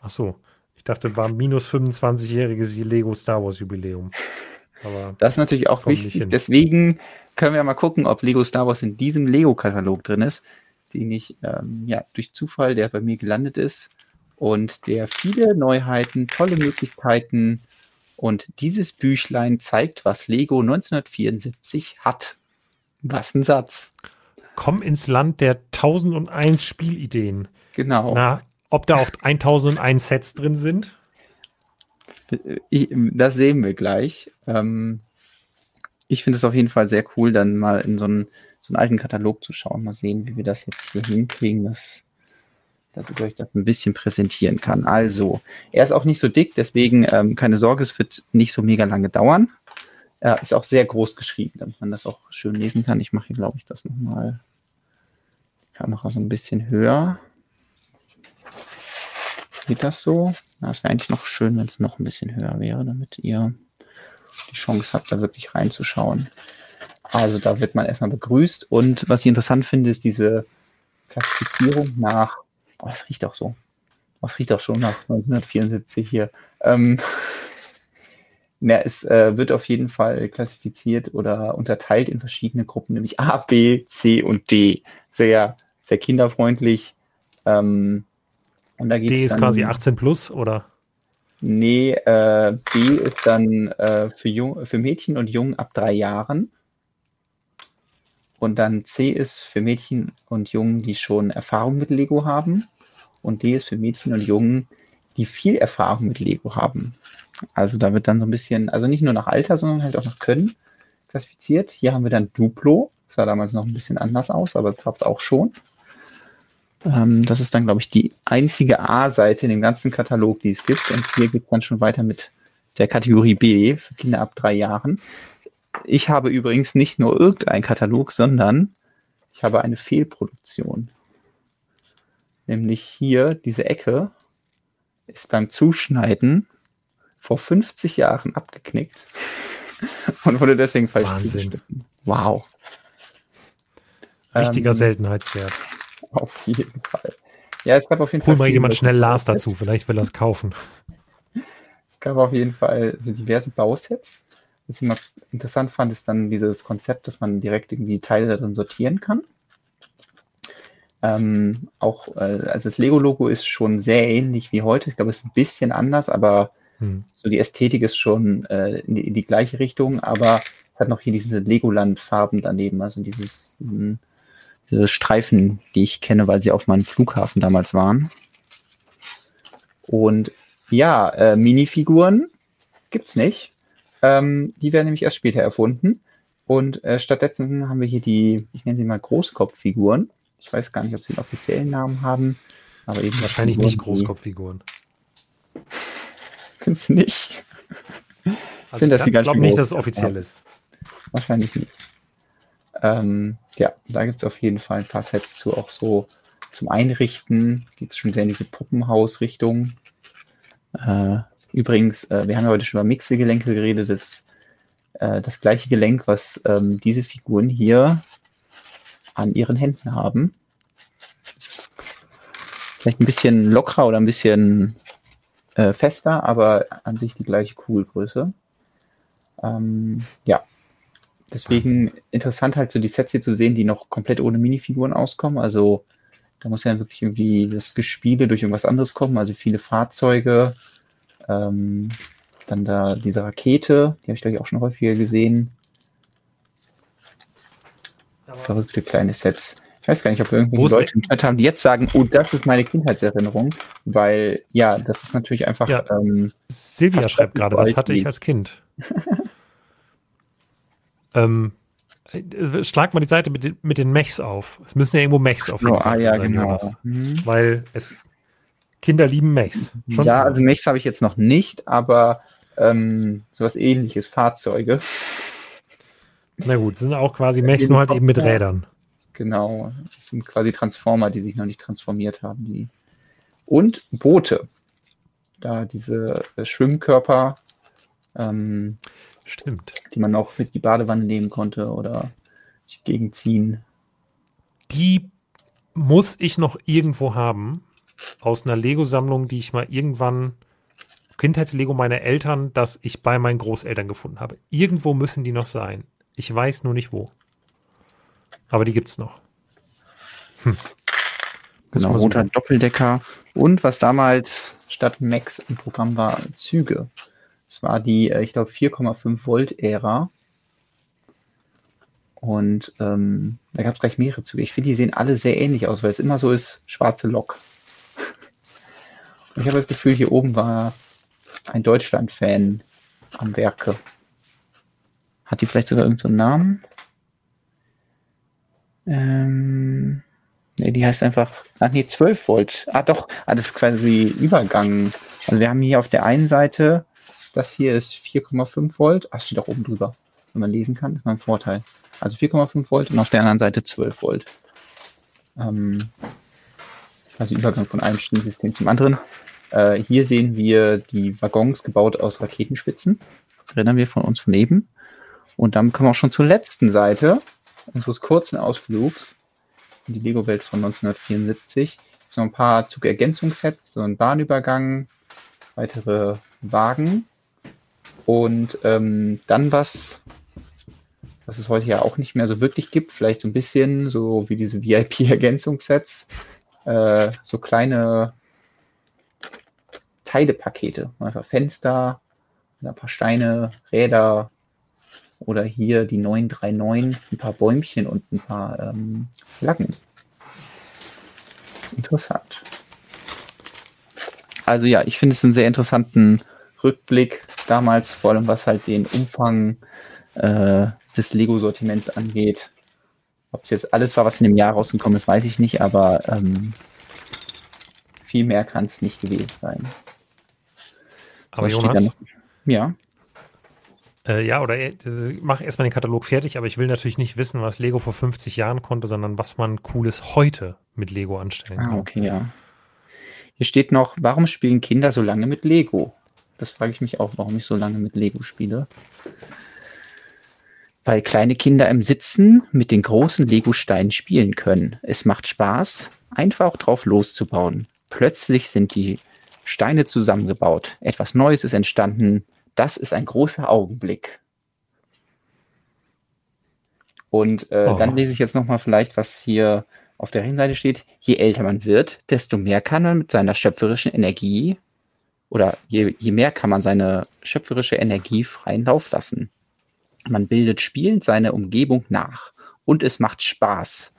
Ach so. Ich dachte, war minus 25-jähriges Lego Star Wars Jubiläum. Aber das ist natürlich auch wichtig. Deswegen können wir mal gucken, ob Lego Star Wars in diesem Lego-Katalog drin ist, den ich ähm, ja durch Zufall, der bei mir gelandet ist und der viele Neuheiten, tolle Möglichkeiten und dieses Büchlein zeigt, was Lego 1974 hat. Was ein Satz. Komm ins Land der 1001 Spielideen. Genau. Na, ob da auch 1001 Sets drin sind? Ich, das sehen wir gleich. Ähm, ich finde es auf jeden Fall sehr cool, dann mal in so einen, so einen alten Katalog zu schauen. Mal sehen, wie wir das jetzt hier hinkriegen, dass, dass ich euch das ein bisschen präsentieren kann. Also, er ist auch nicht so dick, deswegen ähm, keine Sorge, es wird nicht so mega lange dauern. Er ist auch sehr groß geschrieben, damit man das auch schön lesen kann. Ich mache hier, glaube ich, das nochmal. Die Kamera so ein bisschen höher. Geht das so? Na, es wäre eigentlich noch schön, wenn es noch ein bisschen höher wäre, damit ihr die Chance habt, da wirklich reinzuschauen. Also da wird man erstmal begrüßt und was ich interessant finde, ist diese Klassifizierung nach, oh, das riecht auch so. Das riecht auch schon nach 1974 hier. Ähm, na, es äh, wird auf jeden Fall klassifiziert oder unterteilt in verschiedene Gruppen, nämlich A, B, C und D. Sehr, sehr kinderfreundlich. Ähm, und da D ist dann, quasi 18 plus, oder? Nee, äh, B ist dann äh, für, Jung, für Mädchen und Jungen ab drei Jahren. Und dann C ist für Mädchen und Jungen, die schon Erfahrung mit Lego haben. Und D ist für Mädchen und Jungen, die viel Erfahrung mit Lego haben. Also da wird dann so ein bisschen, also nicht nur nach Alter, sondern halt auch nach Können klassifiziert. Hier haben wir dann Duplo. Das sah damals noch ein bisschen anders aus, aber es gab es auch schon. Ähm, das ist dann, glaube ich, die einzige A-Seite in dem ganzen Katalog, die es gibt. Und hier geht es dann schon weiter mit der Kategorie B für Kinder ab drei Jahren. Ich habe übrigens nicht nur irgendeinen Katalog, sondern ich habe eine Fehlproduktion. Nämlich hier, diese Ecke ist beim Zuschneiden vor 50 Jahren abgeknickt (laughs) und wurde deswegen falsch Wahnsinn. zugeschnitten. Wow. Richtiger ähm, Seltenheitswert. Auf jeden Fall. Ja, es gab auf jeden Hol Fall. Hol mal jemand schnell Lars dazu, vielleicht will er es kaufen. (laughs) Es gab auf jeden Fall so diverse Bausets. Was ich immer interessant fand, ist dann dieses Konzept, dass man direkt irgendwie Teile darin sortieren kann. Ähm, auch, äh, also das Lego-Logo ist schon sehr ähnlich wie heute. Ich glaube, es ist ein bisschen anders, aber hm. so die Ästhetik ist schon äh, in, die, in, die, gleiche Richtung, aber es hat noch hier diese Legoland-Farben daneben, also dieses, diesen, diese Streifen, die ich kenne, weil sie auf meinem Flughafen damals waren. Und ja, äh, Minifiguren gibt's nicht. Ähm, die werden nämlich erst später erfunden. Und äh, stattdessen haben wir hier die, ich nenne sie mal Großkopffiguren. Ich weiß gar nicht, ob sie einen offiziellen Namen haben, aber eben wahrscheinlich Figuren, nicht Großkopffiguren. Findest du nicht? Also ich glaube nicht, dass es offiziell ist. Wahrscheinlich nicht. Ähm, ja, da gibt es auf jeden Fall ein paar Sets zu, auch so zum Einrichten. Geht es schon sehr in diese Puppenhaus-Richtung. Äh, übrigens, äh, wir haben ja heute schon über Mixelgelenke geredet. Das, äh, das gleiche Gelenk, was ähm, diese Figuren hier an ihren Händen haben. Das ist vielleicht ein bisschen lockerer oder ein bisschen äh, fester, aber an sich die gleiche Kugelgröße. Ähm, ja, Deswegen Wahnsinn. interessant halt so die Sets hier zu sehen, die noch komplett ohne Minifiguren auskommen. Also da muss ja wirklich irgendwie das Gespiele durch irgendwas anderes kommen. Also viele Fahrzeuge. Ähm, dann da diese Rakete, die habe ich glaube ich auch schon häufiger gesehen. Verrückte kleine Sets. Ich weiß gar nicht, ob wir irgendwie Leute im Chat haben, die jetzt sagen, oh, das ist meine Kindheitserinnerung, weil ja, das ist natürlich einfach. Ja. Ähm, Silvia schreibt gerade, das hatte ich als Kind. (laughs) Ähm, äh, schlag mal die Seite mit den, mit den Mechs auf. Es müssen ja irgendwo Mechs auf jeden oh, ah, ja, genau. Mhm. Weil es Kinder lieben Mechs. Schon ja, also Mechs habe ich jetzt noch nicht, aber ähm, sowas ähnliches, Fahrzeuge. Na gut, sind auch quasi Mechs, nur halt eben mit Rädern. Genau, das sind quasi Transformer, die sich noch nicht transformiert haben. Die. Und Boote. Da diese äh, Schwimmkörper. Ähm, Stimmt. Die man auch mit die Badewanne nehmen konnte oder gegenziehen. Die muss ich noch irgendwo haben. Aus einer Lego-Sammlung, die ich mal irgendwann. Kindheitslego meiner Eltern, das ich bei meinen Großeltern gefunden habe. Irgendwo müssen die noch sein. Ich weiß nur nicht wo. Aber die gibt es noch. Hm. Genau, roter Doppeldecker. Und was damals statt Max im Programm war, Züge. Das war die, äh, ich glaube, 4,5 Volt Ära. Und ähm, da gab es gleich mehrere Züge. Ich finde, die sehen alle sehr ähnlich aus, weil es immer so ist, schwarze Lok. Und ich habe das Gefühl, hier oben war ein Deutschland-Fan am Werke. Hat die vielleicht sogar irgendeinen so Namen? Ähm, nee, die heißt einfach, ach nee, 12 Volt. Ah doch, ah, das ist quasi Übergang. Also wir haben hier auf der einen Seite, das hier ist 4,5 Volt. Ach, steht auch oben drüber. Wenn man lesen kann, ist mal ein Vorteil. Also 4,5 Volt und auf der anderen Seite 12 Volt. Ähm, also Übergang von einem Schienensystem zum anderen. Äh, hier sehen wir die Waggons gebaut aus Raketenspitzen. Erinnern wir von uns von eben. Und dann kommen wir auch schon zur letzten Seite unseres kurzen Ausflugs in die Lego-Welt von 1974. So ein paar Zugergänzungssets, so ein Bahnübergang, weitere Wagen und ähm, dann was, was es heute ja auch nicht mehr so wirklich gibt, vielleicht so ein bisschen, so wie diese VIP-Ergänzungssets, äh, so kleine Teilepakete, einfach Fenster, ein paar Steine, Räder oder hier die 939, ein paar Bäumchen und ein paar ähm, Flaggen. Interessant. Also ja, ich finde es einen sehr interessanten Rückblick damals, vor allem was halt den Umfang äh, des Lego-Sortiments angeht. Ob es jetzt alles war, was in dem Jahr rausgekommen ist, weiß ich nicht, aber ähm, viel mehr kann es nicht gewesen sein. Aber Jonas, ja. Äh, ja, oder äh, mach erstmal den Katalog fertig, aber ich will natürlich nicht wissen, was Lego vor 50 Jahren konnte, sondern was man Cooles heute mit Lego anstellen ah, kann. Ah, okay, ja. Hier steht noch, warum spielen Kinder so lange mit Lego? Das frage ich mich auch, warum ich so lange mit Lego spiele. Weil kleine Kinder im Sitzen mit den großen Lego-Steinen spielen können. Es macht Spaß, einfach drauf loszubauen. Plötzlich sind die Steine zusammengebaut. Etwas Neues ist entstanden. Das ist ein großer Augenblick. Und äh, oh. dann lese ich jetzt nochmal vielleicht, was hier auf der rechten Seite steht. Je älter man wird, desto mehr kann man mit seiner schöpferischen Energie oder je, je mehr kann man seine schöpferische Energie freien Lauf lassen. Man bildet spielend seine Umgebung nach und es macht Spaß,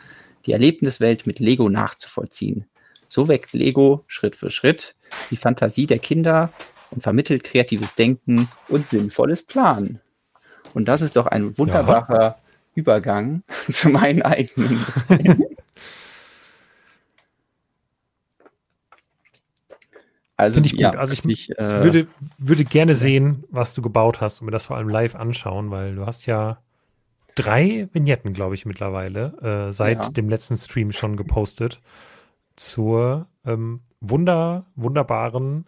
die Erlebniswelt mit Lego nachzuvollziehen. So weckt Lego Schritt für Schritt die Fantasie der Kinder und vermittelt kreatives Denken und sinnvolles Planen. Und das ist doch ein wunderbarer ja. Übergang (laughs) zu meinen eigenen. (laughs) Also, Finde ich gut. Ja, also ich, ich äh, würde, würde gerne sehen, was du gebaut hast und mir das vor allem live anschauen, weil du hast ja drei Vignetten, glaube ich, mittlerweile, äh, seit ja. dem letzten Stream schon gepostet zur ähm, wunder, wunderbaren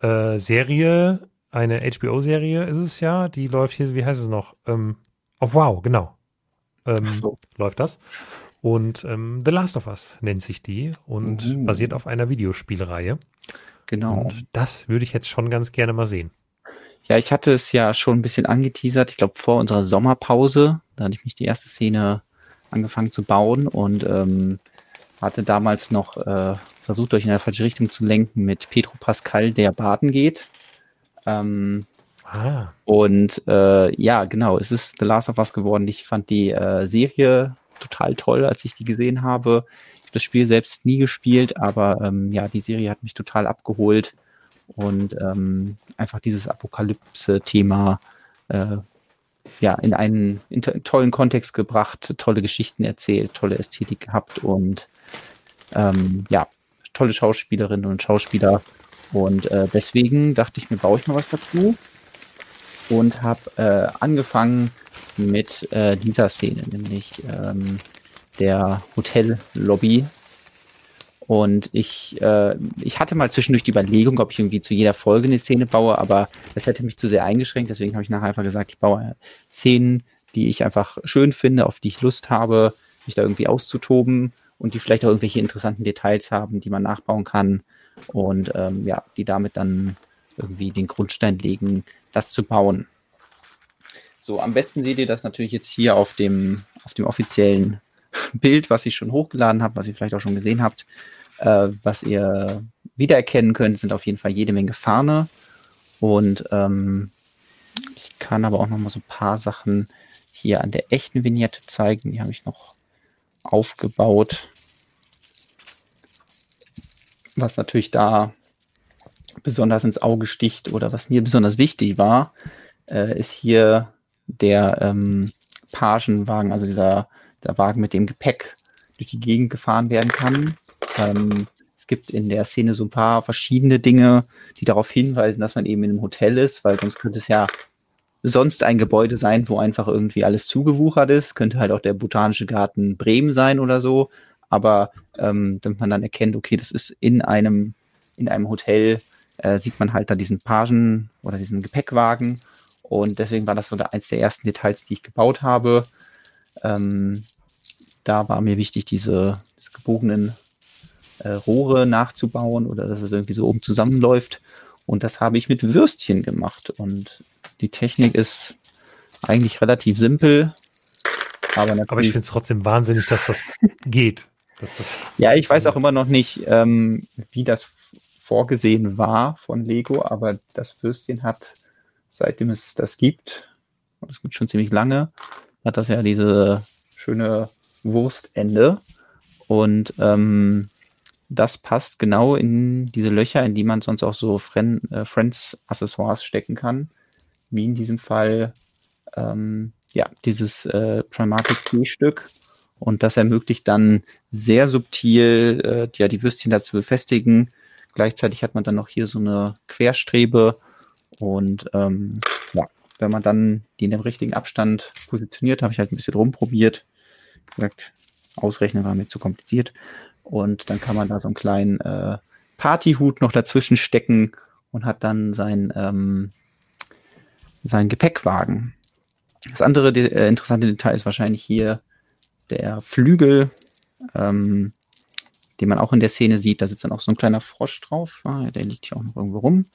äh, Serie, eine HBO-Serie ist es ja, die läuft hier, wie heißt es noch? Ähm, auf Wow, genau. Ähm, so. Läuft das. Und ähm, The Last of Us nennt sich die und mhm. basiert auf einer Videospielreihe. Genau. Und das würde ich jetzt schon ganz gerne mal sehen. Ja, ich hatte es ja schon ein bisschen angeteasert. Ich glaube, vor unserer Sommerpause, da hatte ich mich die erste Szene angefangen zu bauen und ähm, hatte damals noch äh, versucht, euch in der falsche Richtung zu lenken mit Petro Pascal, der baden geht. Ähm, ah. Und äh, ja, genau, es ist The Last of Us geworden. Ich fand die äh, Serie total toll, als ich die gesehen habe. Ich habe das Spiel selbst nie gespielt, aber ähm, ja, die Serie hat mich total abgeholt und ähm, einfach dieses Apokalypse-Thema äh, ja, in einen in tollen Kontext gebracht, tolle Geschichten erzählt, tolle Ästhetik gehabt und ähm, ja, tolle Schauspielerinnen und Schauspieler. Und äh, deswegen dachte ich mir, baue ich mal was dazu und habe äh, angefangen mit äh, dieser Szene, nämlich ähm, der Hotellobby. Und ich, äh, ich hatte mal zwischendurch die Überlegung, ob ich irgendwie zu jeder Folge eine Szene baue, aber das hätte mich zu sehr eingeschränkt. Deswegen habe ich nachher einfach gesagt, ich baue Szenen, die ich einfach schön finde, auf die ich Lust habe, mich da irgendwie auszutoben und die vielleicht auch irgendwelche interessanten Details haben, die man nachbauen kann und ähm, ja, die damit dann irgendwie den Grundstein legen, das zu bauen. So, am besten seht ihr das natürlich jetzt hier auf dem, auf dem offiziellen (laughs) Bild, was ich schon hochgeladen habe, was ihr vielleicht auch schon gesehen habt. Äh, was ihr wiedererkennen könnt, sind auf jeden Fall jede Menge Fahne. Und ähm, ich kann aber auch noch mal so ein paar Sachen hier an der echten Vignette zeigen. Die habe ich noch aufgebaut. Was natürlich da besonders ins Auge sticht oder was mir besonders wichtig war, äh, ist hier der ähm, Pagenwagen, also dieser der Wagen mit dem Gepäck durch die Gegend gefahren werden kann. Ähm, es gibt in der Szene so ein paar verschiedene Dinge, die darauf hinweisen, dass man eben in einem Hotel ist, weil sonst könnte es ja sonst ein Gebäude sein, wo einfach irgendwie alles zugewuchert ist. Könnte halt auch der Botanische Garten Bremen sein oder so. Aber ähm, damit man dann erkennt, okay, das ist in einem, in einem Hotel, äh, sieht man halt da diesen Pagen oder diesen Gepäckwagen. Und deswegen war das so eins der ersten Details, die ich gebaut habe. Ähm, da war mir wichtig, diese, diese gebogenen äh, Rohre nachzubauen oder dass es irgendwie so oben zusammenläuft. Und das habe ich mit Würstchen gemacht. Und die Technik ist eigentlich relativ simpel. Aber, aber ich finde es trotzdem wahnsinnig, dass das (laughs) geht. Dass das ja, ich weiß auch immer noch nicht, ähm, wie das vorgesehen war von Lego, aber das Würstchen hat, seitdem es das gibt, und es gibt schon ziemlich lange, hat das ja diese schöne Wurstende. Und ähm, das passt genau in diese Löcher, in die man sonst auch so Friend, äh, Friends-Accessoires stecken kann. Wie in diesem Fall ähm, ja, dieses äh, Primatic Key-Stück. Und das ermöglicht dann sehr subtil, äh, ja, die Würstchen dazu befestigen. Gleichzeitig hat man dann noch hier so eine Querstrebe. Und ähm, ja, wenn man dann die in dem richtigen Abstand positioniert, habe ich halt ein bisschen rumprobiert. Wie gesagt, ausrechnen war mir zu kompliziert. Und dann kann man da so einen kleinen äh, Partyhut noch dazwischen stecken und hat dann sein, ähm, sein Gepäckwagen. Das andere äh, interessante Detail ist wahrscheinlich hier der Flügel, ähm, den man auch in der Szene sieht. Da sitzt dann auch so ein kleiner Frosch drauf. Ah, der liegt hier auch noch irgendwo rum,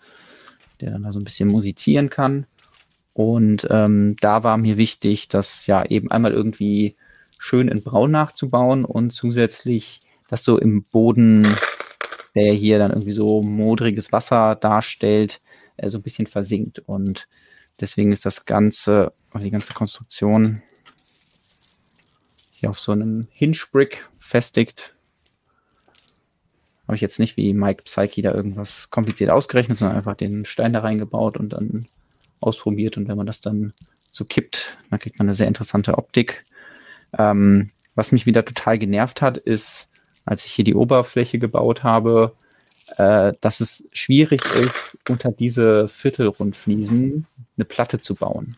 der dann da so ein bisschen musizieren kann. Und ähm, da war mir wichtig, das ja eben einmal irgendwie schön in Braun nachzubauen und zusätzlich das so im Boden, der hier dann irgendwie so modriges Wasser darstellt, äh, so ein bisschen versinkt. Und deswegen ist das Ganze, die ganze Konstruktion hier auf so einem Hinge-Brick festigt. Habe ich jetzt nicht wie Mike Psyche da irgendwas kompliziert ausgerechnet, sondern einfach den Stein da reingebaut und dann ausprobiert und wenn man das dann so kippt, dann kriegt man eine sehr interessante Optik. Ähm, was mich wieder total genervt hat, ist, als ich hier die Oberfläche gebaut habe, äh, dass es schwierig ist, unter diese Viertelrundfliesen eine Platte zu bauen.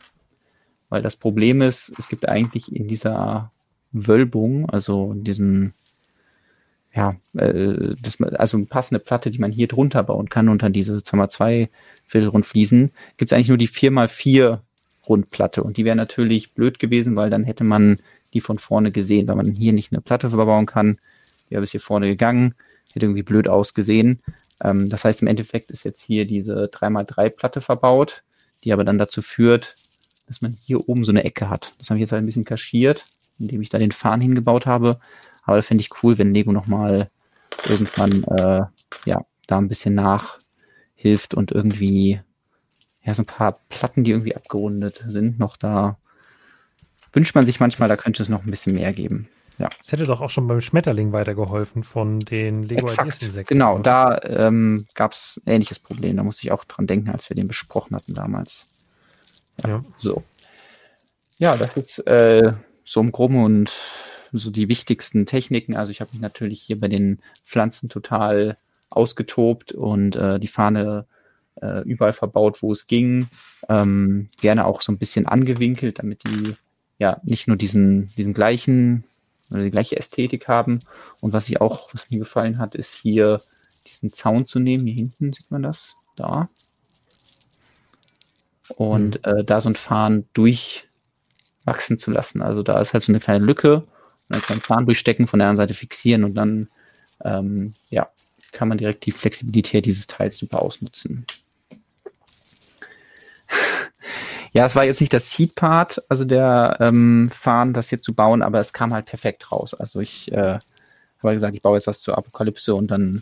Weil das Problem ist, es gibt eigentlich in dieser Wölbung, also in diesem ja, äh, das, also eine passende Platte, die man hier drunter bauen kann, unter diese 2x2 Viertelrundfliesen, gibt es eigentlich nur die 4x4 Rundplatte. Und die wäre natürlich blöd gewesen, weil dann hätte man die von vorne gesehen, weil man hier nicht eine Platte verbauen kann. Die wäre bis hier vorne gegangen, hätte irgendwie blöd ausgesehen. Ähm, das heißt, im Endeffekt ist jetzt hier diese 3x3 Platte verbaut, die aber dann dazu führt, dass man hier oben so eine Ecke hat. Das habe ich jetzt halt ein bisschen kaschiert, indem ich da den Fahnen hingebaut habe. Aber das fände ich cool, wenn Lego nochmal irgendwann äh, ja, da ein bisschen nachhilft und irgendwie ja, so ein paar Platten, die irgendwie abgerundet sind, noch da wünscht man sich manchmal, da könnte es noch ein bisschen mehr geben. Ja. Das hätte doch auch schon beim Schmetterling weitergeholfen von den Lego Exakt, Insekten. Genau, da ähm, gab es ein ähnliches Problem. Da musste ich auch dran denken, als wir den besprochen hatten damals. Ja. ja. So. Ja, das ist äh, so im Groben und so die wichtigsten Techniken. Also ich habe mich natürlich hier bei den Pflanzen total ausgetobt und äh, die Fahne äh, überall verbaut, wo es ging. Ähm, gerne auch so ein bisschen angewinkelt, damit die ja nicht nur diesen, diesen gleichen oder die gleiche Ästhetik haben. Und was ich auch, was mir gefallen hat, ist hier diesen Zaun zu nehmen. Hier hinten sieht man das, da. Und mhm. äh, da so ein Fahren durchwachsen zu lassen. Also da ist halt so eine kleine Lücke dann kann man Zahn durchstecken, von der anderen Seite fixieren und dann ähm, ja, kann man direkt die Flexibilität dieses Teils super ausnutzen. Ja, es war jetzt nicht das Seed-Part, also der ähm, Fahren, das hier zu bauen, aber es kam halt perfekt raus. Also ich äh, habe gesagt, ich baue jetzt was zur Apokalypse und dann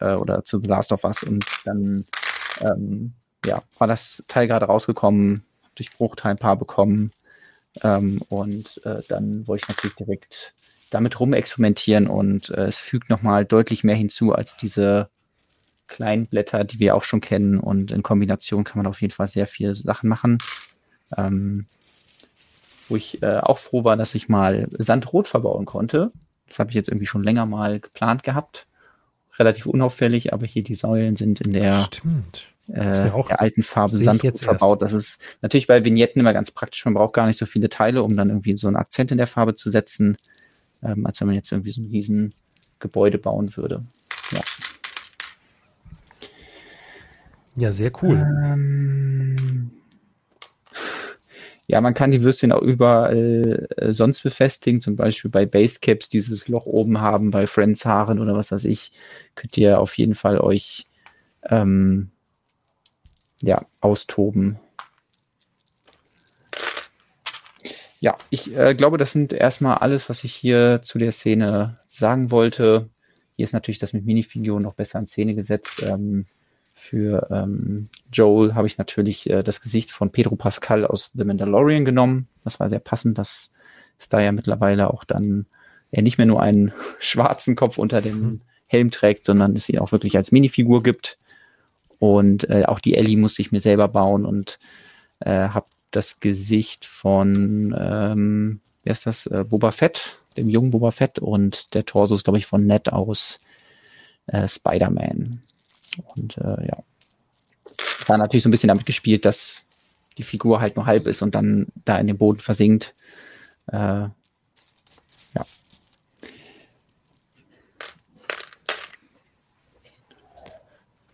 äh, oder zu The Last of Us und dann ähm, ja, war das Teil gerade rausgekommen, durch Bruchteil ein paar bekommen ähm, und äh, dann wollte ich natürlich direkt damit rumexperimentieren und äh, es fügt nochmal deutlich mehr hinzu als diese kleinen Blätter, die wir auch schon kennen und in Kombination kann man auf jeden Fall sehr viele Sachen machen. Ähm, wo ich äh, auch froh war, dass ich mal Sandrot verbauen konnte. Das habe ich jetzt irgendwie schon länger mal geplant gehabt. Relativ unauffällig, aber hier die Säulen sind in der, Stimmt. Äh, der alten Farbe Sandrot verbaut. Das ist natürlich bei Vignetten immer ganz praktisch. Man braucht gar nicht so viele Teile, um dann irgendwie so einen Akzent in der Farbe zu setzen, ähm, als wenn man jetzt irgendwie so ein riesen Gebäude bauen würde. Ja. Ja, sehr cool. Ähm, ja, man kann die Würstchen auch überall äh, sonst befestigen, zum Beispiel bei Basecaps dieses Loch oben haben, bei Friends Haaren oder was weiß ich, könnt ihr auf jeden Fall euch ähm, ja, austoben. Ja, ich äh, glaube, das sind erstmal alles, was ich hier zu der Szene sagen wollte. Hier ist natürlich das mit Minifiguren noch besser in Szene gesetzt. Ähm, für ähm, Joel habe ich natürlich äh, das Gesicht von Pedro Pascal aus The Mandalorian genommen. Das war sehr passend, dass es da ja mittlerweile auch dann er nicht mehr nur einen (laughs) schwarzen Kopf unter dem mhm. Helm trägt, sondern es ihn auch wirklich als Minifigur gibt. Und äh, auch die Ellie musste ich mir selber bauen und äh, habe das Gesicht von, ähm, wer ist das, äh, Boba Fett, dem jungen Boba Fett und der Torso ist, glaube ich, von Ned aus äh, Spider-Man. Und äh, ja, da natürlich so ein bisschen damit gespielt, dass die Figur halt nur halb ist und dann da in den Boden versinkt. Äh, ja.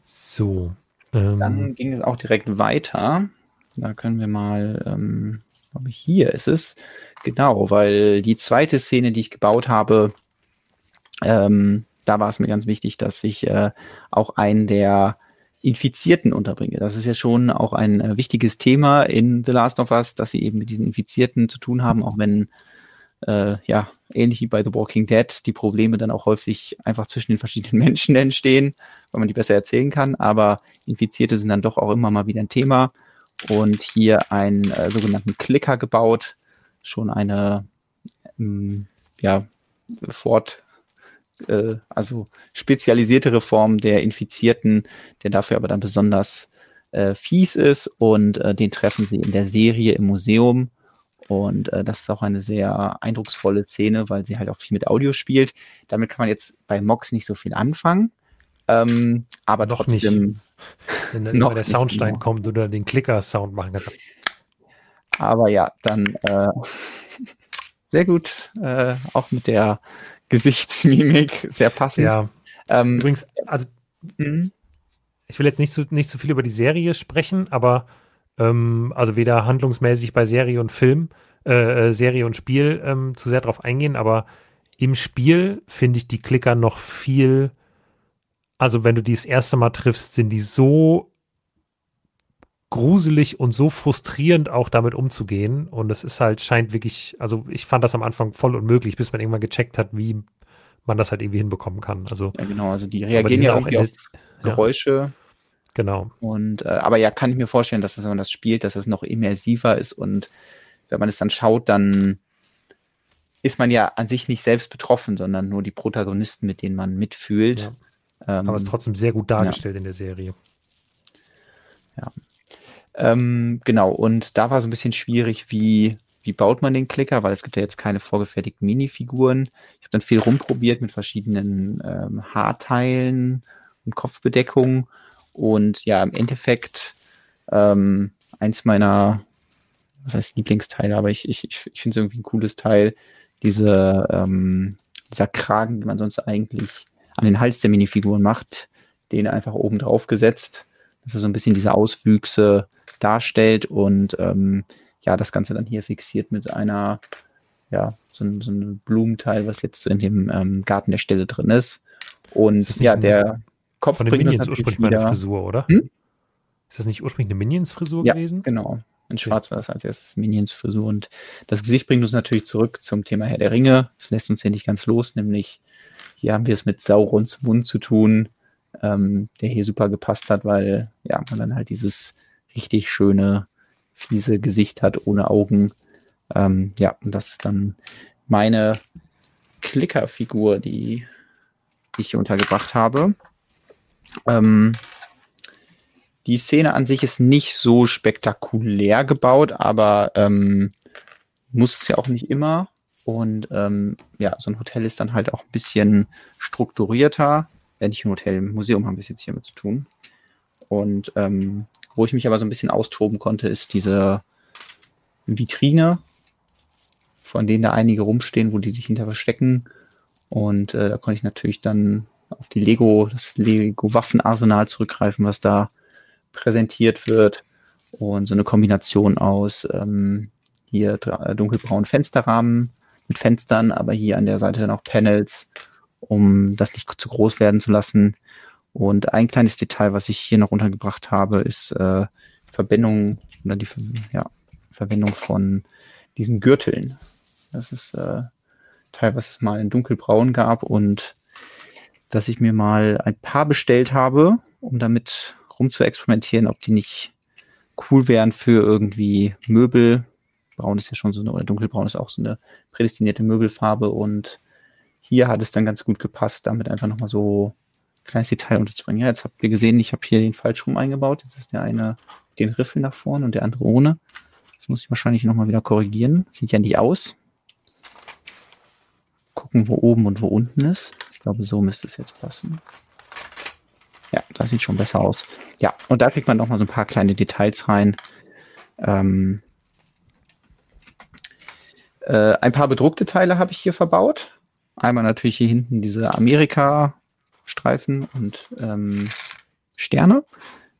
So. Ähm. Dann ging es auch direkt weiter. Da können wir mal, ähm, glaube ich, hier ist es. Genau, weil die zweite Szene, die ich gebaut habe, ähm, da war es mir ganz wichtig, dass ich äh, auch einen der Infizierten unterbringe. Das ist ja schon auch ein äh, wichtiges Thema in The Last of Us, dass sie eben mit diesen Infizierten zu tun haben, auch wenn äh, ja ähnlich wie bei The Walking Dead die Probleme dann auch häufig einfach zwischen den verschiedenen (laughs) Menschen entstehen, weil man die besser erzählen kann. Aber Infizierte sind dann doch auch immer mal wieder ein Thema und hier einen äh, sogenannten Clicker gebaut, schon eine ähm, ja fort äh, also spezialisiertere Form der Infizierten, der dafür aber dann besonders äh, fies ist und äh, den treffen sie in der Serie im Museum. Und äh, das ist auch eine sehr eindrucksvolle Szene, weil sie halt auch viel mit Audio spielt. Damit kann man jetzt bei Mox nicht so viel anfangen. Ähm, aber noch trotzdem. Nicht. Wenn dann (laughs) noch der Soundstein genau. kommt oder den Klicker-Sound machen kannst. Aber ja, dann äh, (laughs) sehr gut, äh, auch mit der Gesichtsmimik, sehr passend. Ja. Ähm, Übrigens, also mhm. ich will jetzt nicht so, nicht so viel über die Serie sprechen, aber ähm, also weder handlungsmäßig bei Serie und Film, äh, äh Serie und Spiel ähm, zu sehr drauf eingehen, aber im Spiel finde ich die Klicker noch viel, also wenn du die das erste Mal triffst, sind die so gruselig und so frustrierend auch damit umzugehen. Und es ist halt, scheint wirklich, also ich fand das am Anfang voll unmöglich, bis man irgendwann gecheckt hat, wie man das halt irgendwie hinbekommen kann. Also, ja, genau, also die reagieren die ja irgendwie auf Geräusche. Ja, genau. Und äh, aber ja, kann ich mir vorstellen, dass wenn man das spielt, dass es noch immersiver ist und wenn man es dann schaut, dann ist man ja an sich nicht selbst betroffen, sondern nur die Protagonisten, mit denen man mitfühlt. Ja. Ähm, aber es ist trotzdem sehr gut dargestellt ja. in der Serie. Ja. Ähm, genau, und da war so ein bisschen schwierig, wie, wie baut man den Klicker, weil es gibt ja jetzt keine vorgefertigten Minifiguren. Ich habe dann viel rumprobiert mit verschiedenen ähm, Haarteilen und Kopfbedeckungen. Und ja, im Endeffekt ähm, eins meiner, was heißt Lieblingsteile, aber ich, ich, ich finde es irgendwie ein cooles Teil, diese, ähm, dieser Kragen, den man sonst eigentlich an den Hals der Minifiguren macht, den einfach oben drauf gesetzt. Das ist so ein bisschen diese Auswüchse darstellt und ähm, ja, das Ganze dann hier fixiert mit einer, ja, so, ein, so ein Blumenteil, was jetzt in dem ähm, Garten der Stelle drin ist. Und ist ja, der Kopf von den Minions ursprünglich wieder, eine Frisur, oder? Hm? Ist das nicht ursprünglich eine Minions-Frisur ja, gewesen? Genau. In Schwarz war das als erstes Minions Frisur. Und das Gesicht bringt uns natürlich zurück zum Thema Herr der Ringe. Das lässt uns hier nicht ganz los, nämlich hier haben wir es mit Saurons Mund zu tun, ähm, der hier super gepasst hat, weil ja, man dann halt dieses richtig schöne, fiese Gesicht hat, ohne Augen. Ähm, ja, und das ist dann meine Klickerfigur, die ich hier untergebracht habe. Ähm, die Szene an sich ist nicht so spektakulär gebaut, aber ähm, muss es ja auch nicht immer. Und ähm, ja, so ein Hotel ist dann halt auch ein bisschen strukturierter. Wenn nicht ein Hotel, ein Museum haben wir es jetzt hier mit zu tun. Und ähm, wo ich mich aber so ein bisschen austoben konnte, ist diese Vitrine, von denen da einige rumstehen, wo die sich hinter verstecken. Und äh, da konnte ich natürlich dann auf die Lego, das Lego-Waffenarsenal zurückgreifen, was da präsentiert wird. Und so eine Kombination aus ähm, hier dunkelbraunen Fensterrahmen mit Fenstern, aber hier an der Seite dann auch Panels, um das nicht zu groß werden zu lassen. Und ein kleines Detail, was ich hier noch untergebracht habe, ist äh, Verbindung oder die ja, Verwendung von diesen Gürteln. Das ist äh, Teil, was es mal in dunkelbraun gab und dass ich mir mal ein paar bestellt habe, um damit rum zu experimentieren, ob die nicht cool wären für irgendwie Möbel. Braun ist ja schon so eine, oder dunkelbraun ist auch so eine prädestinierte Möbelfarbe und hier hat es dann ganz gut gepasst, damit einfach nochmal so kleines Detail unterzubringen. Ja, jetzt habt ihr gesehen, ich habe hier den falsch rum eingebaut. Jetzt ist der eine den Riffel nach vorne und der andere ohne. Das muss ich wahrscheinlich nochmal wieder korrigieren. Sieht ja nicht aus. Gucken, wo oben und wo unten ist. Ich glaube, so müsste es jetzt passen. Ja, das sieht schon besser aus. Ja, und da kriegt man noch mal so ein paar kleine Details rein. Ähm, äh, ein paar bedruckte Teile habe ich hier verbaut. Einmal natürlich hier hinten diese Amerika-Streifen und ähm, Sterne.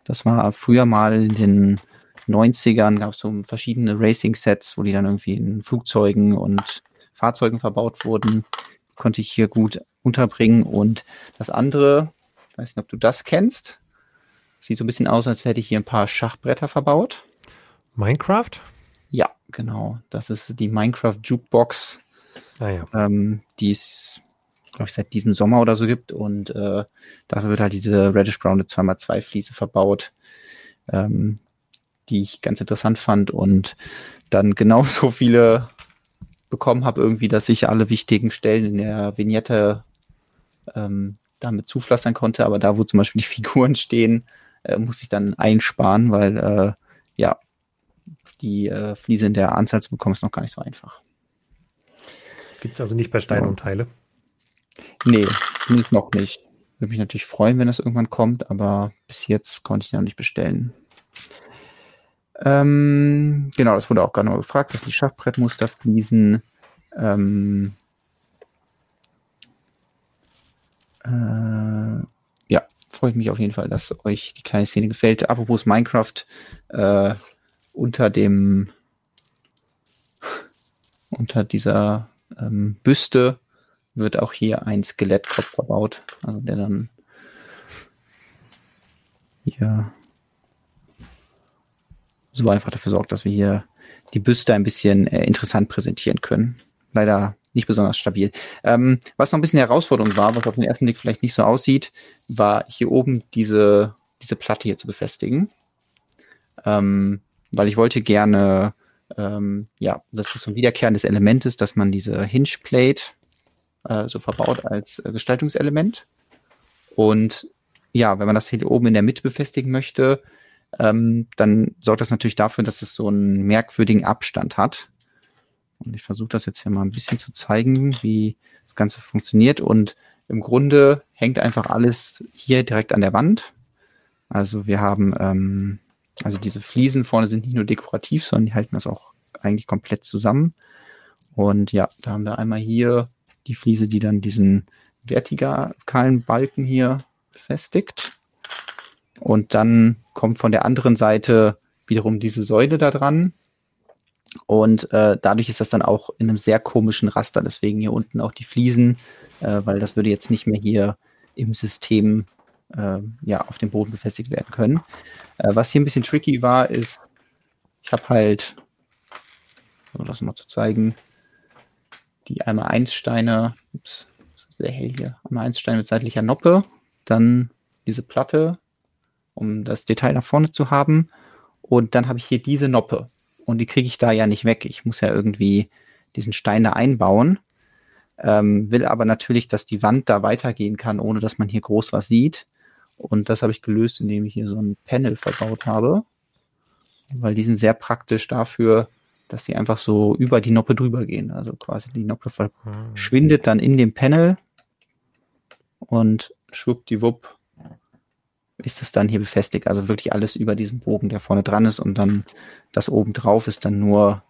Das war früher mal in den 90ern, gab es so verschiedene Racing-Sets, wo die dann irgendwie in Flugzeugen und Fahrzeugen verbaut wurden. Konnte ich hier gut unterbringen. Und das andere, ich weiß nicht, ob du das kennst. Sieht so ein bisschen aus, als hätte ich hier ein paar Schachbretter verbaut. Minecraft? Ja, genau. Das ist die Minecraft Jukebox, ah, ja. ähm, die es, glaube ich, seit diesem Sommer oder so gibt. Und äh, dafür wird halt diese Reddish Brown 2x2 Fliese verbaut, ähm, die ich ganz interessant fand. Und dann (laughs) genauso viele bekommen habe, irgendwie, dass ich alle wichtigen Stellen in der Vignette ähm, damit zupflastern konnte. Aber da, wo zum Beispiel die (laughs) Figuren stehen, äh, muss ich dann einsparen, weil äh, ja, die äh, Fliese in der Anzahl zu bekommen, ist noch gar nicht so einfach. Gibt es also nicht bei Stein und Teile? Nee, zumindest noch nicht. Würde mich natürlich freuen, wenn das irgendwann kommt, aber bis jetzt konnte ich ja noch nicht bestellen. Ähm, genau, das wurde auch gerade noch gefragt, dass die Schachbrettmuster fließen. Ähm, äh, ja, freut mich auf jeden Fall, dass euch die kleine Szene gefällt. Apropos Minecraft, äh, unter dem (laughs) unter dieser ähm, Büste wird auch hier ein Skelettkopf verbaut, also der dann hier so einfach dafür sorgt, dass wir hier die Büste ein bisschen äh, interessant präsentieren können. Leider nicht besonders stabil. Ähm, was noch ein bisschen Herausforderung war, was auf den ersten Blick vielleicht nicht so aussieht, war hier oben diese, diese Platte hier zu befestigen. Ähm, weil ich wollte gerne, ähm, ja, dass es so ein wiederkehrendes Element ist, dass man diese Hinge-Plate äh, so verbaut als äh, Gestaltungselement. Und ja, wenn man das hier oben in der Mitte befestigen möchte, ähm, dann sorgt das natürlich dafür, dass es so einen merkwürdigen Abstand hat. Und ich versuche das jetzt hier mal ein bisschen zu zeigen, wie das Ganze funktioniert. Und im Grunde hängt einfach alles hier direkt an der Wand. Also wir haben, ähm, also diese Fliesen vorne sind nicht nur dekorativ, sondern die halten das auch eigentlich komplett zusammen. Und ja, da haben wir einmal hier die Fliese, die dann diesen vertikalen Balken hier befestigt. Und dann kommt von der anderen Seite wiederum diese Säule da dran. Und äh, dadurch ist das dann auch in einem sehr komischen Raster. Deswegen hier unten auch die Fliesen, äh, weil das würde jetzt nicht mehr hier im System äh, ja, auf dem Boden befestigt werden können. Äh, was hier ein bisschen tricky war, ist, ich habe halt, um das mal zu zeigen, die einmal 1 Steine, ups, sehr hell hier, einmal 1 Steine mit seitlicher Noppe, dann diese Platte, um das Detail nach vorne zu haben. Und dann habe ich hier diese Noppe. Und die kriege ich da ja nicht weg. Ich muss ja irgendwie diesen Stein da einbauen. Ähm, will aber natürlich, dass die Wand da weitergehen kann, ohne dass man hier groß was sieht. Und das habe ich gelöst, indem ich hier so ein Panel verbaut habe. Weil die sind sehr praktisch dafür, dass sie einfach so über die Noppe drüber gehen. Also quasi die Noppe verschwindet dann in dem Panel und schwuppdiwupp ist es dann hier befestigt. Also wirklich alles über diesen Bogen, der vorne dran ist und dann das oben drauf ist dann nur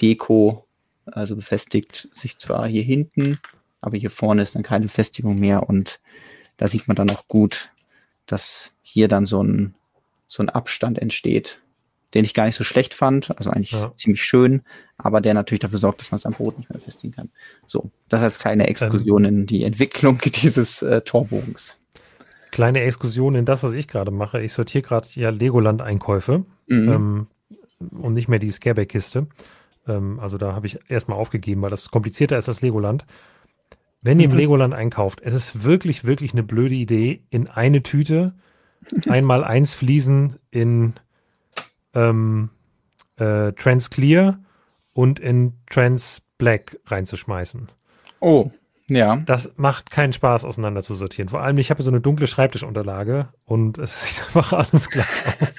Deko, also befestigt sich zwar hier hinten, aber hier vorne ist dann keine Befestigung mehr und da sieht man dann auch gut, dass hier dann so ein, so ein Abstand entsteht, den ich gar nicht so schlecht fand, also eigentlich ja. ziemlich schön, aber der natürlich dafür sorgt, dass man es am Boden nicht mehr befestigen kann. So, das heißt keine Exkursion in die Entwicklung (laughs) dieses äh, Torbogens. Kleine Exkursion in das, was ich gerade mache. Ich sortiere gerade ja Legoland-Einkäufe mhm. ähm, und nicht mehr die Scareback-Kiste. Ähm, also da habe ich erstmal aufgegeben, weil das komplizierter ist als Legoland. Wenn ihr im mhm. Legoland einkauft, es ist wirklich, wirklich eine blöde Idee, in eine Tüte einmal eins Fliesen in ähm, äh, Trans Clear und in Trans Black reinzuschmeißen. Oh, ja. Das macht keinen Spaß, auseinander zu sortieren. Vor allem, ich habe so eine dunkle Schreibtischunterlage und es (laughs) sieht einfach alles gleich aus.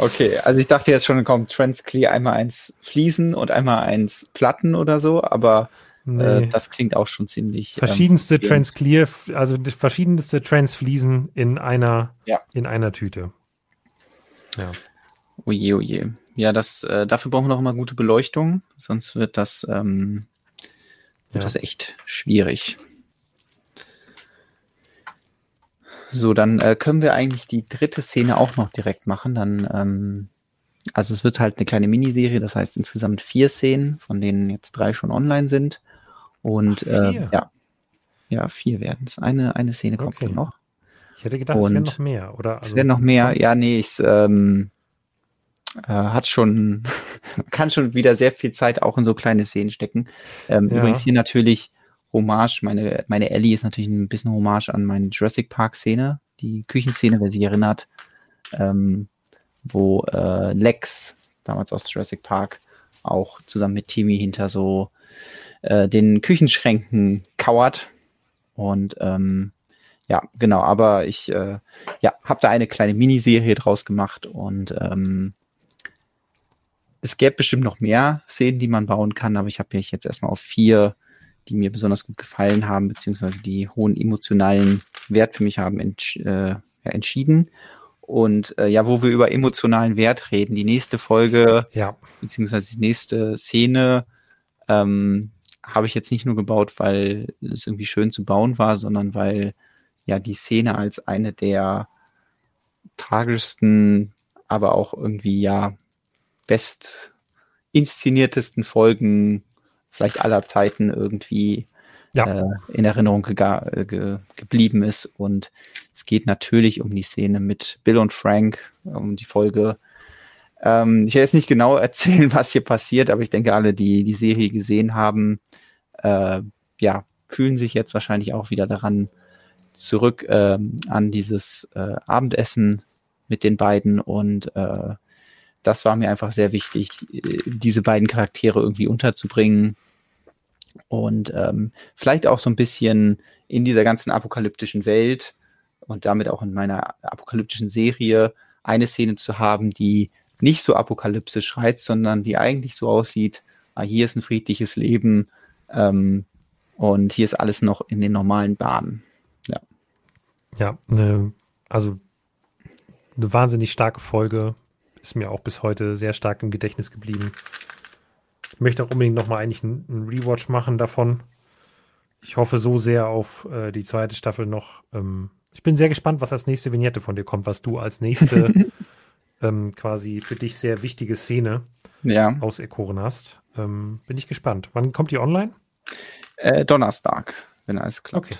Okay, also ich dachte jetzt schon, kommt Trans Clear einmal eins Fliesen und einmal eins Platten oder so, aber äh, nee. äh, das klingt auch schon ziemlich. Ähm, verschiedenste ähm, Trans Clear, also verschiedenste Trans Fliesen in einer, ja. in einer Tüte. Ja. Oje, oje. Ja, das, äh, dafür brauchen wir noch mal gute Beleuchtung, sonst wird das, ähm, wird ja. das echt schwierig. So, dann äh, können wir eigentlich die dritte Szene auch noch direkt machen. Dann, ähm, also es wird halt eine kleine Miniserie, das heißt insgesamt vier Szenen, von denen jetzt drei schon online sind. Und Ach, äh, ja, ja, vier werden es. Eine, eine Szene kommt okay. noch. Ich hätte gedacht, Und es wären noch mehr, oder? Also, es wären noch mehr, ja, nee, ich ähm, äh, hat schon, (laughs) kann schon wieder sehr viel Zeit auch in so kleine Szenen stecken. Ähm, ja. Übrigens hier natürlich Hommage, meine, meine Ellie ist natürlich ein bisschen Hommage an meine Jurassic Park Szene, die Küchenszene, wer sich erinnert, ähm, wo äh, Lex, damals aus Jurassic Park, auch zusammen mit Timmy hinter so äh, den Küchenschränken kauert. Und ähm, ja, genau, aber ich äh, ja, habe da eine kleine Miniserie draus gemacht und ähm, es gäbe bestimmt noch mehr Szenen, die man bauen kann, aber ich habe mich jetzt erstmal auf vier, die mir besonders gut gefallen haben, beziehungsweise die hohen emotionalen Wert für mich haben, entsch äh, ja, entschieden. Und äh, ja, wo wir über emotionalen Wert reden, die nächste Folge, ja. beziehungsweise die nächste Szene, ähm, habe ich jetzt nicht nur gebaut, weil es irgendwie schön zu bauen war, sondern weil ja die Szene als eine der tragischsten, aber auch irgendwie ja best inszeniertesten Folgen vielleicht aller Zeiten irgendwie ja. äh, in Erinnerung ge ge geblieben ist. Und es geht natürlich um die Szene mit Bill und Frank, um die Folge. Ähm, ich werde jetzt nicht genau (laughs) erzählen, was hier passiert, aber ich denke, alle, die die Serie gesehen haben, äh, ja, fühlen sich jetzt wahrscheinlich auch wieder daran zurück äh, an dieses äh, Abendessen mit den beiden und äh, das war mir einfach sehr wichtig, äh, diese beiden Charaktere irgendwie unterzubringen und ähm, vielleicht auch so ein bisschen in dieser ganzen apokalyptischen Welt und damit auch in meiner apokalyptischen Serie eine Szene zu haben, die nicht so apokalyptisch schreit, sondern die eigentlich so aussieht, ah, hier ist ein friedliches Leben ähm, und hier ist alles noch in den normalen Bahnen. Ja, ja ne, also eine wahnsinnig starke Folge, ist mir auch bis heute sehr stark im Gedächtnis geblieben. Ich möchte auch unbedingt nochmal eigentlich einen, Rewatch machen davon. Ich hoffe so sehr auf äh, die zweite Staffel noch. Ähm, ich bin sehr gespannt, was als nächste Vignette von dir kommt, was du als nächste (laughs) ähm, quasi für dich sehr wichtige Szene ja. auserkoren hast. Ähm, bin ich gespannt. Wann kommt die online? Äh, Donnerstag, wenn alles klappt. Okay.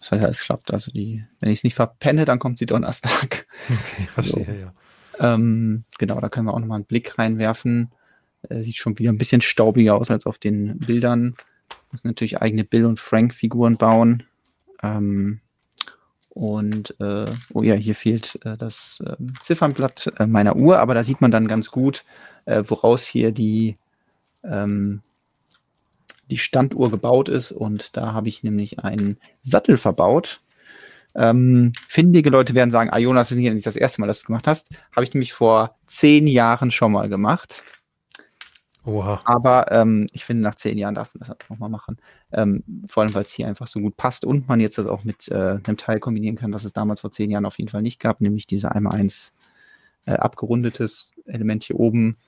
Das heißt, alles klappt. Also die, wenn ich es nicht verpenne, dann kommt sie Donnerstag. Okay, (laughs) verstehe, so. ja. Ähm, genau, da können wir auch nochmal einen Blick reinwerfen. Äh, sieht schon wieder ein bisschen staubiger aus als auf den Bildern. Muss natürlich eigene Bill- und Frank-Figuren bauen. Ähm, und äh, oh ja, hier fehlt äh, das äh, Ziffernblatt meiner Uhr, aber da sieht man dann ganz gut, äh, woraus hier die, ähm, die Standuhr gebaut ist. Und da habe ich nämlich einen Sattel verbaut. Ähm, findige Leute werden sagen, ah Jonas, das ist nicht das erste Mal, dass du es gemacht hast. Habe ich nämlich vor zehn Jahren schon mal gemacht. Oha. Aber ähm, ich finde, nach zehn Jahren darf man das nochmal machen. Ähm, vor allem, weil es hier einfach so gut passt und man jetzt das auch mit äh, einem Teil kombinieren kann, was es damals vor zehn Jahren auf jeden Fall nicht gab, nämlich diese einmal eins äh, abgerundetes Element hier oben.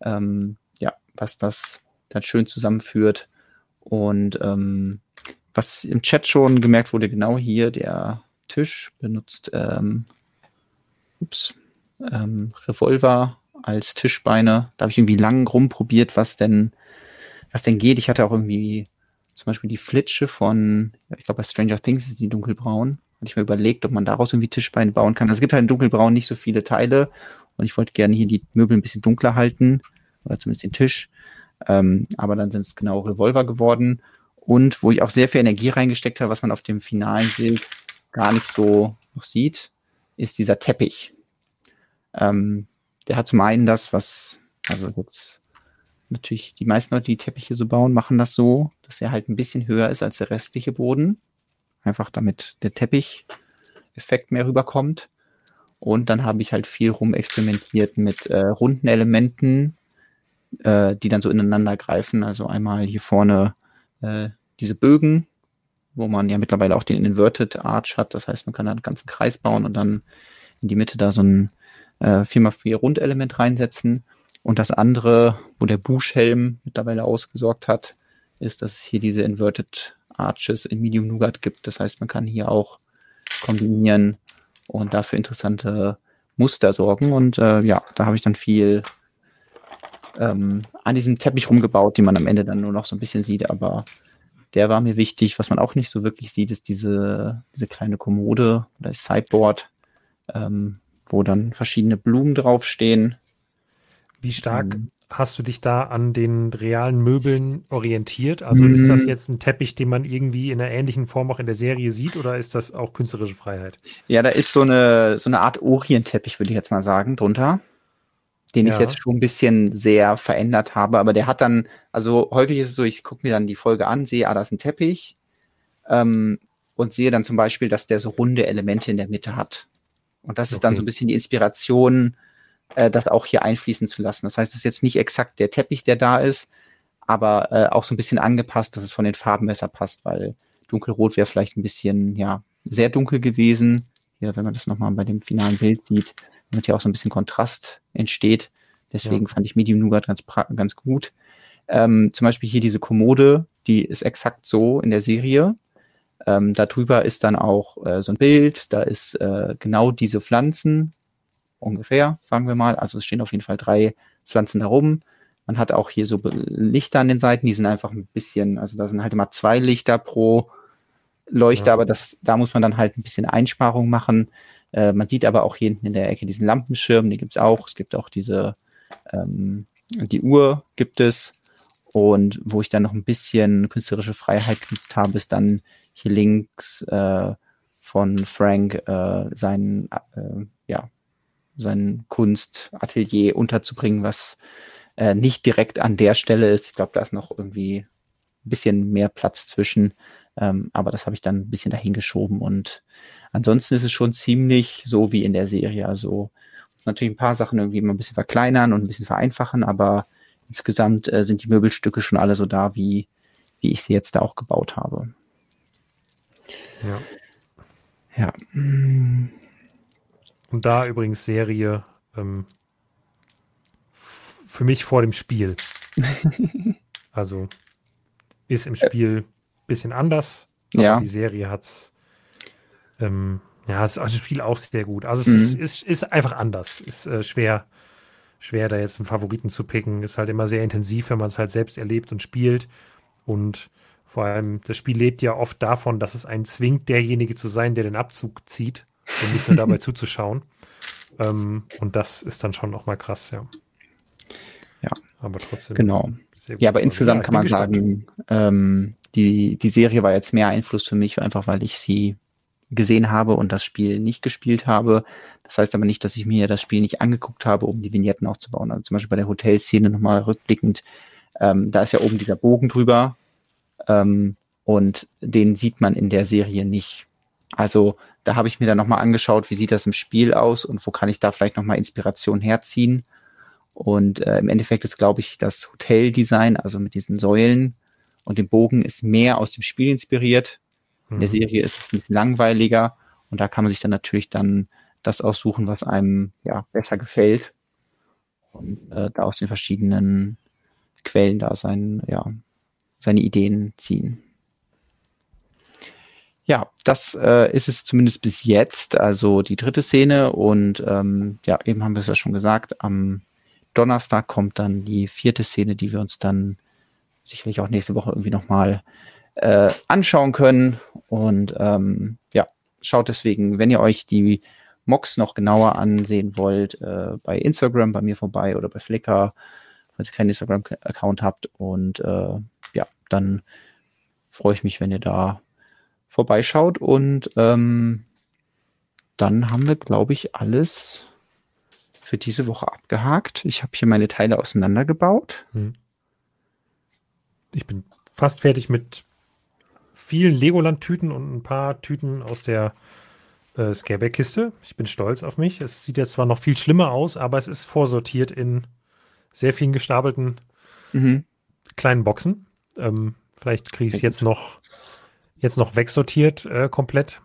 Ähm, ja, was das dann schön zusammenführt. Und ähm, was im Chat schon gemerkt wurde, genau hier der Tisch benutzt ähm, ups, ähm, Revolver als Tischbeine. Da habe ich irgendwie lang rumprobiert, was denn, was denn geht. Ich hatte auch irgendwie zum Beispiel die Flitsche von, ich glaube bei Stranger Things ist die dunkelbraun. Hatte ich mir überlegt, ob man daraus irgendwie Tischbeine bauen kann. Also es gibt halt in dunkelbraun nicht so viele Teile und ich wollte gerne hier die Möbel ein bisschen dunkler halten oder zumindest den Tisch. Ähm, aber dann sind es genau Revolver geworden und wo ich auch sehr viel Energie reingesteckt habe, was man auf dem finalen Bild gar nicht so noch sieht, ist dieser Teppich. Ähm, der hat zum einen das, was, also jetzt natürlich die meisten Leute, die Teppiche so bauen, machen das so, dass er halt ein bisschen höher ist als der restliche Boden. Einfach damit der Teppich-Effekt mehr rüberkommt. Und dann habe ich halt viel rumexperimentiert mit äh, runden Elementen, äh, die dann so ineinander greifen. Also einmal hier vorne äh, diese Bögen, wo man ja mittlerweile auch den Inverted Arch hat. Das heißt, man kann da einen ganzen Kreis bauen und dann in die Mitte da so ein äh, 4x4 Rundelement reinsetzen. Und das andere, wo der Buschhelm mittlerweile ausgesorgt hat, ist, dass es hier diese Inverted Arches in Medium Nougat gibt. Das heißt, man kann hier auch kombinieren und dafür interessante Muster sorgen. Und äh, ja, da habe ich dann viel ähm, an diesem Teppich rumgebaut, die man am Ende dann nur noch so ein bisschen sieht. Aber der war mir wichtig. Was man auch nicht so wirklich sieht, ist diese, diese kleine Kommode oder das Sideboard, ähm, wo dann verschiedene Blumen draufstehen. Wie stark ähm, hast du dich da an den realen Möbeln orientiert? Also ist das mhm. jetzt ein Teppich, den man irgendwie in einer ähnlichen Form auch in der Serie sieht oder ist das auch künstlerische Freiheit? Ja, da ist so eine, so eine Art Orientteppich, würde ich jetzt mal sagen, drunter. Den ja. ich jetzt schon ein bisschen sehr verändert habe, aber der hat dann, also häufig ist es so, ich gucke mir dann die Folge an, sehe, ah, da ist ein Teppich ähm, und sehe dann zum Beispiel, dass der so runde Elemente in der Mitte hat. Und das ist dann so ein bisschen die Inspiration, äh, das auch hier einfließen zu lassen. Das heißt, es ist jetzt nicht exakt der Teppich, der da ist, aber äh, auch so ein bisschen angepasst, dass es von den Farben besser passt, weil dunkelrot wäre vielleicht ein bisschen, ja, sehr dunkel gewesen. Hier, wenn man das nochmal bei dem finalen Bild sieht, damit hier auch so ein bisschen Kontrast entsteht. Deswegen ja. fand ich Medium Nougat ganz, ganz gut. Ähm, zum Beispiel hier diese Kommode, die ist exakt so in der Serie. Ähm, darüber ist dann auch äh, so ein Bild, da ist äh, genau diese Pflanzen, ungefähr, sagen wir mal. Also es stehen auf jeden Fall drei Pflanzen da rum. Man hat auch hier so Lichter an den Seiten, die sind einfach ein bisschen, also da sind halt immer zwei Lichter pro Leuchte, ja. aber das, da muss man dann halt ein bisschen Einsparung machen. Äh, man sieht aber auch hier hinten in der Ecke diesen Lampenschirm, die gibt's auch. Es gibt auch diese, ähm, die Uhr gibt es. Und wo ich dann noch ein bisschen künstlerische Freiheit genutzt habe, ist dann hier links äh, von Frank äh, sein, äh, ja, sein Kunstatelier unterzubringen, was äh, nicht direkt an der Stelle ist. Ich glaube, da ist noch irgendwie ein bisschen mehr Platz zwischen. Ähm, aber das habe ich dann ein bisschen dahin geschoben und ansonsten ist es schon ziemlich so wie in der Serie. Also natürlich ein paar Sachen irgendwie immer ein bisschen verkleinern und ein bisschen vereinfachen, aber insgesamt äh, sind die Möbelstücke schon alle so da, wie, wie ich sie jetzt da auch gebaut habe. Ja. Ja. Und da übrigens Serie ähm, für mich vor dem Spiel. (laughs) also ist im Spiel ein bisschen anders, aber ja. die Serie hat's ähm, ja, ist das Spiel auch sehr gut. Also es mhm. ist, ist, ist, einfach anders. Ist äh, schwer, schwer, da jetzt einen Favoriten zu picken. Ist halt immer sehr intensiv, wenn man es halt selbst erlebt und spielt. Und vor allem, das Spiel lebt ja oft davon, dass es einen zwingt, derjenige zu sein, der den Abzug zieht und nicht nur dabei (laughs) zuzuschauen. Ähm, und das ist dann schon nochmal krass, ja. Ja. Aber trotzdem. Genau. Ja, aber insgesamt ja, kann man gespannt. sagen, ähm, die, die Serie war jetzt mehr Einfluss für mich, einfach weil ich sie gesehen habe und das Spiel nicht gespielt habe. Das heißt aber nicht, dass ich mir das Spiel nicht angeguckt habe, um die Vignetten aufzubauen. Also zum Beispiel bei der Hotelszene nochmal rückblickend, ähm, da ist ja oben dieser Bogen drüber ähm, und den sieht man in der Serie nicht. Also da habe ich mir dann nochmal angeschaut, wie sieht das im Spiel aus und wo kann ich da vielleicht nochmal Inspiration herziehen. Und äh, im Endeffekt ist, glaube ich, das Hoteldesign, also mit diesen Säulen und dem Bogen, ist mehr aus dem Spiel inspiriert. In der mhm. Serie ist es ein bisschen langweiliger und da kann man sich dann natürlich dann das aussuchen, was einem ja besser gefällt und äh, da aus den verschiedenen Quellen da sein, ja, seine Ideen ziehen. Ja, das äh, ist es zumindest bis jetzt, also die dritte Szene und ähm, ja, eben haben wir es ja schon gesagt, am Donnerstag kommt dann die vierte Szene, die wir uns dann sicherlich auch nächste Woche irgendwie nochmal äh, anschauen können und ähm, ja, schaut deswegen, wenn ihr euch die Mocks noch genauer ansehen wollt, äh, bei Instagram bei mir vorbei oder bei Flickr, falls ihr keinen Instagram-Account habt und äh, ja, dann freue ich mich, wenn ihr da vorbeischaut und ähm, dann haben wir, glaube ich, alles für diese Woche abgehakt. Ich habe hier meine Teile auseinandergebaut. Hm. Ich bin fast fertig mit vielen Legoland-Tüten und ein paar Tüten aus der äh, Scareback-Kiste. Ich bin stolz auf mich. Es sieht jetzt zwar noch viel schlimmer aus, aber es ist vorsortiert in sehr vielen gestapelten mhm. kleinen Boxen. Ähm, vielleicht kriege ich es jetzt noch jetzt noch wegsortiert äh, komplett.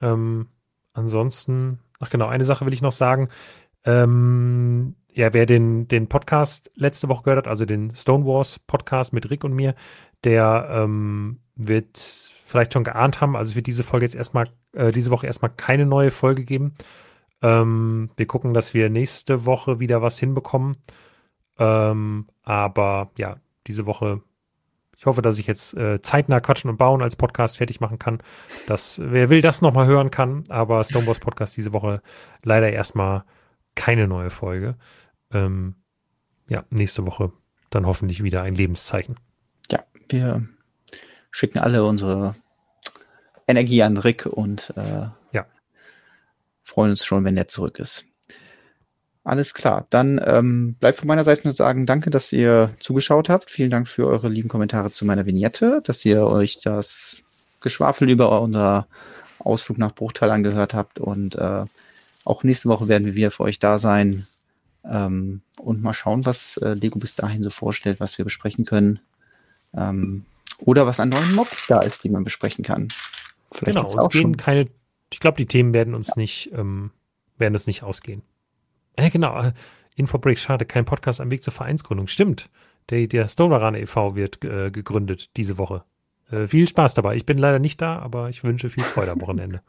Ähm, ansonsten, ach genau, eine Sache will ich noch sagen. Ähm, ja, wer den, den Podcast letzte Woche gehört hat, also den Stonewars Podcast mit Rick und mir, der ähm, wird vielleicht schon geahnt haben. Also es wird diese Folge jetzt erstmal, äh, diese Woche erstmal keine neue Folge geben. Ähm, wir gucken, dass wir nächste Woche wieder was hinbekommen. Ähm, aber ja, diese Woche ich hoffe, dass ich jetzt äh, zeitnah Quatschen und Bauen als Podcast fertig machen kann. Dass, wer will, das nochmal hören kann. Aber Stoneboss Podcast diese Woche leider erstmal keine neue Folge. Ähm, ja, nächste Woche dann hoffentlich wieder ein Lebenszeichen. Wir schicken alle unsere Energie an Rick und äh, ja. freuen uns schon, wenn er zurück ist. Alles klar. Dann ähm, bleibt von meiner Seite nur sagen, danke, dass ihr zugeschaut habt. Vielen Dank für eure lieben Kommentare zu meiner Vignette, dass ihr euch das Geschwafel über unser Ausflug nach Bruchteil angehört habt. Und äh, auch nächste Woche werden wir wieder für euch da sein. Ähm, und mal schauen, was äh, Lego bis dahin so vorstellt, was wir besprechen können. Ähm, oder was an neuen Mob da ist, die man besprechen kann. Vielleicht genau, es gehen schon. keine, ich glaube, die Themen werden uns ja. nicht, ähm, werden es nicht ausgehen. Ja, genau. Äh, Infobreak, schade, kein Podcast am Weg zur Vereinsgründung. Stimmt. Der, der Stonerana e.V. wird äh, gegründet diese Woche. Äh, viel Spaß dabei. Ich bin leider nicht da, aber ich wünsche viel Freude am Wochenende.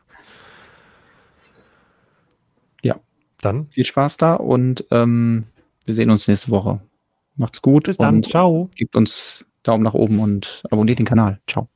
Ja. Dann. Viel Spaß da und ähm, wir sehen uns nächste Woche. Macht's gut. Bis dann. Ciao. Gebt uns Daumen nach oben und abonniert den Kanal. Ciao.